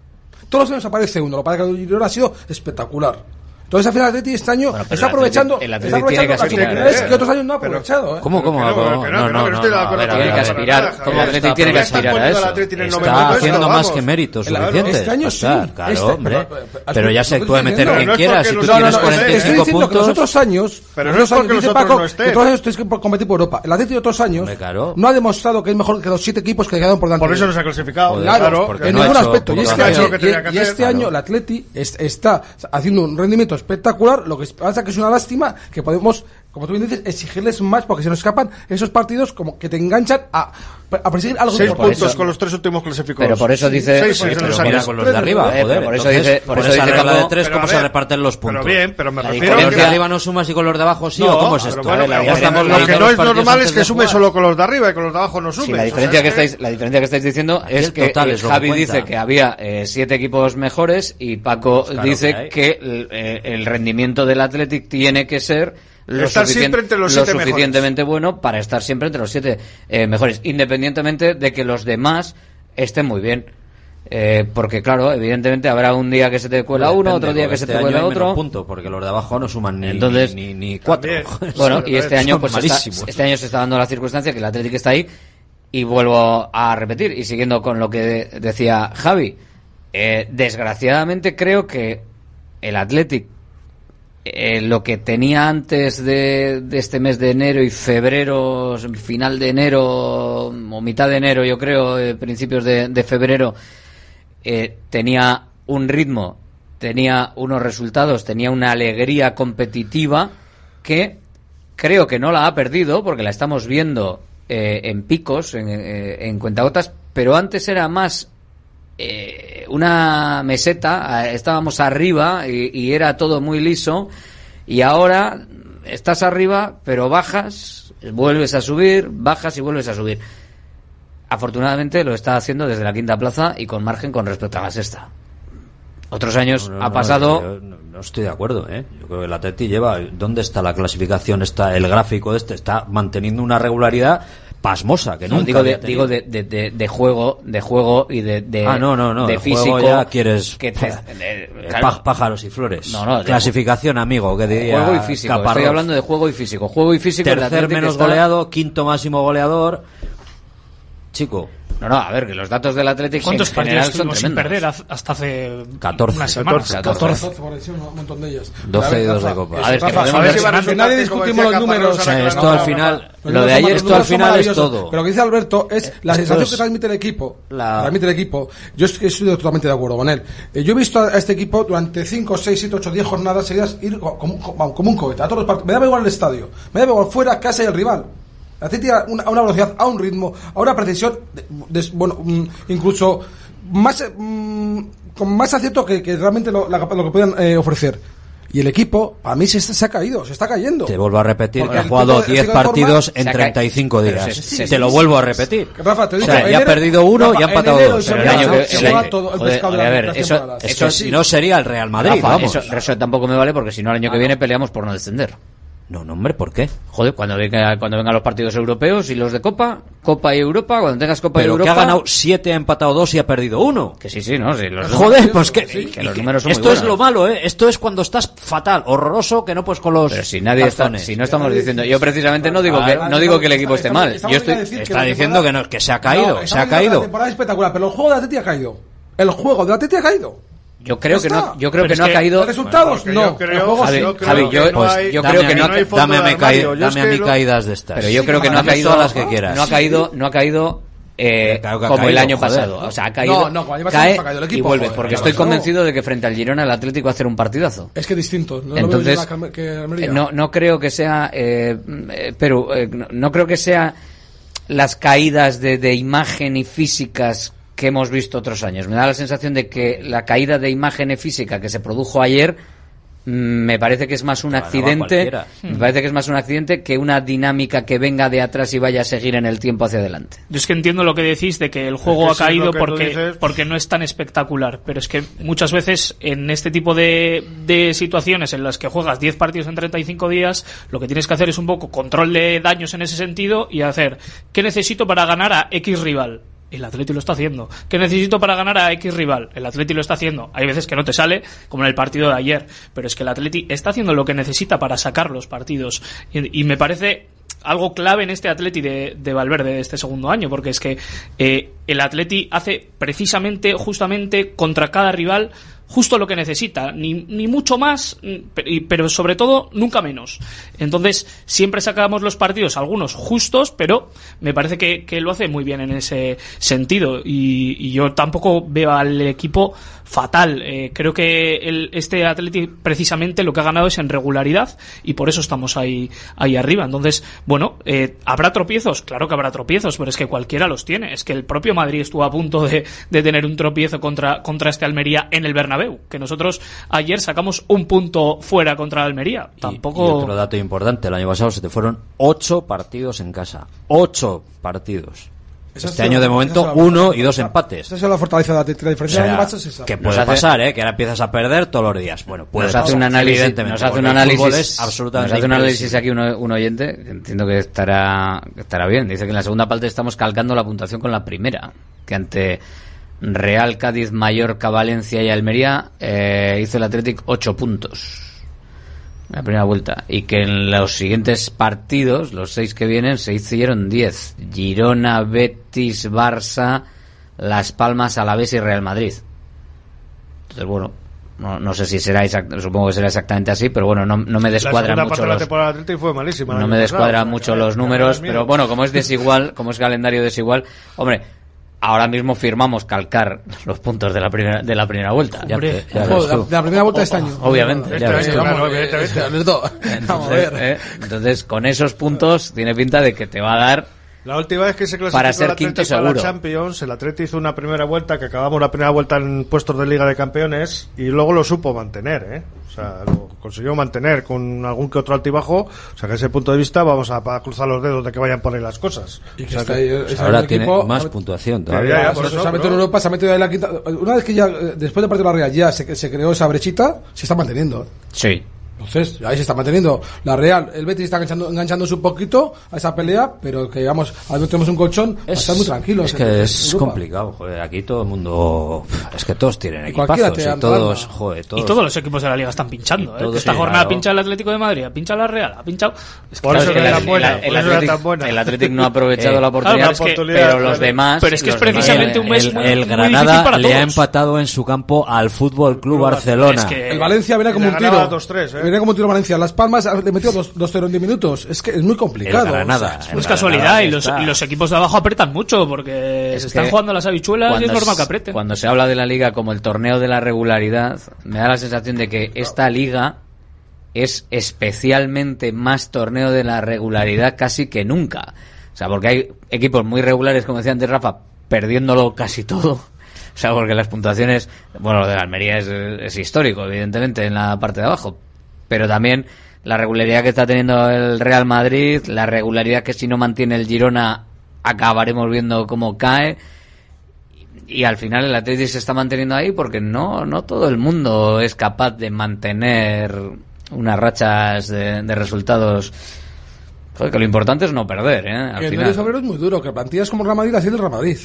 Todos los años aparece uno. Lo que que el Girona ha sido espectacular. Entonces, al final, el Atleti este año bueno, está aprovechando, el Atleti, el Atleti está aprovechando tiene que las oportunidades ¿eh? que otros años no ha aprovechado. ¿eh? ¿Cómo, cómo? No, no, no, no, tiene que aspirar. Como Atleti tiene que aspirar a eso. Está haciendo más que méritos suficientes. Este año sí. Claro, hombre. Pero ya se puede meter quien quiera. Si tú tienes 45 puntos... que los otros años... Pero no es porque los otros no estén. Años tienes que competir por Europa. El Atleti de otros años no ha demostrado que es mejor que los siete equipos que quedaron por delante. Por eso no se ha clasificado. Claro, en ningún aspecto. Y este año el Atleti está haciendo un rendimiento espectacular. Lo que pasa que es una lástima que podemos como tú bien dices, exigirles más porque se nos escapan esos partidos como que te enganchan a, a perseguir algo. Seis puntos eso, con los tres últimos clasificados. Pero por eso dice... Seis, sí, sí, pero mira con los de arriba, eh, joder, por eso entonces, dice... Por, por eso esa dice regla como, de tres, cómo se reparten los puntos. Pero bien, pero me refiero... Con los de arriba no sumas y con los de abajo sí, no, ¿o cómo es esto? Bueno, eh, la lo que no es normal es que sume solo con los de arriba y con los de abajo no sume. Sí, la diferencia que estáis, la diferencia que estáis diciendo es que Javi dice que había eh, siete equipos mejores y Paco pues dice que eh, el rendimiento del Athletic tiene que ser estar siempre entre los lo siete suficientemente mejores. bueno para estar siempre entre los siete eh, mejores, independientemente de que los demás estén muy bien. Eh, porque claro, evidentemente habrá un día que se te cuela uno, otro día que se te este cuela otro. punto, porque los de abajo no suman ni, ni, cuatro. Bueno, y este año pues este año se está dando la circunstancia que el Atlético está ahí y vuelvo a repetir y siguiendo con lo que decía Javi, eh, desgraciadamente creo que el Atlético eh, lo que tenía antes de, este mes de enero y febrero, final de enero o mitad de enero, yo creo, eh, principios de, febrero, eh, tenía un ritmo, tenía unos resultados, tenía una alegría competitiva que creo que no la ha perdido porque la estamos viendo en picos, en, en cuentagotas, pero antes era más eh, una meseta, estábamos arriba y, y era todo muy liso y ahora estás arriba pero bajas, vuelves a subir, bajas y vuelves a subir. Afortunadamente lo está haciendo desde la quinta plaza y con margen con respecto a la sexta. Otros años No, no, ha pasado no, no estoy de acuerdo, ¿eh? Yo creo que el Atleti lleva. ¿Dónde está la clasificación? Está el gráfico este está manteniendo una regularidad pasmosa que No, digo de, digo de, de, de- juego, de juego y de, de ah, no, no, no. de físico. ya quieres que te- eh, claro. pá- pájaros y flores. No, no, Clasificación, amigo, que diría juego y físico. Estoy Caparrós. hablando de juego y físico. Juego y físico. Tercer menos está- goleado, quinto máximo goleador. Chico. No, no, a ver, que los datos del Atlético ¿Cuántos en partidos estuvimos sin tremendos. perder hasta hace 14. una semana? 14. por lesión, un montón de ellas. 12 A ver, y dos Rafa, de Copa. A ver, que podemos ver si nadie discutimos los números. O sea, esto al final, lo de ayer, esto al final es todo. Pero lo que dice Alberto es la Esto sensación que transmite el equipo. la- Transmite el equipo. Yo es que estoy totalmente de acuerdo con él. Eh, yo he visto a este equipo durante 5, 6, 7, 8, 10 jornadas seguidas ir co- como, un cohete a todos los partidos. Me daba igual el estadio. Me daba igual fuera, casa y el rival. La Atleti a una, a una velocidad, a un ritmo, a una precisión, de- de- bueno, mm, incluso más, eh, mm, con más acierto que, que realmente lo, la- lo que puedan eh, ofrecer. Y el equipo, a mí se, se ha caído, se está cayendo. Te vuelvo a repetir, Porque ha el jugado tipo de- 10 de forma- partidos en Se ha 35 Pero días. se- se- Te lo sí, vuelvo a repetir. Rafa, te O digo, sea, ya ha perdido uno Rafa, y ha empatado dos. el año que- se el juega año- todo el joder, pescado de a la- ver, de las eso- que si no sería el Real Madrid, Rafa, vamos. Eso, eso tampoco me vale porque si no el año que viene peleamos por no descender. No, no, hombre, ¿por qué? Joder, cuando venga, cuando vengan los partidos europeos y los de Copa, Copa y Europa, cuando tengas Copa y Pero que Europa... ha ganado 7, ha empatado 2 y ha perdido 1. Que sí, sí, no, sí, los Joder, pues que, que los números son esto muy es lo malo, ¿eh? Esto es cuando estás fatal, horroroso, que no pues con los Pero si nadie está, si no estamos diciendo, yo precisamente no digo que no digo que el equipo esté mal, yo estoy está diciendo que no, que se ha caído, No, se ha caído. La temporada es espectacular, pero el juego de Atleti ha caído. El juego de Atleti ha caído. Yo creo que no, yo creo Pero que no ha caído. resultados, no. yo creo- El juego Javi, yo creo Javi, que no hay- yo dame creo a que no, no ha, fondo Dame a caí- dame a mí lo- caídas de estas. pero yo creo que no ha caído las que quieras. no ha caído, no ha caído eh, Claro como el caído, año joder. pasado, o sea, ha caído, No, no, el cae no ha caído el equipo, y vuelve, joder, porque el estoy convencido de que frente al Girona el Atlético va a hacer un partidazo. Es que es distinto. No Entonces, lo que. Eh, No, no creo que sea, eh, eh, pero eh, no, no creo que sea las caídas de, de imagen y físicas que hemos visto otros años. Me da la sensación de que la caída de imagen física que se produjo ayer mm, me parece que es más un accidente, me parece que es más un accidente que una dinámica que venga de atrás y vaya a seguir en el tiempo hacia adelante. Yo es que entiendo lo que decís de que el juego que ha caído porque, dices. porque no es tan espectacular, pero es que muchas veces en este tipo de, de situaciones en las que juegas 10 partidos en 35 días, lo que tienes que hacer es un poco control de daños en ese sentido y hacer, ¿qué necesito para ganar a X rival? El Atleti lo está haciendo. ¿Qué necesito para ganar a X rival? El Atleti lo está haciendo. Hay veces que no te sale, como en el partido de ayer, pero es que el Atleti está haciendo lo que necesita para sacar los partidos. Y, me parece algo clave en este Atleti de, de Valverde de este segundo año, porque es que eh, el Atleti hace precisamente, justamente, contra cada rival, justo lo que necesita, ni, ni mucho más, mm, pero sobre todo nunca menos. Entonces, siempre sacamos los partidos, algunos justos, pero me parece que, que lo hace muy bien en ese sentido. Y, y yo tampoco veo al equipo fatal. Eh, creo que el, este Atleti precisamente lo que ha ganado es en regularidad y por eso estamos ahí, ahí arriba. Entonces, bueno, eh, ¿habrá tropiezos? Claro que habrá tropiezos, pero es que cualquiera los tiene. Es que el propio Madrid estuvo a punto de, de tener un tropiezo contra, contra este Almería en el Bernabéu, que nosotros ayer sacamos un punto fuera contra Almería. Y Tampoco... otro dato importante, el año pasado se te fueron 8 partidos en casa. 8 partidos. Este es año de momento uno y dos empates. Esa es la fortaleza de. La O diferencia del sea, es esa. que puede hace- pasar, ¿eh? Que ahora empiezas a perder todos los días. Bueno, puede nos hace un análisis, evidentemente, nos hace un análisis, es absolutamente nos hace un análisis aquí uno- un oyente, que entiendo que estará, que estará bien. Dice que en la segunda parte estamos calcando la puntuación con la primera, que ante Real, Cádiz, Mallorca, Valencia y Almería, eh, hizo el Athletic 8 puntos en la primera vuelta. Y que en los siguientes partidos, los 6 que vienen, se hicieron 10. Girona, Betis, Barça, Las Palmas, Alavés y Real Madrid. Entonces, bueno, no, no, sé si será exact, supongo que será exactamente así, pero bueno, no, no me descuadran mucho no me descuadran mucho los números, pero bueno, como es desigual, como es calendario desigual, hombre, ahora mismo firmamos calcar los puntos de la primera de la primera vuelta. Ya, Hombre, ya la, la, primera vuelta de este año. Obviamente. Entonces, con esos puntos tiene pinta de que te va a dar la última vez que se clasificó para ser el quinto seguro. Para Champions, el Atleti hizo una primera vuelta que acabamos la primera vuelta en puestos de Liga de Campeones y luego lo supo mantener, ¿eh? O sea, lo consiguió mantener con algún que otro altibajo. O sea, que ese punto de vista vamos a, cruzar los dedos de que vayan por ahí las cosas. Y que pues ahora tiene más puntuación todavía. Por pues eso, se ha metido en Europa, se ha metido en la quinta. Una vez que ya, eh, después de parte de la Real, ya se, se creó esa brechita, se está manteniendo. Sí. Entonces, ahí se está manteniendo la Real. El Betis está enganchando, enganchándose un poquito a esa pelea, pero que digamos, ahora tenemos un colchón, es, muy tranquilos. Es que es complicado, joder. Aquí todo el mundo. Es que todos tienen equipazos y todos, joder, todos. Y todos los equipos de la Liga están pinchando. ¿eh? Esta jornada pincha el Atlético de Madrid, pincha la Real, ha pinchado. Es que Por eso claro, que era el, el, Atlético no ha aprovechado eh, la oportunidad, pero, los demás. Pero es que es precisamente un mes el, muy, el Granada le ha empatado en su campo al Fútbol Club Barcelona. el Valencia viene como un tiro. 2-3 cómo tiró Valencia. Las Palmas le metió 2-0 en 10 minutos. Es que es muy complicado. Granada, o sea, es, casualidad y los, equipos de abajo apretan mucho porque se están jugando las habichuelas y es normal que aprieten. Cuando se habla de la liga como el torneo de la regularidad, me da la sensación de que esta liga es especialmente más torneo de la regularidad casi que nunca. O sea, porque hay equipos muy regulares, como decía antes Rafa, perdiéndolo casi todo. O sea, porque las puntuaciones, bueno, lo de Almería es, histórico, evidentemente, en la parte de abajo, pero también la regularidad que está teniendo el Real Madrid, la regularidad que si no mantiene el Girona acabaremos viendo cómo cae. Y al final el Atlético se está manteniendo ahí porque no, no todo el mundo es capaz de mantener unas rachas de, resultados. Joder, lo importante es no perder, ¿eh? Al el final. es muy duro, que plantillas como el Real Madrid así el Real Madrid.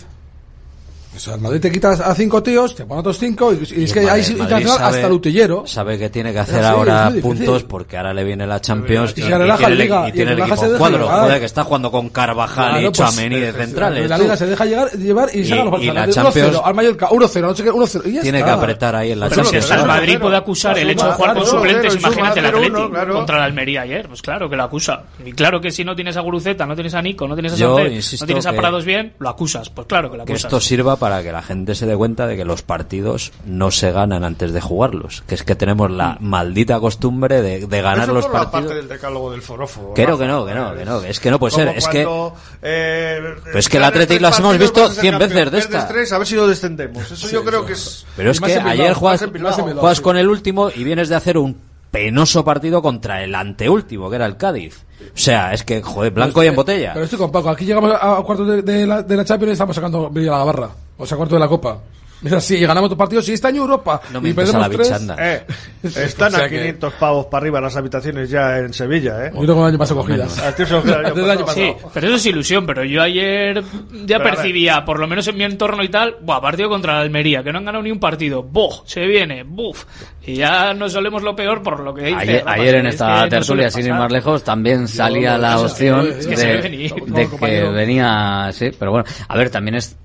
O sea, el Madrid te quitas a cinco tíos, te pone otros cinco, y, y es que ahí hasta el utillero. Sabe que tiene que hacer sí, ahora puntos porque ahora le viene la Champions y, y, y tiene, liga, tiene el equipo cuadro. Joder, que está jugando con Carvajal claro, y Chameni pues, de eh, centrales. La Liga se deja llegar, llevar y saca los partidos. la Champions. Al Mallorca, 1-0, no sé qué, 1-0. Tiene que apretar ahí en la Champions. el Madrid puede acusar el hecho de jugar con suplentes, imagínate el Atlético contra la Almería ayer. Pues claro que lo acusa. Y claro que si no tienes a Guruceta, no tienes a Nico, no tienes a Santé, no tienes a Prados bien, lo acusas. Pues claro que lo acusas. Que esto sirva para que la gente se dé cuenta de que los partidos no se ganan antes de jugarlos. Que es que tenemos la mm. maldita costumbre de, de ganar Eso los por partidos. La parte del decálogo del forofo. Creo que no, que no, que no. Es que no puede Como ser. Es que. Eh, pues es que la Athletic las hemos visto 100 veces de esta. A ver si lo descendemos. Eso yo creo que es. Pero es que ayer juegas, con el último y vienes de hacer un penoso partido contra el anteúltimo, que era el Cádiz. O sea, es que, joder, blanco y en botella. Pero estoy con Paco, aquí llegamos a, a cuartos de, la, de la Champions y estamos sacando a la barra. O sea, cuarto de la Copa. Es así, y ganamos dos partidos y este año Europa. No me y perdemos tres. Eh, están a 500 pavos para arriba las habitaciones ya en Sevilla, ¿eh? Yo el año pasado cogidas. Sí, pero eso es ilusión, pero yo ayer ya percibía, por lo menos en mi entorno y tal, buah, partido contra la Almería, que no han ganado ni un partido. Buh, se viene, buf. Y ya no solemos lo peor por lo que dice. Ayer, ayer en esta tertulia, sin ir más lejos, también salía la opción es que de, de que venía, sí, pero bueno. A ver, también es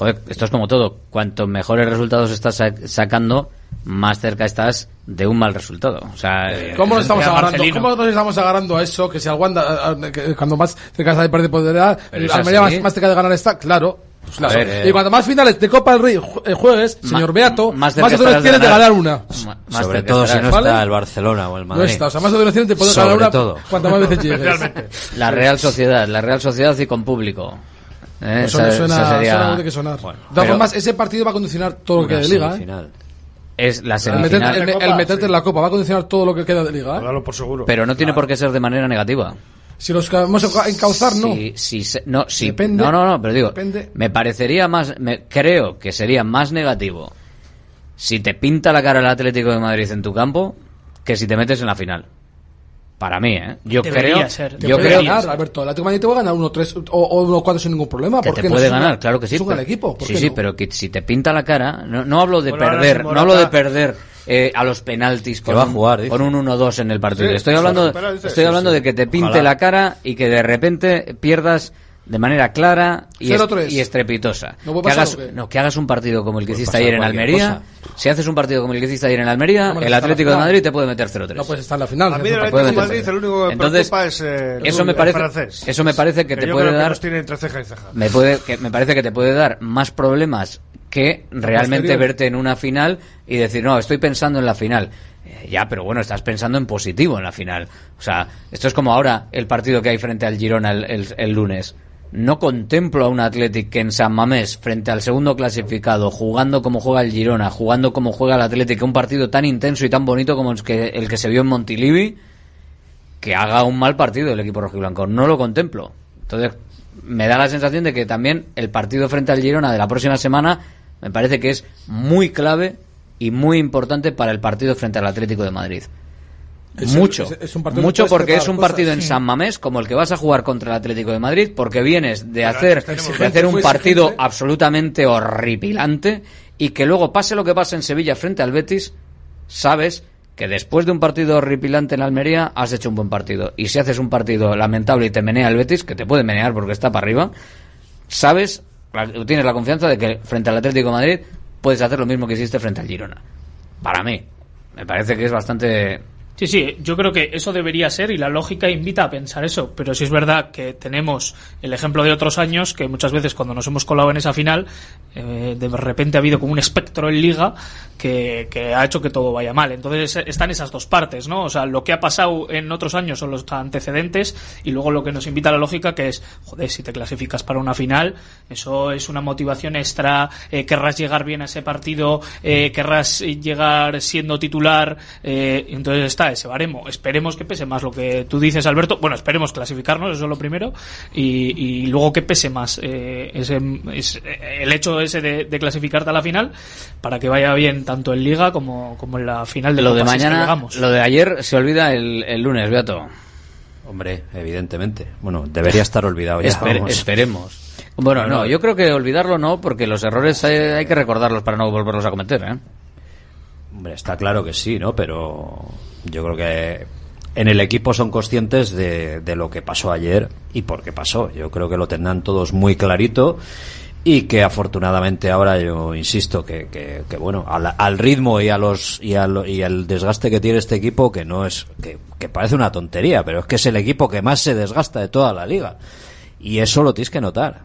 joder, esto es como todo. Cuanto mejores resultados estás sacando, más cerca estás de un mal resultado. O sea, eh, eh, ¿Cómo, nos estamos agarrando, ¿Cómo nos estamos agarrando a eso? Que si al Wanda, cuando más cerca está de perder poder, ah, más, más cerca de ganar está, claro. Pues eh. Y cuando más finales de Copa del Rey juegues, señor Beato, más, más opciones tienes de ganar una. Sobre todo si no está el Barcelona o el Madrid. No está, o sea, más opciones tienes de poder Sobre ganar una cuanto más veces llegues. La Real Sociedad, la Real Sociedad y con público. Eh, pues Eso, suena, sería... suena que de ese partido va a condicionar todo lo que queda de liga. ¿eh? Es la semifinal. El, meterte en la copa va a condicionar todo lo que queda de liga. ¿eh? por seguro. Pero no tiene por qué ser de manera negativa. Si los vamos a encauzar, no. No. Depende, no, no, no, pero digo, me parecería más, me, creo que sería más negativo si te pinta la cara el Atlético de Madrid en tu campo que si te metes en la final. Para mí, ¿eh? Yo Debería creo. Ser. Yo te creo ganar, que... Alberto. El Atlético Madrid te va a ganar 1-3 o 1-4 sin ningún problema. Que te puede no ganar, claro que sí. Pero, equipo, sí, sí, no? pero que si te pinta la cara, no, no hablo de bueno, perder, no hablo de perder eh, a los penaltis con, va a jugar, con un 1-2 en el partido. Sí, estoy hablando, estoy hablando de que te pinte Ojalá. la cara y que de repente pierdas de manera clara y, est- 0-3. y estrepitosa. ¿No que, pasar hagas, no, que hagas un partido como el que hiciste ayer en Almería. Si haces un partido como el que hiciste ayer en Almería, el Atlético de final. Madrid te puede meter 0-3. No puedes estar en la final. A mí del No Atlético de Madrid el único que me Entonces, preocupa es eh, eso me el parece, francés. eso me parece que Que te yo puede creo dar los tiene entre ceja y ceja. me puede que me parece que te puede dar más problemas que realmente verte en una final y decir no estoy pensando en la final Eh, ya pero bueno estás pensando en positivo en la final o sea esto es como ahora el partido que hay frente al Girona el, el- el lunes no contemplo a un Athletic que en San Mamés frente al segundo clasificado jugando como juega el Girona jugando como juega el Athletic un partido tan intenso y tan bonito como el que, el que se vio en Montilivi que haga un mal partido el equipo rojiblanco. No lo contemplo. Entonces, me da la sensación de que también el partido frente al Girona de la próxima semana me parece que es muy clave y muy importante para el partido frente al Atlético de Madrid. Es el- mucho, es- es un partido mucho porque es un cosas. partido en. San Mamés como el que vas a jugar contra el Atlético de Madrid porque vienes de hacer, de hacer un partido exigente. absolutamente horripilante y que luego pase lo que pase en Sevilla frente al Betis, sabes que después de un partido horripilante en Almería has hecho un buen partido. Y si haces un partido lamentable y te menea el Betis, que te puede menear porque está para arriba, sabes, tienes la confianza de que frente al Atlético de Madrid puedes hacer lo mismo que hiciste frente al Girona. Para mí, me parece que es bastante Sí, sí, yo creo que eso debería ser y la lógica invita a pensar eso, pero si es verdad que tenemos el ejemplo de otros años que muchas veces cuando nos hemos colado en esa final, eh, de repente ha habido como un espectro en liga que, ha hecho que todo vaya mal. Entonces eh, están esas dos partes, ¿no? O sea, lo que ha pasado en otros años son los antecedentes y luego lo que nos invita a la lógica que es, joder, si te clasificas para una final, eso es una motivación extra, eh, querrás llegar bien a ese partido, eh, querrás llegar siendo titular, eh, entonces está ese baremo. Esperemos que pese más lo que tú dices, Alberto. Bueno, esperemos clasificarnos, eso es lo primero, y, y luego que pese más eh, ese, es- eh, el hecho ese de, de clasificarte a la final para que vaya bien tanto en Liga como, como en la final de lo de Copa, si es que mañana, lo de ayer se olvida el, el lunes, Beato. Hombre, evidentemente. Bueno, debería estar olvidado ya. Esper- vamos. esperemos. Bueno, no, yo creo que olvidarlo no, porque los errores hay, hay que recordarlos para no volverlos a cometer, ¿eh? Hombre, está claro que sí, ¿no? Pero yo creo que en el equipo son conscientes de, de lo que pasó ayer y por qué pasó. Yo creo que lo tendrán todos muy clarito y que afortunadamente ahora yo insisto que, que, bueno al, al ritmo y a los y al, y al desgaste que tiene este equipo que no es que, que parece una tontería pero es que es el equipo que más se desgasta de toda la liga y eso lo tienes que notar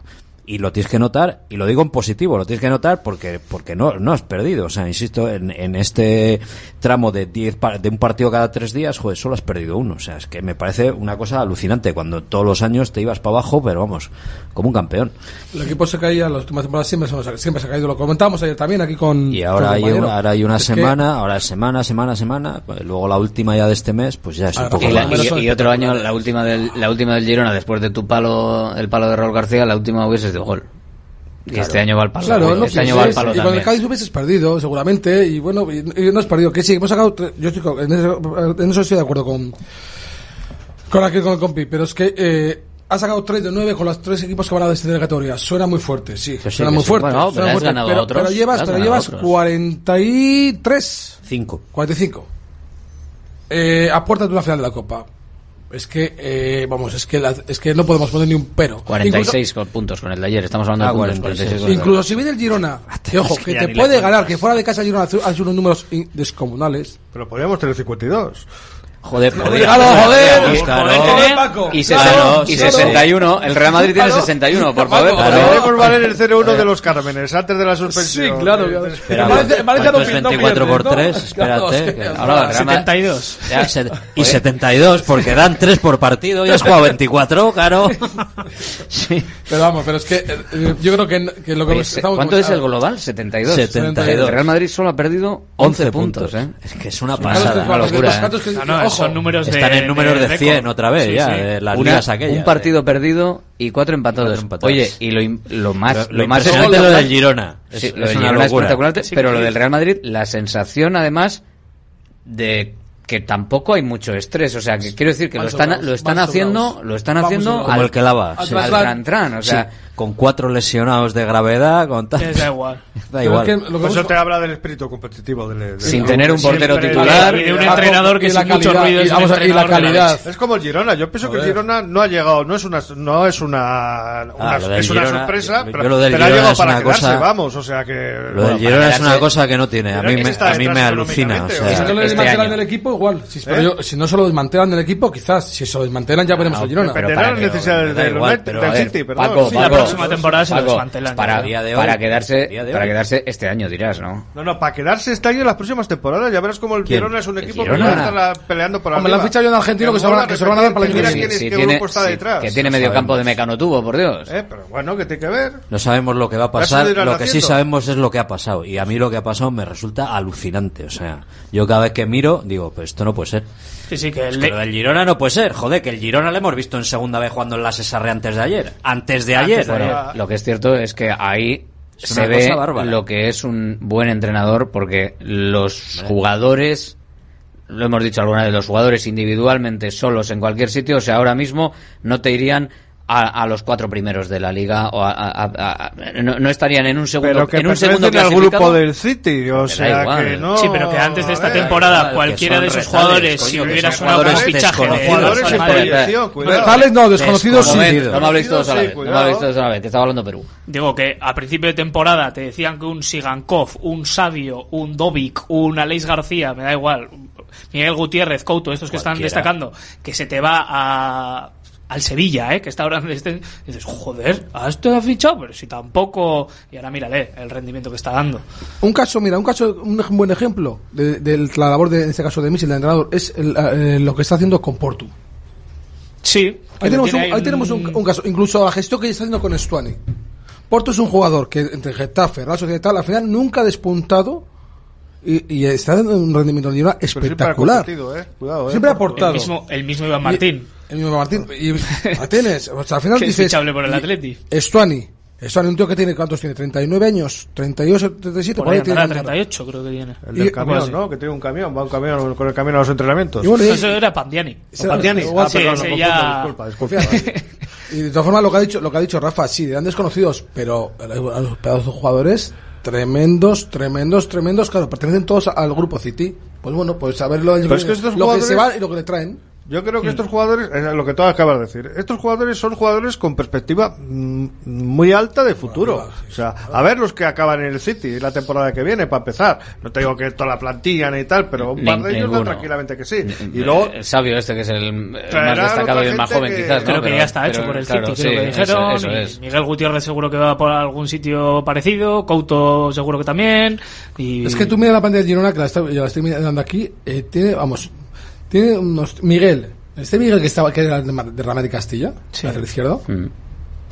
y lo tienes que notar y lo digo en positivo lo tienes que notar porque porque no no has perdido o sea insisto en, en este tramo de 10 pa- de un partido cada tres días joder solo has perdido uno o sea es que me parece una cosa alucinante cuando todos los años te ibas para abajo pero vamos como un campeón El equipo se caía, las últimas temporadas siempre, se- siempre se ha caído. Lo comentamos ayer también aquí con. y ahora con hay, ahora hay una Es que- semana ahora es semana semana semana pues luego la última ya de este mes pues ya es un Ahora, poco Y, la- más. y- y otro año, la última del, la última del Girona, después de tu palo, el palo de Raúl García, la última hubiese sido gol. Y Claro. este año va al palo. Claro, no este año va al palo y con el. Cádiz hubieses perdido, seguramente, y bueno, y, y no has perdido. Que sí, hemos sacado. tre- Yo estoy en, eso, en eso estoy de acuerdo con. Con aquel con el compi, pero es que. Eh, ha sacado 3 de 9 con los tres equipos que van a descender de categoría. Suena muy fuerte, sí. sí, suena muy sí. fuerte. Bueno, pero suena has fuerte, pero, otros, pero llevas, pero llevas otros. 43. 5. 45. Eh, a puerta de una final de la Copa. Es que, eh, vamos, es que, la- es que no podemos poner ni un pero. 46 con puntos con el de ayer. Estamos hablando Ah, de puntos. 46. 46 con el de Incluso si viene el Girona, que ojo, que te puede ganar, que fuera de casa el Girona hace hace unos números in- descomunales. Pero podríamos tener 52. Joder, joder, claro. joder, Paco. Y, Claro, 60 y claro. 61. El Real Madrid tiene Claro. 61, por favor. claro. Podemos valer el 0-1 de los Cármenes antes de la suspensión. Sí, claro. Espera, Valencia- Valencia ¿cuánto no es pi- no 24 por pierde, 3? ¿no? Claro, Espérate. Ahora, el Real Madrid- 72. Ya, se- y 72, porque dan 3 por partido y has jugado 24, claro. Sí. Pero vamos, pero es que eh, yo creo que, que lo que Oye, estamos ¿Cuánto es el global? 72. 72. El Real Madrid solo ha perdido 11 puntos, ¿eh? Es que es una pasada. es que- una locura, ¿eh? son números de. Están en números de récord. 100 otra vez Sí, ya, sí. de las Una- ligas aquellas. un partido perdido y cuatro empatados. Cuatro empatados. Oye, y lo, lo más, Lo, lo, más es lo espectacular- del Girona. Es, Sí, es lo del Girona es espectacular, Sí, pero lo del Real Madrid, la sensación además de que tampoco hay mucho estrés, o sea, que quiero decir que lo están lo están haciendo, lo están haciendo. Como al, el que lava. Sí. al tran- tran, o sea, con cuatro lesionados de gravedad, con tal. Da igual. da igual. Por eso te habla del espíritu competitivo. Del, del- Sin tener un portero titular. Y de un entrenador que y la sin mucho calidad, ruido y es vamos a- y la calidad. Es como el Girona. Yo pienso que el. Girona no ha llegado, no es una, no es una, una- Ah, lo del es una Girona- sorpresa, yo- pero, yo lo del pero ha Girona llegado es para una quedarse, cosa- vamos, o sea que... Lo del Girona es una cosa que no tiene. A Pero mí es que me, a mí me alucina. O sea, Si no le este desmantelan año. el equipo, igual. Si, pero ¿Eh? yo- si no se lo desmantelan el equipo, quizás. Si se lo desmantelan, ya veremos el Girona. pero Dependerá para de que- las necesidades da del, igual, pero del ver, City, perdón. Paco, Sí, la Paco, próxima temporada se lo Paco, desmantelan. para día de hoy. Para quedarse, día de para hoy. quedarse este año dirás, ¿no? No, no, para quedarse este año en las próximas temporadas, ya verás como el ¿Quién? Girona es un ¿El equipo que Girona? va a estar la- peleando por Hombre, le han arriba. fichado ya un argentino que se lo van a- que se lo van a dar para el año Mira que quién qué tiene, grupo está si- detrás. que tiene medio campo de mecano tubo, por Dios. Eh, pero bueno, que tiene que ver. No sabemos lo que va a pasar, lo lo que sí sabemos es lo que ha pasado. Y a mí lo que ha pasado me resulta alucinante. O sea, yo cada vez que miro, digo, pues esto no puede ser. Sí, sí, que Es el que de- lo del Girona no puede ser. Joder, que el Girona lo hemos visto en segunda vez jugando en la Cesarre antes de ayer. Antes de Antes ayer. de Bueno, ayer. lo que es cierto es que ahí Es se ve bárbara. lo que es un buen entrenador porque los jugadores, lo hemos dicho alguna vez, los jugadores individualmente solos en cualquier sitio, o sea, ahora mismo no te irían a, a los cuatro primeros de la liga o a- a- a- a- no, no estarían en un segundo Pero que en un segundo al grupo del City, o sea igual. que no... Sí, pero que antes de esta ver, temporada igual, cualquiera de esos retales, jugadores, coño, si hubiera son sonado como fichaje. Jugadores en proyección, cuidado. No, desconocidos sí. Desconocido. No me habléis todos a la vez, no me habléis todos a la vez, que estaba hablando Perú. Digo que a principio de temporada te decían que un Sigankov, un Sabio, un Dovic, un Aleix García, me da igual, Miguel Gutiérrez, Couto, estos que están destacando, que se te va a al Sevilla, ¿eh? que está ahora en este... dices, joder, ¿a esto ha fichado? Pero si tampoco... Y ahora mírale el rendimiento que está dando. Un caso, mira, un caso, un buen ejemplo de, de la labor de, en este caso de Michel, el entrenador, es el, eh, lo que está haciendo con Portu. Sí. Ahí tenemos, un, ahí tenemos un, un caso, incluso la gestión que está haciendo con Stuani. Porto es un jugador que entre Getafe, Real Sociedad y tal, al final nunca ha despuntado y, y está dando un rendimiento de Pero siempre ha espectacular. eh. Cuidado, eh. Siempre ha El aportado. mismo, el mismo Iván Martín. El mismo Martín. Y Martínez, o sea, al final es dices. fichable por el y- Atleti. Stuani. Stuani, un tío que tiene, ¿cuántos tiene? 39 años, 38, 37, Por ahí tiene andará que andar. 38 creo que tiene. El del Y- camión, así. ¿no? Que tiene un camión, va un camión con el camión a los entrenamientos. Y bueno, y- Eso era Pandiani. Ese- Pandiani. igual Ah, sí, perdón, ese lo ya- disculpa, disculpa. Y de todas formas, lo que ha dicho, lo que ha dicho Rafa, sí, eran desconocidos, pero a los pedazos de jugadores tremendos, tremendos, tremendos, claro, pertenecen todos al grupo City. Pues bueno, pues ver lo, Pero es que estos lo que se va y lo que le traen. Yo creo que estos jugadores, es lo que tú acabas de decir, estos jugadores son jugadores con perspectiva mm, muy alta de futuro. O sea, a ver los que acaban en el City la temporada que viene, para empezar. No te digo que toda la plantilla ni tal, pero un par de ellos dan tranquilamente que sí. Y luego, el sabio este que es el, el más destacado y el más joven que- quizás ¿no? Creo que Pero- ya está pero, hecho por el claro, City, sí, creo que eso- dijeron. eso y es. Miguel Gutiérrez seguro que va por algún sitio parecido, Couto seguro que también. Y... Es que tú mira la pantalla de Girona, que la estoy, yo la estoy mirando aquí, eh, tiene, vamos, tiene unos, Miguel, este Miguel que estaba, que era de, Mar- de Castilla, lateral izquierdo, Mm.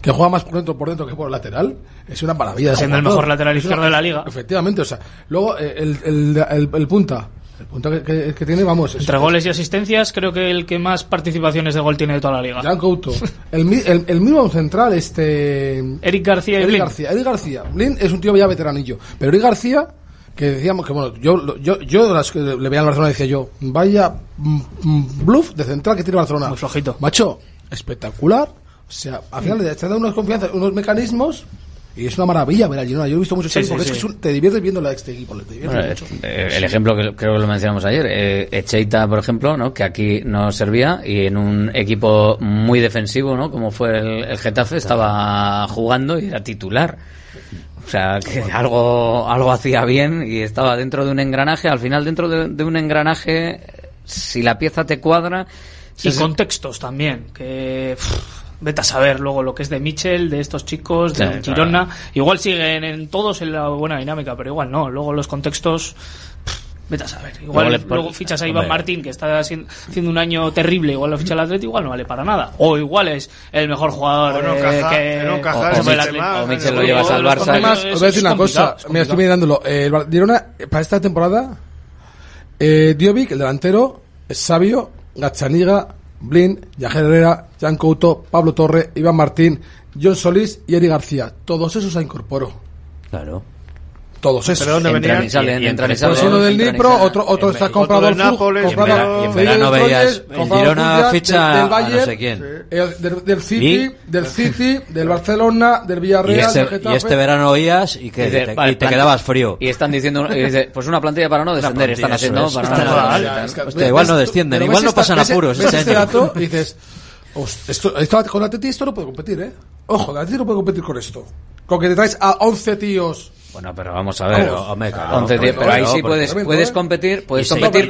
que juega más por dentro, por dentro que por lateral, es una maravilla. Siendo el mejor lateral una- izquierdo de la liga. Efectivamente, o sea, luego eh, el, el, el, el punta, el punta que, que- que tiene, vamos, es- Entre goles y asistencias, creo que el que más participaciones de gol tiene de toda la liga. Jan Couto. El, el, el mismo central, este. Eric García y Eric Blin. García. Eric García. Blin es un tío ya veteranillo. Pero Eric García, que decíamos que, bueno, yo, yo, yo de las que le veía al Barcelona decía yo, vaya mm, mm, bluff de central que tiene Barcelona. Muy flojito. Macho, espectacular. O sea, al final le está dando unas confianzas, unos mecanismos. Y es una maravilla ver a Girona. Yo he visto muchos Sí, años sí, porque sí. es que te diviertes viendo la este equipo. Te diviertes Bueno, mucho. eh, el ejemplo que creo que lo mencionamos ayer, eh, Echeita, por ejemplo, ¿no? que aquí no servía y en un equipo muy defensivo, ¿no? como fue el, el Getafe, estaba jugando y era titular. O sea, que algo, algo hacía bien y estaba dentro de un engranaje. Al final, dentro de, de un engranaje, si la pieza te cuadra. Y contextos también, que vete a saber luego lo que es de Mitchell, de estos chicos, de Sí, claro. Girona. Igual siguen en todos en la buena dinámica, pero igual no. Luego los contextos, vete a saber. Igual Luego luego, fichas a Iván Hombre. Martín, que está haciendo haciendo un año terrible, igual lo ficha el Atleti, igual no vale para nada. O igual es el mejor jugador O no eh, encaja- que... no o- o el el sistema, Atleti. o Mitchell lo llevas al Barça. Además, os voy a decir una cosa. Mira, estoy mirándolo. Eh, el Girona, eh, para esta temporada, eh, Diovic, el delantero, es Sabio, Gachaniga, Blin, Yajer Herrera, Jan Couto, Pablo Torre, Iván Martín, John Solís y Eri García. Todos esos se incorporó. Claro. Todos esos. ¿Pero dónde Entran venían? y salen, Y- entran y entre- Pues salen. uno del Dnipro, salen. otro, otro está comprado al Nápoles, comprado y en verano veías el Girona ficha del, a del no Bayern, sé quién. el- del, del City, ¿Y? del City, del Barcelona, del Villarreal, Y este, del y este verano oías y, que, te, y te quedabas frío. Y están diciendo, y dice, pues una plantilla para no descender, están haciendo igual no descienden, igual no pasan apuros ves este este dato y dices, "Host- esto, esto con Atleti esto no puede competir, ¿eh? Ojo, Atleti no puede competir con esto. Con que te traes a 11 tíos Bueno, pero vamos a ver. Vamos. hombre, claro, once hombre, tío, pero ahí claro, sí puedes, puedes ¿eh? competir, puedes competir.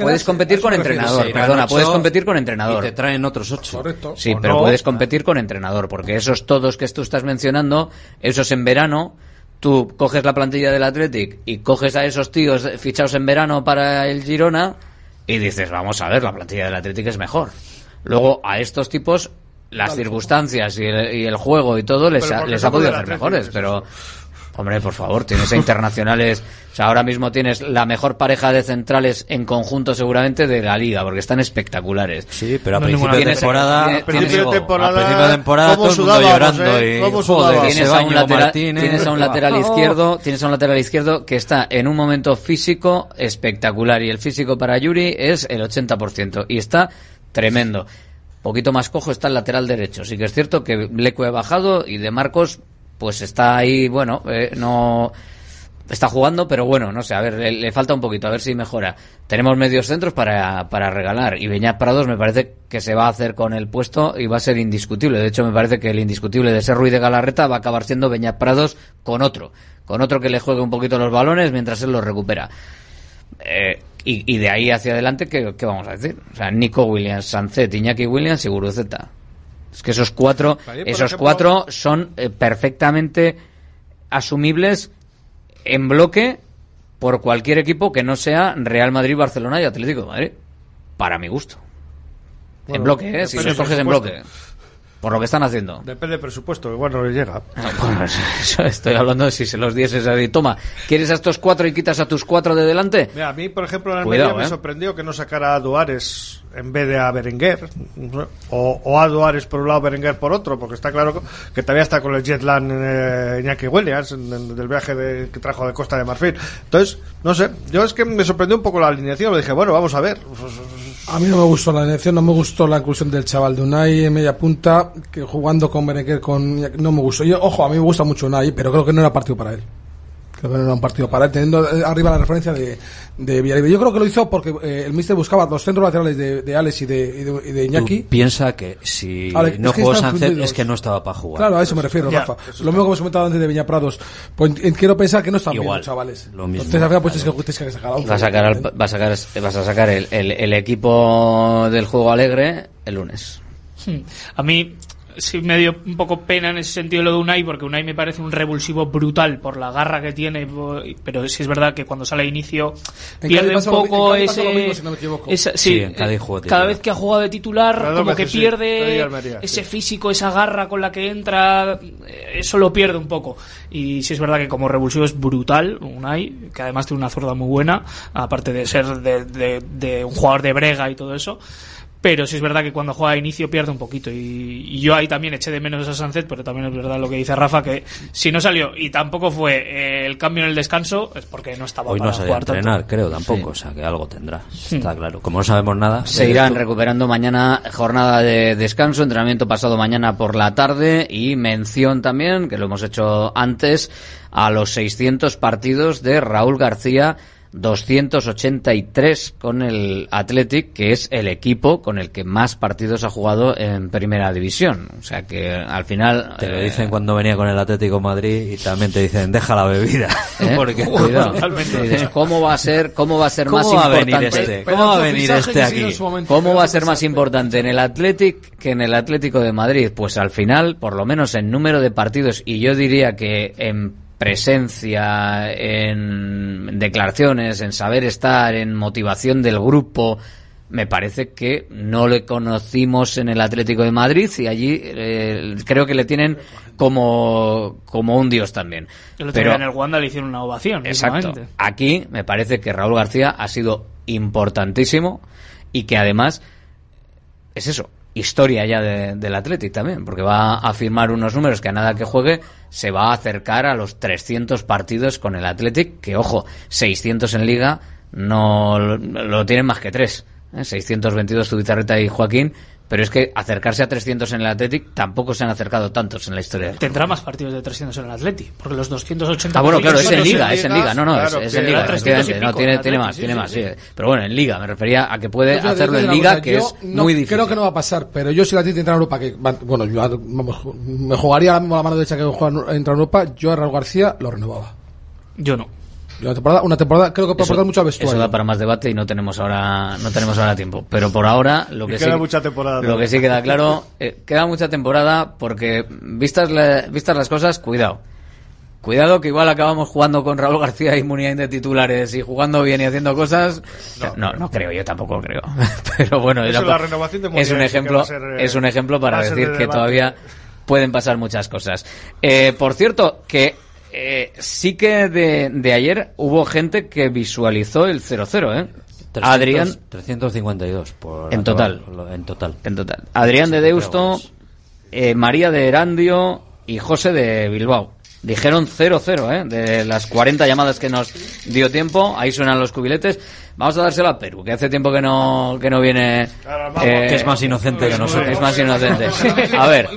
Puedes competir con entrenador, perdona, puedes competir con Y entrenador. te traen otros ocho. Correcto. Sí, ¿O pero no? puedes competir con entrenador, porque esos todos que tú estás mencionando, esos en verano, tú coges la plantilla del Athletic y coges a esos tíos fichados en verano para el Girona y dices, vamos a ver, la plantilla del Athletic es mejor. Luego a estos tipos las circunstancias y el, y el juego y todo les, ha, les ha podido hacer mejores, es pero hombre, por favor, tienes a internacionales, o sea, ahora mismo tienes la mejor pareja de centrales en conjunto seguramente de la liga, porque están espectaculares. Sí, pero a No principio de temporada, tienes- a tienes- principio de temporada, ¿cómo a principio de temporada todo el mundo llorando eh? y ¿Cómo joder, tienes a un lateral, tienes a un lateral izquierdo, tienes a un lateral izquierdo que está en un momento físico espectacular y el físico para Yuri es el 80% y está tremendo. Poquito más cojo está el lateral derecho. Sí que es cierto que Leco ha bajado y de Marcos pues está ahí, bueno, eh, no está jugando, pero bueno, no sé, a ver, le, falta un poquito, a ver si mejora. Tenemos medios centros para, para regalar y Beñat Prados me parece que se va a hacer con el puesto y va a ser indiscutible. De hecho, me parece que el indiscutible de ser Ruiz de Galarreta va a acabar siendo Beñat Prados con otro, con otro que le juegue un poquito los balones mientras él los recupera. Eh, y, de ahí hacia adelante, ¿qué, qué vamos a decir? O sea, Nico Williams, Sancet, Iñaki Williams y Guruceta. Es que esos cuatro, esos ejemplo- cuatro son eh, perfectamente asumibles en bloque por cualquier equipo que no sea Real Madrid, Barcelona y Atlético de Madrid. Para mi gusto. en bloque, ¿eh? Si los coges en bloque. Por lo que están haciendo. Depende del presupuesto, igual no le llega. Bueno, eso estoy hablando de si se los dieses así. Toma, ¿quieres a estos cuatro y quitas a tus cuatro de delante? Mira, a mí, por ejemplo, en Cuidado, Almería me ¿eh? sorprendió que no sacara a Duares en vez de a Berenguer. O, o a Duares por un lado, Berenguer por otro, porque está claro que todavía está con el Jetland eh, Iñaki Williams en- en- del viaje de- que trajo de Costa de Marfil. Entonces, no sé, yo es que me sorprendió un poco la alineación. Le dije, bueno, vamos a ver. A mí no me gustó la elección, no me gustó la inclusión del chaval de Unai en media punta, que jugando con Berenguer, con no me gustó. Yo, ojo, a mí me gusta mucho Unai, pero creo que no era partido para él. Creo que no era un partido para él, teniendo eh, arriba la referencia de, de Villarreal. Yo creo que lo hizo porque eh, el míster buscaba los centros laterales de, de Alex y de, y de, y de Iñaki. Tú piensa que si es no que jugó están Sánchez fundidos. es que no estaba para jugar. Claro, a eso me refiero, Ya, Rafa. Lo mismo que hemos comentado antes de Viña Prados. Pues eh, quiero pensar que no están bien Igual, los chavales. lo mismo. Entonces, al final, pues es que tienes que sacar a otro. Va a sacar, al- va a sacar, vas a sacar el, el- el equipo del juego alegre el lunes. Hmm. A mí sí me dio un poco pena en ese sentido lo de Unai, porque Unai me parece un revulsivo brutal por la garra que tiene, pero sí es verdad que cuando sale a inicio En pierde un en poco ese... lo mismo, si no me equivoco. esa- Sí, en eh, cada vez que ha jugado de titular, como que sí, pierde Almería, ese sí. físico, esa garra con la que entra, eso lo pierde un poco. Y sí es verdad que como revulsivo es brutal, Unai, que además tiene una zurda muy buena, aparte de ser de, de- de un jugador de brega y todo eso. Pero sí es verdad que cuando juega a inicio pierde un poquito. Y, y yo ahí también eché de menos a Sánchez, pero también es verdad lo que dice Rafa, que si no salió y tampoco fue eh, el cambio en el descanso, es porque no estaba Hoy para no a tanto. entrenar, creo, tampoco. Sí. O sea, que algo tendrá. Está claro. Como no sabemos nada. Se irán recuperando mañana jornada de descanso, entrenamiento pasado mañana por la tarde y mención también, que lo hemos hecho antes, a los 600 partidos de Raúl García, 283 con el Athletic, que es el equipo con el que más partidos ha jugado en primera división. O sea que al final... Te lo eh, dicen cuando venía con el Atlético de Madrid y también te dicen, deja la bebida. ¿eh? Porque Cuidado. Dices, ¿Cómo va a ser, cómo va a ser ¿Cómo más va a importante? venir este? ¿Cómo va a venir este aquí? ¿Cómo va a ser más importante en el Athletic que en el Atlético de Madrid? Pues al final, por lo menos en número de partidos, y yo diría que en presencia, en declaraciones, en saber estar, en motivación del grupo, me parece que no le conocimos en el Atlético de Madrid y allí eh, creo que le tienen como, como un dios también. El otro día en el Wanda le hicieron una ovación. Exacto. Aquí me parece que Raúl García ha sido importantísimo y que además es eso, historia ya de- del Athletic también, porque va a firmar unos números que a nada que juegue se va a acercar a los 300 partidos con el Athletic, que ojo, 600 en liga no lo, tienen más que tres. ¿eh? 622 Zubizarreta y Joaquín, pero es que acercarse a 300 en el Athletic tampoco se han acercado tantos en la historia. Tendrá más partidos de 300 en el Atleti, porque los 280 Ah, bueno, claro, es en liga, es en liga, no, no, es, claro, es en liga, era 300 y efectivamente, no, tiene, en tiene Atleti, más, sí, tiene sí, más, sí. sí. Pero bueno, en liga, me refería a que puede Yo, hacerlo en liga, cosa, que es no- muy difícil. Creo que no va a pasar, pero yo si la Atleti entra en Europa, que va- bueno, yo me jugaría la mano derecha que juega entra en Europa, yo a Raúl García lo renovaba. Yo no. Una temporada, una temporada creo que puede Eso- aportar mucho Eso vestuario. da para más debate y no tenemos ahora no tenemos ahora tiempo. Pero por ahora lo Y que queda sí mucha temporada lo que sí queda claro eh, queda mucha temporada porque vistas la- vistas las cosas cuidado cuidado que igual acabamos jugando con Raúl García y Muniain de titulares y jugando bien y haciendo cosas no no, creo yo tampoco creo pero bueno Eso, la renovación de es un ejemplo a ser, eh, es un ejemplo para a decir de que debate. todavía pueden pasar muchas cosas. Eh, por cierto, que eh, sí que de, de ayer hubo gente que visualizó el 0-0, ¿eh? 300, Adrián, 352 por En total. acabar- en total. en total. Adrián de Deusto, eh, María de Erandio y José de Bilbao. Dijeron 0-0, ¿eh? De las 40 llamadas que nos dio tiempo, ahí suenan los cubiletes. Vamos a dárselo a Perú, que hace tiempo que no, que no viene... eh, Que es más inocente que nosotros. Es más inocente. A ver,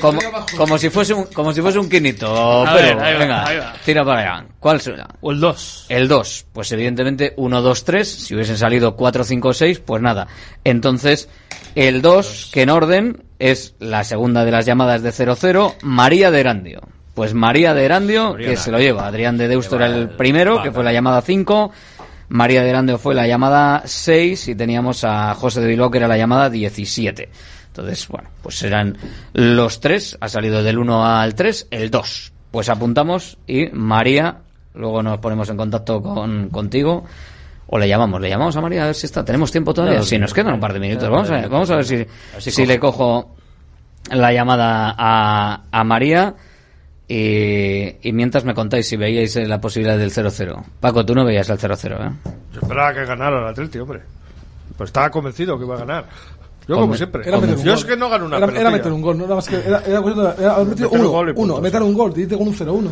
como, como si fuese un, como si fuese un quinito. Perú, ver, ahí va, venga, ahí va. tira para allá. ¿Cuál será? O el 2. El 2. Pues evidentemente 1, 2, 3. Si hubiesen salido 4, 5, 6, pues nada. Entonces, el 2, que en orden es la segunda de las llamadas de 0-0, María de Erandio. Pues María de Erandio, que se lo lleva. Adrián de Deusto era el primero, que fue la llamada 5. María de Erandio fue la llamada 6 y teníamos a José de Bilbao que era la llamada 17. Entonces, bueno, pues serán los tres. Ha salido del 1 al 3, el 2. Pues apuntamos y María, luego nos ponemos en contacto con, contigo. O le llamamos, le llamamos a María a ver si está. Tenemos tiempo todavía. Claro, si sí. nos quedan un par de minutos. Vamos a, vamos a ver si, si le cojo la llamada a, a María. Y, y mientras me contáis si veíais eh, la posibilidad del 0-0. Paco, tú no veías el 0-0, ¿eh? Yo esperaba que ganara el Atleti, hombre. Pues estaba convencido que iba a ganar. Yo, Conven- como siempre. Era meter un Yo gol. es que no gano una era, pelotilla. era meter un gol, no era más que. Era, era, era metido Meter un uno, gol y uno, meter un gol, y irte con un 0-1.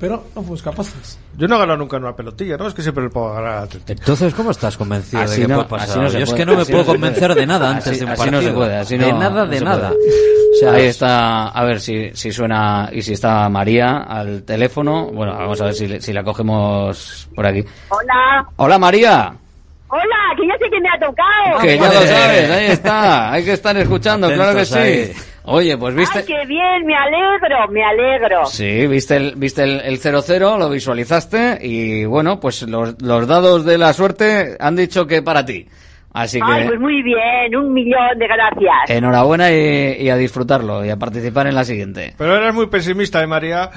Pero no fuimos capaces. Yo no he ganado nunca una pelotilla, ¿no? Es que siempre le puedo ganar al Atleti. Entonces, ¿cómo estás convencido Así de que no- puede así pasar? no se Yo es que no me así puedo no convencer puede. de nada Así- antes de un así no partido. se puede, así de nada, de nada. O sea, Ahí está, a ver si, si suena y si está María al teléfono. Bueno, vamos a ver si, le- si la cogemos por aquí. Hola, Hola María, hola, que ya sé que me ha tocado. que ya lo sabes, ahí está, hay que estar escuchando, claro que Atentos ahí. Oye, pues Ay, viste, qué bien, me alegro, me alegro. sí, viste el, viste el, el 0-0, lo visualizaste y bueno, pues los, los dados de la suerte han dicho que para ti. Así Ay, que pues muy bien, un millón de gracias. enhorabuena y, y a disfrutarlo y a participar en la siguiente. Pero eres muy pesimista, ¿eh, María?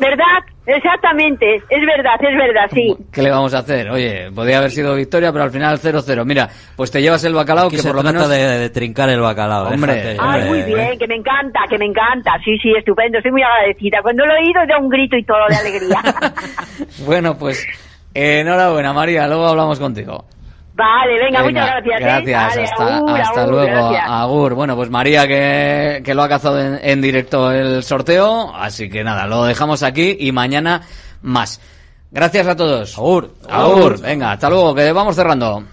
¿Verdad? Exactamente, es verdad, es verdad, sí. ¿Qué le vamos a hacer? Oye, podía haber sido victoria, pero al final 0-0. Mira, pues te llevas el bacalao Aquí que se por lo trata menos... de, de trincar el bacalao. Hombre, déjate. Ay, muy bien, que me encanta, que me encanta. Sí, sí, estupendo, estoy muy agradecida. Cuando lo he oído, da un grito y todo de alegría. Bueno, pues enhorabuena, María. Luego hablamos contigo. Vale, venga, Venga, muchas gracias. ¿eh? Gracias, Vale, hasta, agur, hasta agur, luego. gracias. Agur. Bueno, pues María que, que lo ha cazado en, en directo el sorteo. Así que nada, lo dejamos aquí y mañana más. Gracias a todos. Agur. Agur. Venga, hasta luego, que vamos cerrando.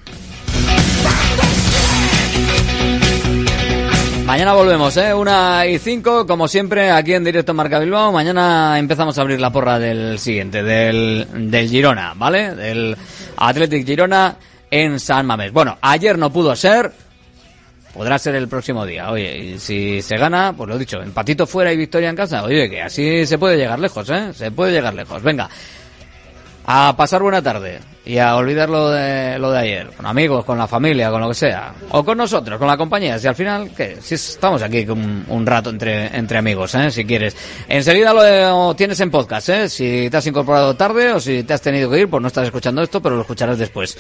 Mañana volvemos, ¿eh? Una y cinco, como siempre, aquí en directo en Marca Bilbao. Mañana empezamos a abrir la porra del siguiente, del, del Girona, ¿vale? Del Athletic Girona en San Mamés. Bueno, ayer no pudo ser, podrá ser el próximo día. Oye, y si se gana, pues lo dicho, empatito fuera y victoria en casa. Oye, que así se puede llegar lejos, ¿eh? Se puede llegar lejos. Venga, a pasar buena tarde y a olvidar lo de, lo de ayer, con amigos, con la familia, con lo que sea, o con nosotros, con la compañía, si al final, que si estamos aquí un, un rato entre, entre amigos, ¿eh? si quieres. Enseguida lo tienes en podcast, ¿eh? si te has incorporado tarde o si te has tenido que ir, pues no estás escuchando esto, pero lo escucharás después.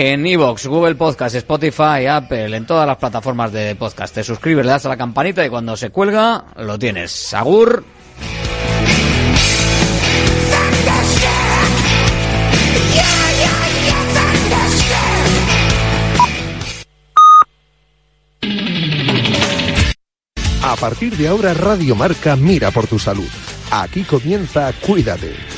En Evox, Google Podcast, Spotify, Apple, en todas las plataformas de podcast. Te suscribes, le das a la campanita y cuando se cuelga, lo tienes. Agur. A partir de ahora, Radio Marca mira por tu salud. Aquí comienza Cuídate.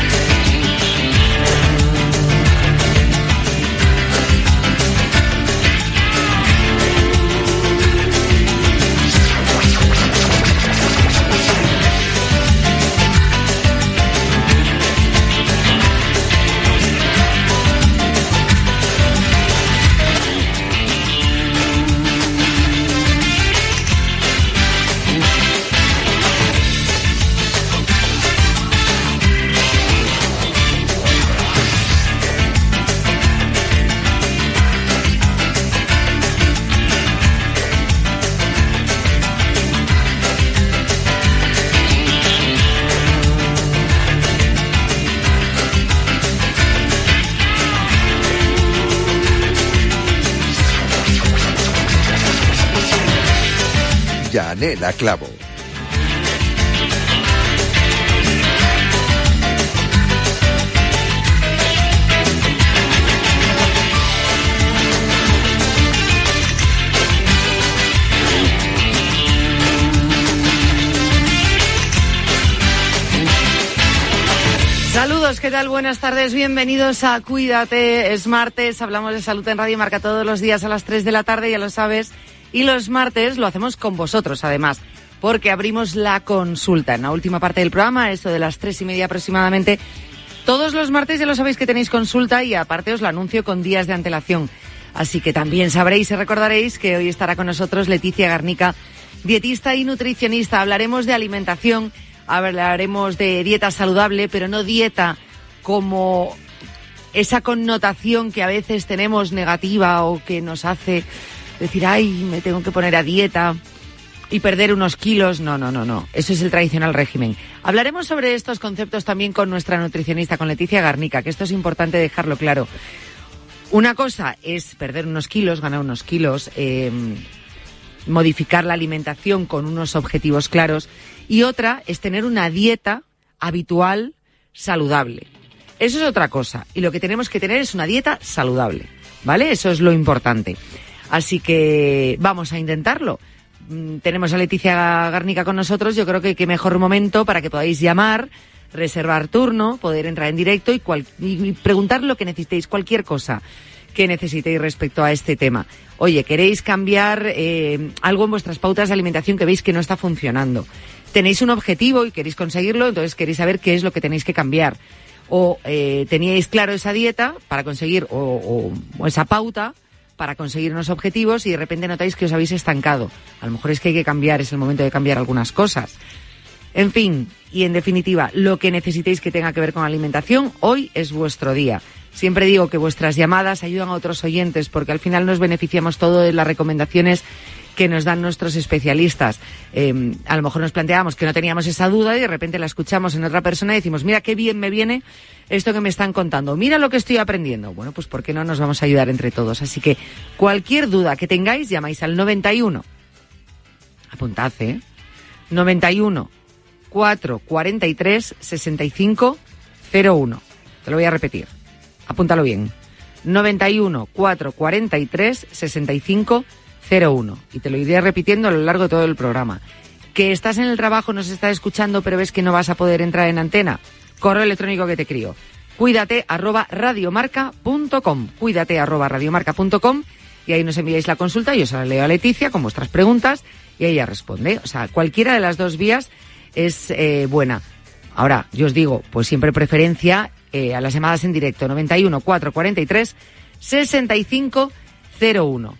Yanela Clavo. Saludos, ¿qué tal? Buenas tardes, bienvenidos a Cuídate, es martes, hablamos de salud en Radio Marca todos los días a las 3 de la tarde, ya lo sabes, y los martes lo hacemos con vosotros, además, porque abrimos la consulta en la última parte del programa, esto de las tres y media aproximadamente. Todos los martes ya lo sabéis que tenéis consulta y aparte os la anuncio con días de antelación. Así que también sabréis y recordaréis que hoy estará con nosotros Leticia Garnica, dietista y nutricionista. Hablaremos de alimentación, hablaremos de dieta saludable, pero no dieta como esa connotación que a veces tenemos negativa o que nos hace decir, ay, me tengo que poner a dieta y perder unos kilos. No, no, no, no. Eso es el tradicional régimen. Hablaremos sobre estos conceptos también con nuestra nutricionista, con Leticia Garnica, que esto es importante dejarlo claro. Una cosa es perder unos kilos, ganar unos kilos, eh, modificar la alimentación con unos objetivos claros. Y otra es tener una dieta habitual, saludable. Eso es otra cosa. Y lo que tenemos que tener es una dieta saludable. ¿Vale? Eso es lo importante. Así que vamos a intentarlo. Mm, Tenemos a Leticia Garnica con nosotros. Yo creo que qué mejor momento para que podáis llamar, reservar turno, poder entrar en directo y, cual- y preguntar lo que necesitéis, cualquier cosa que necesitéis respecto a este tema. Oye, ¿queréis cambiar eh, algo en vuestras pautas de alimentación que veis que no está funcionando? Tenéis un objetivo y queréis conseguirlo, entonces queréis saber qué es lo que tenéis que cambiar. O eh, teníais claro esa dieta para conseguir, o, o- o esa pauta para conseguir unos objetivos y de repente notáis que os habéis estancado. A lo mejor es que hay que cambiar, es el momento de cambiar algunas cosas. En fin, y en definitiva, lo que necesitéis que tenga que ver con alimentación, hoy es vuestro día. Siempre digo que vuestras llamadas ayudan a otros oyentes porque al final nos beneficiamos todo de las recomendaciones que nos dan nuestros especialistas. Eh, a lo mejor nos planteábamos que no teníamos esa duda y de repente la escuchamos en otra persona y decimos, mira qué bien me viene esto que me están contando, mira lo que estoy aprendiendo. Bueno, pues ¿por qué no nos vamos a ayudar entre todos? Así que cualquier duda que tengáis, llamáis al 91. Apuntad, ¿eh? 91 443 65 01. Te lo voy a repetir. Apúntalo bien. 91 443 65 01. Y te lo iré repitiendo a lo largo de todo el programa. Que estás en el trabajo, nos estás escuchando, pero ves que no vas a poder entrar en antena. Correo electrónico que te crío. Cuídate arroba radiomarca.com. Cuídate arroba radiomarca.com y ahí nos enviáis la consulta. Yo se la leo a Leticia con vuestras preguntas y ella responde. O sea, cualquiera de las dos vías es eh, buena. Ahora, yo os digo, pues siempre preferencia eh, a las llamadas en directo 91 443 65 01.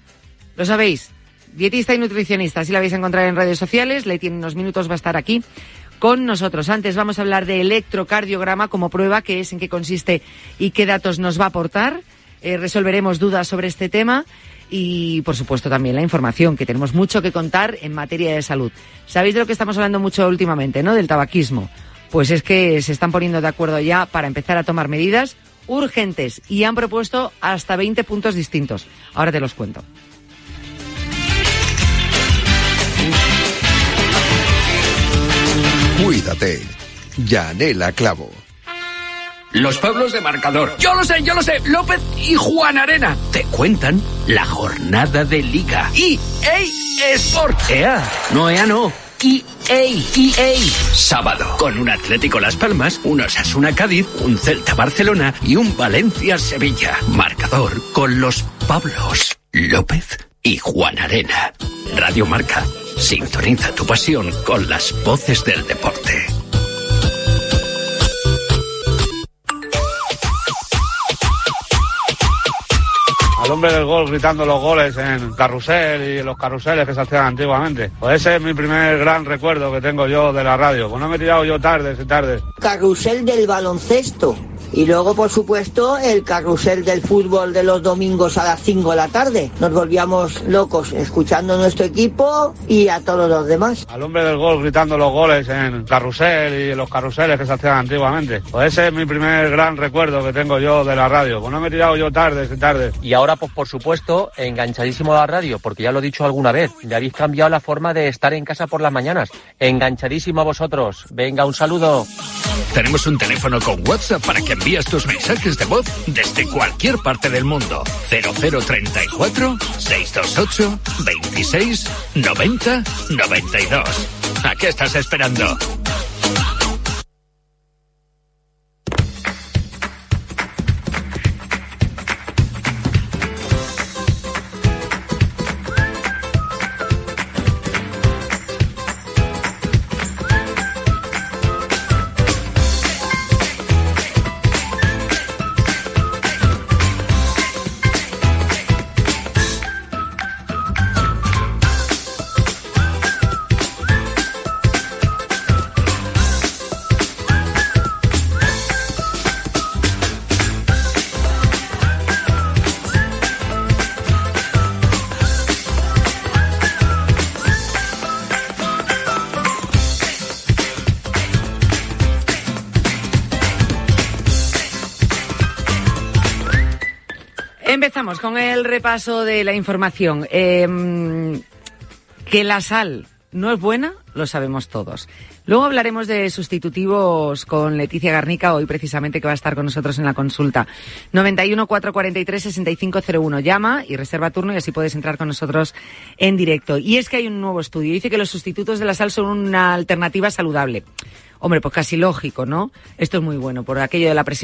Lo sabéis, dietista y nutricionista, si la vais a encontrar en redes sociales, le tiene unos minutos, va a estar aquí con nosotros. Antes vamos a hablar de electrocardiograma como prueba, qué es, en qué consiste y qué datos nos va a aportar. Eh, resolveremos dudas sobre este tema y, por supuesto, también la información, que tenemos mucho que contar en materia de salud. ¿Sabéis de lo que estamos hablando mucho últimamente, no? Del tabaquismo. Pues es que se están poniendo de acuerdo ya para empezar a tomar medidas urgentes y han propuesto hasta 20 puntos distintos. Ahora te los cuento. Cuídate. Yanela Clavo. Los pueblos de marcador. Yo lo sé, yo lo sé. López y Juan Arena. Te cuentan la jornada de liga. EA Sport. EA. No, EA no. EA, EA. Sábado, con un Atlético Las Palmas, un Osasuna Cádiz, un Celta Barcelona y un Valencia Sevilla. Marcador con los Pablos, López y Juan Arena. Radio Marca. Sintoniza tu pasión con las voces del deporte. al hombre del gol gritando los goles en carrusel y los carruseles que se hacían antiguamente. Pues ese es mi primer gran recuerdo que tengo yo de la radio. Pues no me he tirado yo tardes y tardes. Carrusel del baloncesto. Y luego, por supuesto, el carrusel del fútbol de los domingos a las 5 de la tarde. Nos volvíamos locos escuchando nuestro equipo y a todos los demás. Al hombre del gol gritando los goles en carrusel y los carruseles que se hacían antiguamente. Pues ese es mi primer gran recuerdo que tengo yo de la radio. Pues no me he tirado yo tardes y tardes. Y ahora, pues por supuesto, enganchadísimo a la radio, porque ya lo he dicho alguna vez, ya habéis cambiado la forma de estar en casa por las mañanas. Enganchadísimo a vosotros. Venga, un saludo. Tenemos un teléfono con WhatsApp para que envíes tus mensajes de voz desde cualquier parte del mundo. 0034 628 26 90 92. ¿A qué estás esperando? Repaso de la información. Eh, que la sal no es buena, lo sabemos todos. Luego hablaremos de sustitutivos con Leticia Garnica, hoy precisamente que va a estar con nosotros en la consulta. 91 443 6501. Llama y reserva turno y así puedes entrar con nosotros en directo. Y es que hay un nuevo estudio. Dice que los sustitutos de la sal son una alternativa saludable. Hombre, pues casi lógico, ¿no? Esto es muy bueno por aquello de la presión